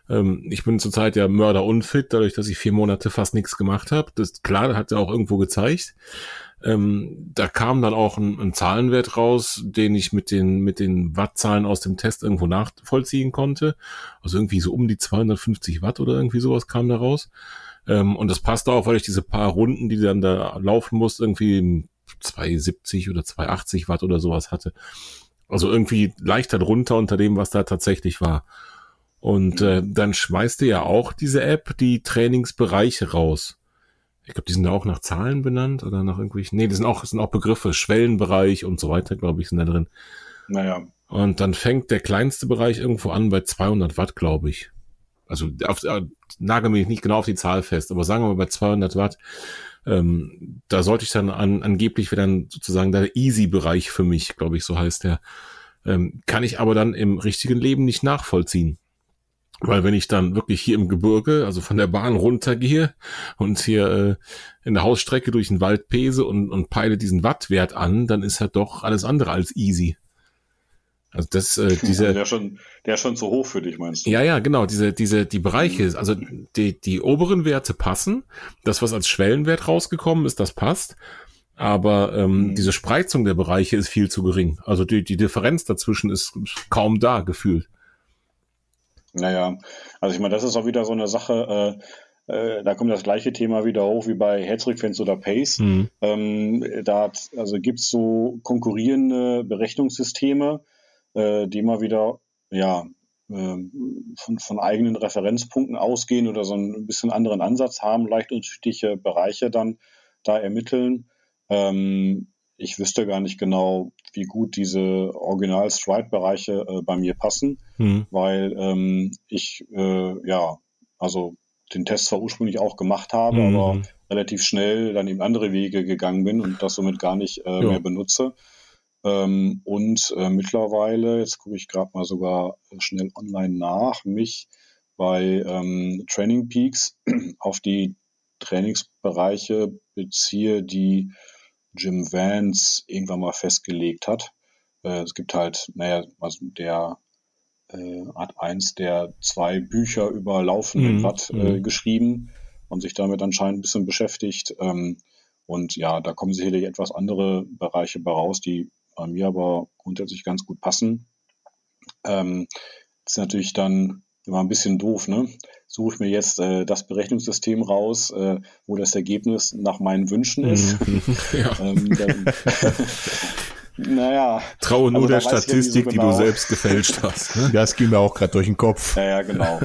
Ähm, ich bin zurzeit ja mörderunfit, dadurch, dass ich vier Monate fast nichts gemacht habe. Das klar, hat ja auch irgendwo gezeigt. Ähm, da kam dann auch ein, ein, Zahlenwert raus, den ich mit den, mit den Wattzahlen aus dem Test irgendwo nachvollziehen konnte. Also irgendwie so um die 250 Watt oder irgendwie sowas kam da raus. Ähm, und das passte auch, weil ich diese paar Runden, die dann da laufen musste, irgendwie 270 oder 280 Watt oder sowas hatte. Also irgendwie leichter drunter unter dem, was da tatsächlich war. Und äh, dann schmeißte ja auch diese App die Trainingsbereiche raus ich glaube, die sind da auch nach Zahlen benannt oder nach irgendwelchen, nee, das sind auch, das sind auch Begriffe, Schwellenbereich und so weiter, glaube ich, sind da drin. Naja. Und dann fängt der kleinste Bereich irgendwo an bei 200 Watt, glaube ich. Also auf, äh, nagel mich nicht genau auf die Zahl fest, aber sagen wir mal bei 200 Watt, ähm, da sollte ich dann an, angeblich dann sozusagen der Easy-Bereich für mich, glaube ich, so heißt der. Ähm, kann ich aber dann im richtigen Leben nicht nachvollziehen. Weil wenn ich dann wirklich hier im Gebirge, also von der Bahn runtergehe und hier äh, in der Hausstrecke durch den Wald pese und, und peile diesen Wattwert an, dann ist halt doch alles andere als easy. Also das, äh, diese. Der schon, der ist schon zu hoch für dich, meinst du? Ja, ja, genau. Diese, diese, die Bereiche, also die, die oberen Werte passen. Das, was als Schwellenwert rausgekommen ist, das passt. Aber ähm, mhm. diese Spreizung der Bereiche ist viel zu gering. Also die, die Differenz dazwischen ist kaum da gefühlt. Naja, also ich meine, das ist auch wieder so eine Sache, äh, äh, da kommt das gleiche Thema wieder hoch wie bei Herzfrequenz oder Pace. Mhm. Ähm, da also gibt's so konkurrierende Berechnungssysteme, die immer wieder ja, äh, von, von eigenen Referenzpunkten ausgehen oder so ein bisschen anderen Ansatz haben, leicht unterschiedliche Bereiche dann da ermitteln. Ähm, ich wüsste gar nicht genau, wie gut diese Original-Stride-Bereiche äh, bei mir passen, mhm. weil ähm, ich äh, ja, also den Test zwar ursprünglich auch gemacht habe, mhm. aber relativ schnell dann eben andere Wege gegangen bin und das somit gar nicht äh, ja. mehr benutze. Ähm, und äh, mittlerweile, jetzt gucke ich gerade mal sogar schnell online nach, mich bei ähm, Training Peaks auf die Trainingsbereiche beziehe, die Jim Vance irgendwann mal festgelegt hat. Äh, es gibt halt, naja, also der äh, hat eins der zwei Bücher über laufenden mhm. Watt äh, mhm. geschrieben und sich damit anscheinend ein bisschen beschäftigt. Ähm, und ja, da kommen sicherlich etwas andere Bereiche bei raus, die bei mir aber grundsätzlich ganz gut passen. Ähm, ist natürlich dann immer ein bisschen doof, ne? Suche ich mir jetzt äh, das Berechnungssystem raus, äh, wo das Ergebnis nach meinen Wünschen ist. Mhm. ja. ähm, dann, naja. Traue nur also der Statistik, so genau. die du selbst gefälscht hast. Ne? Das ging mir auch gerade durch den Kopf. Ja, ja, genau.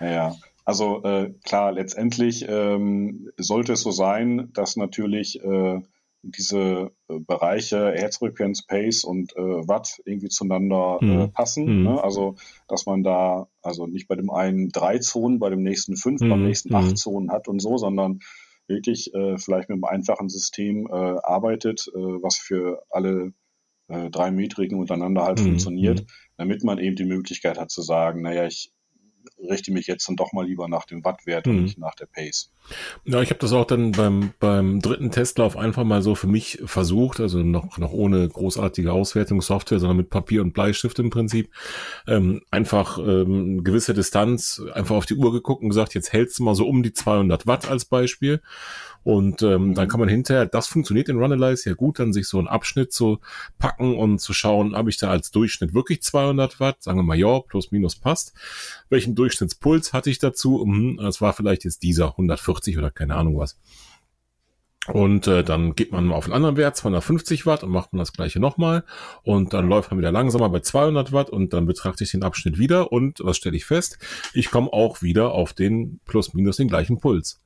ja, ja. Also äh, klar, letztendlich ähm, sollte es so sein, dass natürlich äh, diese äh, Bereiche Herzfrequenz, Pace und äh, Watt irgendwie zueinander äh, mhm. äh, passen. Mhm. Ne? Also, dass man da also nicht bei dem einen drei Zonen, bei dem nächsten fünf, mhm. beim nächsten acht mhm. Zonen hat und so, sondern wirklich äh, vielleicht mit einem einfachen System äh, arbeitet, äh, was für alle äh, drei Metriken untereinander halt mhm. funktioniert, mhm. damit man eben die Möglichkeit hat zu sagen, naja, ich richte mich jetzt dann doch mal lieber nach dem Wattwert mhm. und nicht nach der Pace. Ja, ich habe das auch dann beim, beim dritten Testlauf einfach mal so für mich versucht, also noch, noch ohne großartige Auswertungssoftware, sondern mit Papier und Bleistift im Prinzip. Ähm, einfach ähm, gewisse Distanz, einfach auf die Uhr geguckt und gesagt, jetzt hältst du mal so um die 200 Watt als Beispiel. Und ähm, dann kann man hinterher, das funktioniert in Runalyze ja gut, dann sich so einen Abschnitt zu packen und zu schauen, habe ich da als Durchschnitt wirklich 200 Watt, sagen wir mal ja, plus minus passt. Welchen Durchschnittspuls hatte ich dazu? Hm, das war vielleicht jetzt dieser 140 oder keine Ahnung was. Und äh, dann geht man auf einen anderen Wert, 250 Watt, und macht man das gleiche nochmal. Und dann läuft man wieder langsamer bei 200 Watt und dann betrachte ich den Abschnitt wieder. Und was stelle ich fest? Ich komme auch wieder auf den plus minus den gleichen Puls.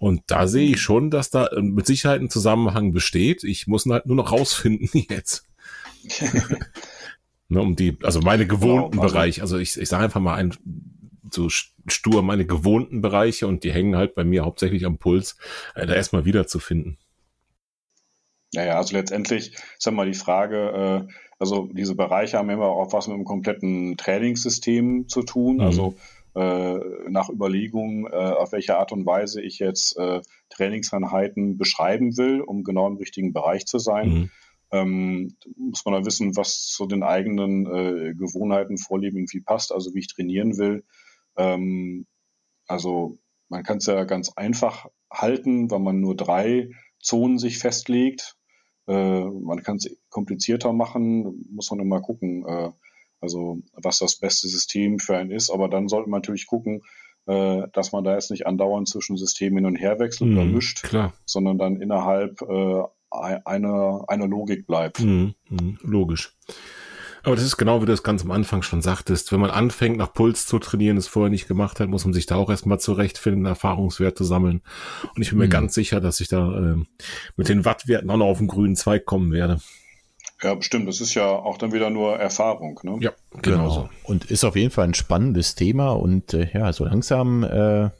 Und da sehe ich schon, dass da äh, mit Sicherheit ein Zusammenhang besteht. Ich muss ihn halt nur noch rausfinden jetzt. ne, um die, also meine gewohnten genau, also, Bereiche, also ich, ich sage einfach mal ein, so stur meine gewohnten Bereiche und die hängen halt bei mir hauptsächlich am Puls, äh, da erstmal wiederzufinden. Naja, also letztendlich ist ja mal die Frage, äh, also diese Bereiche haben immer auch was mit einem kompletten Trainingssystem zu tun. Mhm. Also nach Überlegung, äh, auf welche Art und Weise ich jetzt äh, Trainingseinheiten beschreiben will, um genau im richtigen Bereich zu sein. Mhm. Ähm, muss man da wissen, was zu den eigenen äh, Gewohnheiten, Vorlieben irgendwie passt, also wie ich trainieren will. Ähm, also man kann es ja ganz einfach halten, weil man nur drei Zonen sich festlegt. Äh, man kann es komplizierter machen, muss man immer gucken. Äh, also was das beste System für einen ist. Aber dann sollte man natürlich gucken, äh, dass man da jetzt nicht andauernd zwischen Systemen hin und her wechselt mhm, oder mischt, klar. sondern dann innerhalb äh, einer, einer Logik bleibt. Mhm, mh, logisch. Aber das ist genau wie du es ganz am Anfang schon sagtest. Wenn man anfängt, nach Puls zu trainieren, es vorher nicht gemacht hat, muss man sich da auch erstmal zurechtfinden, Erfahrungswerte sammeln. Und ich bin mir mhm. ganz sicher, dass ich da äh, mit den Wattwerten auch noch auf den grünen Zweig kommen werde. Ja, bestimmt. Das ist ja auch dann wieder nur Erfahrung. Ne? Ja, genau. genau. So. Und ist auf jeden Fall ein spannendes Thema und äh, ja, so langsam äh,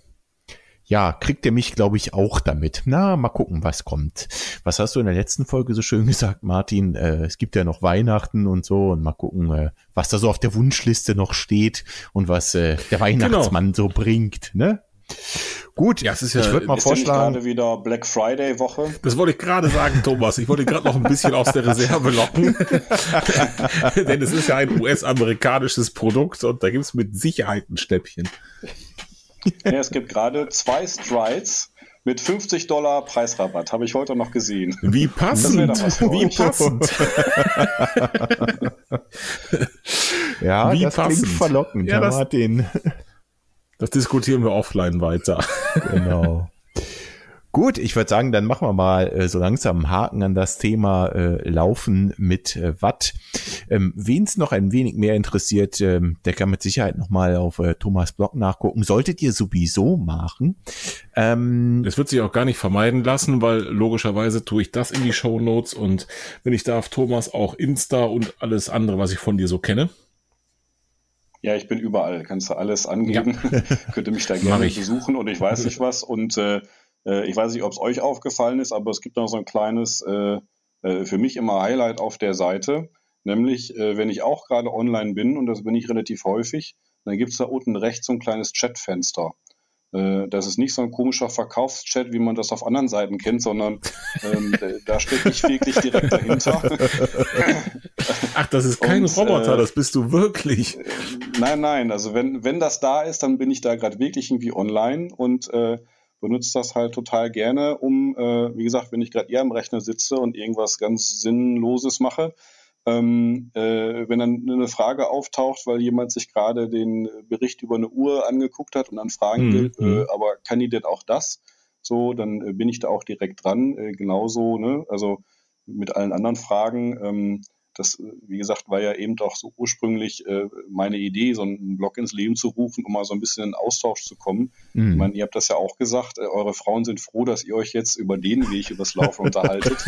ja, kriegt er mich, glaube ich, auch damit. Na, mal gucken, was kommt. Was hast du in der letzten Folge so schön gesagt, Martin? Äh, es gibt ja noch Weihnachten und so und mal gucken, äh, was da so auf der Wunschliste noch steht und was äh, der genau. Weihnachtsmann genau. so bringt, ne? Gut, ja, es ist ja, ich würde mal vorschlagen. gerade wieder Black Friday Woche. Das wollte ich gerade sagen, Thomas. Ich wollte gerade noch ein bisschen aus der Reserve locken. Denn es ist ja ein US-amerikanisches Produkt und da gibt es mit Sicherheit ein Stäbchen. Ja, es gibt gerade zwei Strides mit 50 Dollar Preisrabatt. Habe ich heute noch gesehen. Wie passend. Wie passend. ja, Wie das passend. klingt verlockend, ja, das, Martin. Das diskutieren wir offline weiter. Genau. Gut, ich würde sagen, dann machen wir mal äh, so langsam einen Haken an das Thema äh, Laufen mit äh, Watt. Ähm, Wen es noch ein wenig mehr interessiert, ähm, der kann mit Sicherheit nochmal auf äh, Thomas Blog nachgucken. Solltet ihr sowieso machen. Ähm, das wird sich auch gar nicht vermeiden lassen, weil logischerweise tue ich das in die Show Notes und wenn ich darf, Thomas auch Insta und alles andere, was ich von dir so kenne. Ja, ich bin überall. Kannst du alles angeben. Ja. Könnte mich da gerne besuchen und ich weiß nicht was. Und äh, äh ich weiß nicht, ob es euch aufgefallen ist, aber es gibt noch so ein kleines, äh, äh, für mich immer Highlight auf der Seite. Nämlich, äh, wenn ich auch gerade online bin, und das bin ich relativ häufig, dann gibt es da unten rechts so ein kleines Chatfenster. Äh, das ist nicht so ein komischer Verkaufschat, wie man das auf anderen Seiten kennt, sondern ähm, da steht nicht wirklich direkt dahinter. Ach, das ist kein Und, Roboter, äh, das bist du wirklich. Nein, nein, also wenn, wenn das da ist, dann bin ich da gerade wirklich irgendwie online und äh, benutze das halt total gerne, um, äh, wie gesagt, wenn ich gerade eher am Rechner sitze und irgendwas ganz Sinnloses mache, ähm, äh, wenn dann eine Frage auftaucht, weil jemand sich gerade den Bericht über eine Uhr angeguckt hat und dann fragen mhm. will, äh, mhm. aber kann die denn auch das? So, dann äh, bin ich da auch direkt dran. Äh, genauso, ne? Also mit allen anderen Fragen. Ähm, das, wie gesagt, war ja eben doch so ursprünglich äh, meine Idee, so einen Blog ins Leben zu rufen, um mal so ein bisschen in Austausch zu kommen. Mhm. Ich meine, ihr habt das ja auch gesagt, äh, eure Frauen sind froh, dass ihr euch jetzt über den Weg übers Laufen unterhaltet.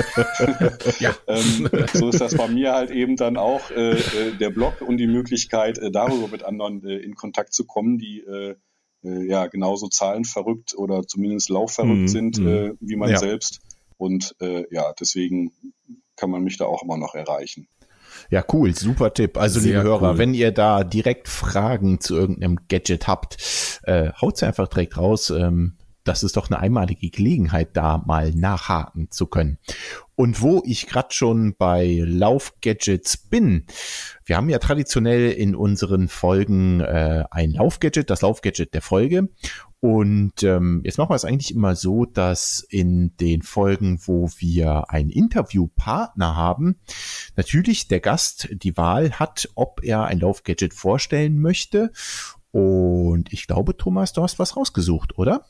ähm, so ist das bei mir halt eben dann auch äh, äh der Blog und die Möglichkeit, äh, darüber mit anderen äh, in Kontakt zu kommen, die ja genauso zahlenverrückt oder zumindest laufverrückt mhm. sind mhm. wie man ja. selbst. Und ja, deswegen kann man mich da auch immer noch erreichen. Ja, cool, super Tipp. Also, Sehr liebe Hörer, cool. wenn ihr da direkt Fragen zu irgendeinem Gadget habt, äh, haut sie einfach direkt raus. Ähm, das ist doch eine einmalige Gelegenheit, da mal nachhaken zu können. Und wo ich gerade schon bei Laufgadgets bin, wir haben ja traditionell in unseren Folgen äh, ein Laufgadget, das Laufgadget der Folge. Und ähm, jetzt machen wir es eigentlich immer so, dass in den Folgen, wo wir einen Interviewpartner haben, natürlich der Gast die Wahl hat, ob er ein Laufgadget vorstellen möchte. Und ich glaube, Thomas, du hast was rausgesucht, oder?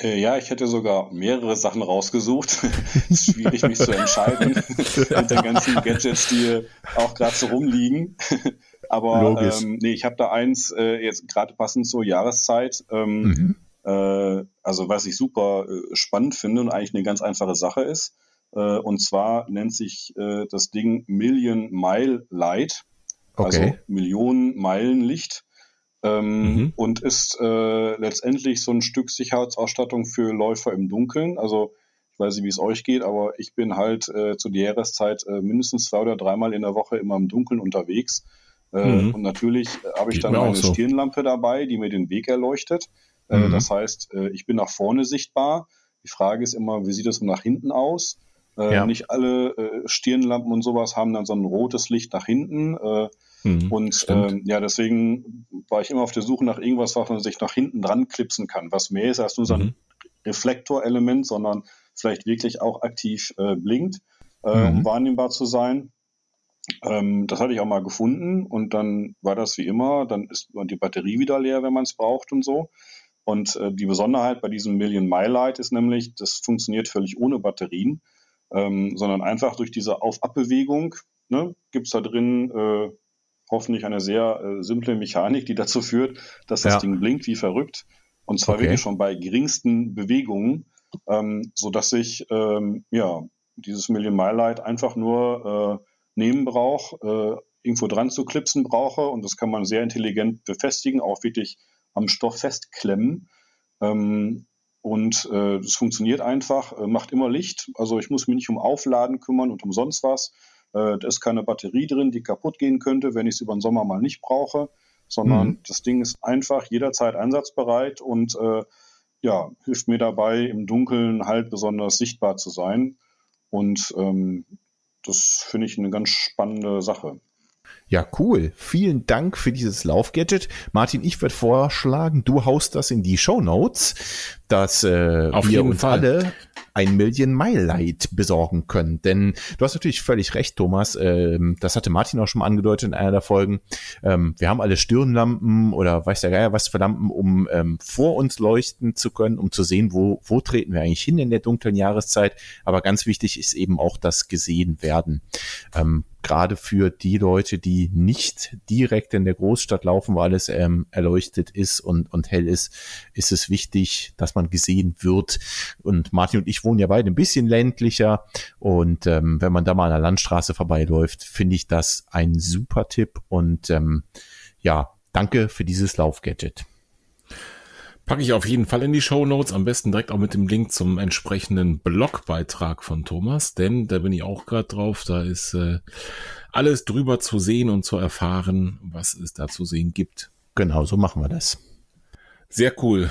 Äh, ja, ich hätte sogar mehrere Sachen rausgesucht. es ist schwierig, mich zu entscheiden mit den ganzen Gadgets, die auch gerade so rumliegen. Aber ähm, nee, ich habe da eins äh, jetzt gerade passend zur Jahreszeit. Ähm, mhm. äh, also was ich super äh, spannend finde und eigentlich eine ganz einfache Sache ist. Äh, und zwar nennt sich äh, das Ding Million Mile Light. Also okay. Also Millionen Meilen Licht. Ähm, mhm. und ist äh, letztendlich so ein Stück Sicherheitsausstattung für Läufer im Dunkeln. Also ich weiß nicht, wie es euch geht, aber ich bin halt äh, zu der Jahreszeit äh, mindestens zwei oder dreimal in der Woche immer im Dunkeln unterwegs. Äh, mhm. Und natürlich äh, habe ich dann eine so. Stirnlampe dabei, die mir den Weg erleuchtet. Äh, mhm. Das heißt, ich bin nach vorne sichtbar. Die Frage ist immer, wie sieht es nach hinten aus? Ja. Nicht alle Stirnlampen und sowas haben dann so ein rotes Licht nach hinten. Mhm, und ähm, ja, deswegen war ich immer auf der Suche nach irgendwas, was man sich nach hinten dran klipsen kann, was mehr ist als nur so ein mhm. Reflektorelement, sondern vielleicht wirklich auch aktiv äh, blinkt, äh, mhm. um wahrnehmbar zu sein. Ähm, das hatte ich auch mal gefunden und dann war das wie immer, dann ist die Batterie wieder leer, wenn man es braucht und so. Und äh, die Besonderheit bei diesem Million Mile Light ist nämlich, das funktioniert völlig ohne Batterien, ähm, sondern einfach durch diese Auf-Ab-Bewegung ne, gibt es da drin äh, hoffentlich eine sehr äh, simple Mechanik, die dazu führt, dass das ja. Ding blinkt wie verrückt. Und zwar okay. wirklich schon bei geringsten Bewegungen, ähm, so dass ich ähm, ja dieses Million Mile Light einfach nur äh, nehmen brauche, äh, irgendwo dran zu klipsen brauche und das kann man sehr intelligent befestigen, auch wirklich am Stoff festklemmen. Ähm, und äh, das funktioniert einfach, äh, macht immer Licht. Also ich muss mich nicht um Aufladen kümmern und um sonst was. Äh, da ist keine Batterie drin, die kaputt gehen könnte, wenn ich es über den Sommer mal nicht brauche, sondern mhm. das Ding ist einfach jederzeit einsatzbereit und äh, ja, hilft mir dabei, im Dunkeln halt besonders sichtbar zu sein. Und ähm, das finde ich eine ganz spannende Sache. Ja, cool. Vielen Dank für dieses Laufgadget. Martin, ich würde vorschlagen, du haust das in die Show Notes, dass äh, wir uns Fall. alle ein Million Mile Light besorgen können. Denn du hast natürlich völlig recht, Thomas. Ähm, das hatte Martin auch schon mal angedeutet in einer der Folgen. Ähm, wir haben alle Stirnlampen oder weiß der Geier was für Lampen, um ähm, vor uns leuchten zu können, um zu sehen, wo, wo treten wir eigentlich hin in der dunklen Jahreszeit. Aber ganz wichtig ist eben auch das gesehen werden. Ähm, gerade für die Leute, die nicht direkt in der Großstadt laufen, wo alles ähm, erleuchtet ist und, und hell ist, ist es wichtig, dass man gesehen wird. Und Martin und ich wohnen ja beide ein bisschen ländlicher. Und ähm, wenn man da mal an der Landstraße vorbeiläuft, finde ich das ein super Tipp. Und ähm, ja, danke für dieses Laufgadget. Packe ich auf jeden Fall in die Show Notes, am besten direkt auch mit dem Link zum entsprechenden Blogbeitrag von Thomas, denn da bin ich auch gerade drauf, da ist äh, alles drüber zu sehen und zu erfahren, was es da zu sehen gibt. Genau, so machen wir das. Sehr cool.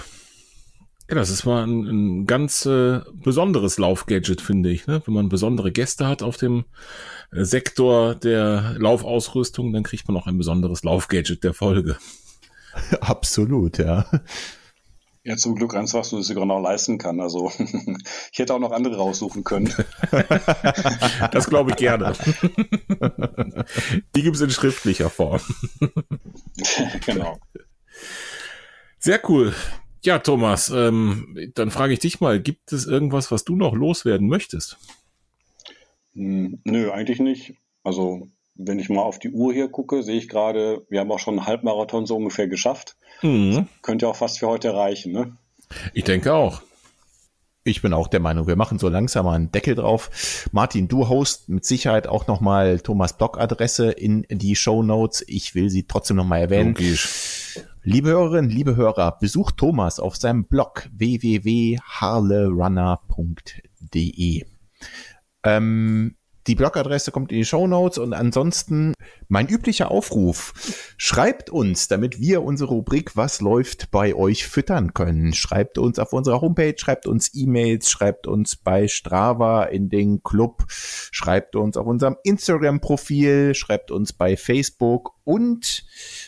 Ja, das ist mal ein, ein ganz äh, besonderes Laufgadget, finde ich. Ne? Wenn man besondere Gäste hat auf dem äh, Sektor der Laufausrüstung, dann kriegt man auch ein besonderes Laufgadget der Folge. Absolut, ja. Ja, zum Glück eins, was du sogar noch leisten kann. Also ich hätte auch noch andere raussuchen können. das glaube ich gerne. Die gibt es in schriftlicher Form. genau. Sehr cool. Ja, Thomas, ähm, dann frage ich dich mal, gibt es irgendwas, was du noch loswerden möchtest? Hm, nö, eigentlich nicht. Also wenn ich mal auf die Uhr hier gucke, sehe ich gerade, wir haben auch schon einen Halbmarathon so ungefähr geschafft. Mhm. Könnte auch fast für heute reichen, ne? Ich denke auch. Ich bin auch der Meinung, wir machen so langsam mal einen Deckel drauf. Martin, du host mit Sicherheit auch nochmal Thomas Blog-Adresse in die Show Notes. Ich will sie trotzdem nochmal erwähnen. Logisch. Liebe Hörerinnen, liebe Hörer, besucht Thomas auf seinem Blog www.harlerunner.de. Ähm, Die Blogadresse kommt in die Show Notes und ansonsten mein üblicher Aufruf. Schreibt uns, damit wir unsere Rubrik Was läuft bei euch füttern können. Schreibt uns auf unserer Homepage, schreibt uns E-Mails, schreibt uns bei Strava in den Club, schreibt uns auf unserem Instagram-Profil, schreibt uns bei Facebook und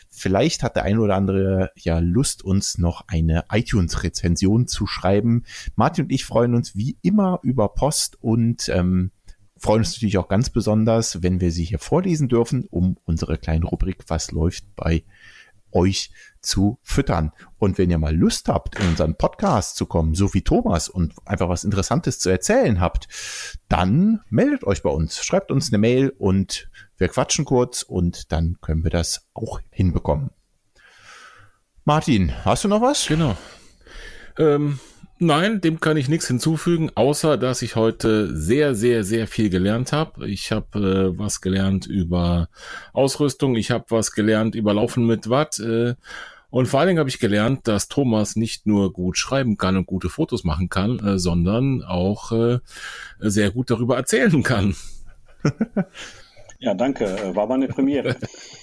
vielleicht hat der eine oder andere ja Lust, uns noch eine iTunes-Rezension zu schreiben. Martin und ich freuen uns wie immer über Post und ähm, freuen uns natürlich auch ganz besonders, wenn wir sie hier vorlesen dürfen, um unsere kleine Rubrik Was läuft bei euch zu füttern. Und wenn ihr mal Lust habt, in unseren Podcast zu kommen, so wie Thomas, und einfach was Interessantes zu erzählen habt, dann meldet euch bei uns, schreibt uns eine Mail und wir quatschen kurz und dann können wir das auch hinbekommen. Martin, hast du noch was? Genau. Ähm, Nein, dem kann ich nichts hinzufügen, außer dass ich heute sehr, sehr, sehr viel gelernt habe. Ich habe äh, was gelernt über Ausrüstung, ich habe was gelernt über Laufen mit Watt. Äh, und vor allen Dingen habe ich gelernt, dass Thomas nicht nur gut schreiben kann und gute Fotos machen kann, äh, sondern auch äh, sehr gut darüber erzählen kann. Ja, danke. War mal eine Premiere.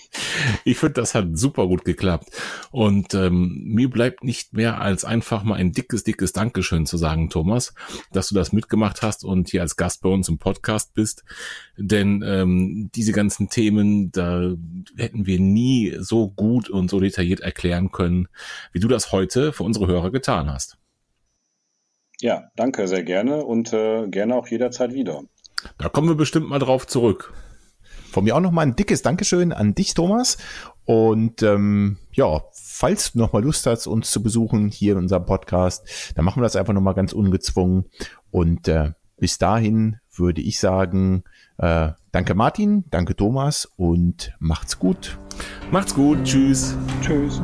Ich finde, das hat super gut geklappt. Und ähm, mir bleibt nicht mehr als einfach mal ein dickes, dickes Dankeschön zu sagen, Thomas, dass du das mitgemacht hast und hier als Gast bei uns im Podcast bist. Denn ähm, diese ganzen Themen, da hätten wir nie so gut und so detailliert erklären können, wie du das heute für unsere Hörer getan hast. Ja, danke, sehr gerne und äh, gerne auch jederzeit wieder. Da kommen wir bestimmt mal drauf zurück. Von mir auch nochmal ein dickes Dankeschön an dich, Thomas. Und ähm, ja, falls du nochmal Lust hast, uns zu besuchen hier in unserem Podcast, dann machen wir das einfach nochmal ganz ungezwungen. Und äh, bis dahin würde ich sagen, äh, danke Martin, danke Thomas und macht's gut. Macht's gut, tschüss. Tschüss.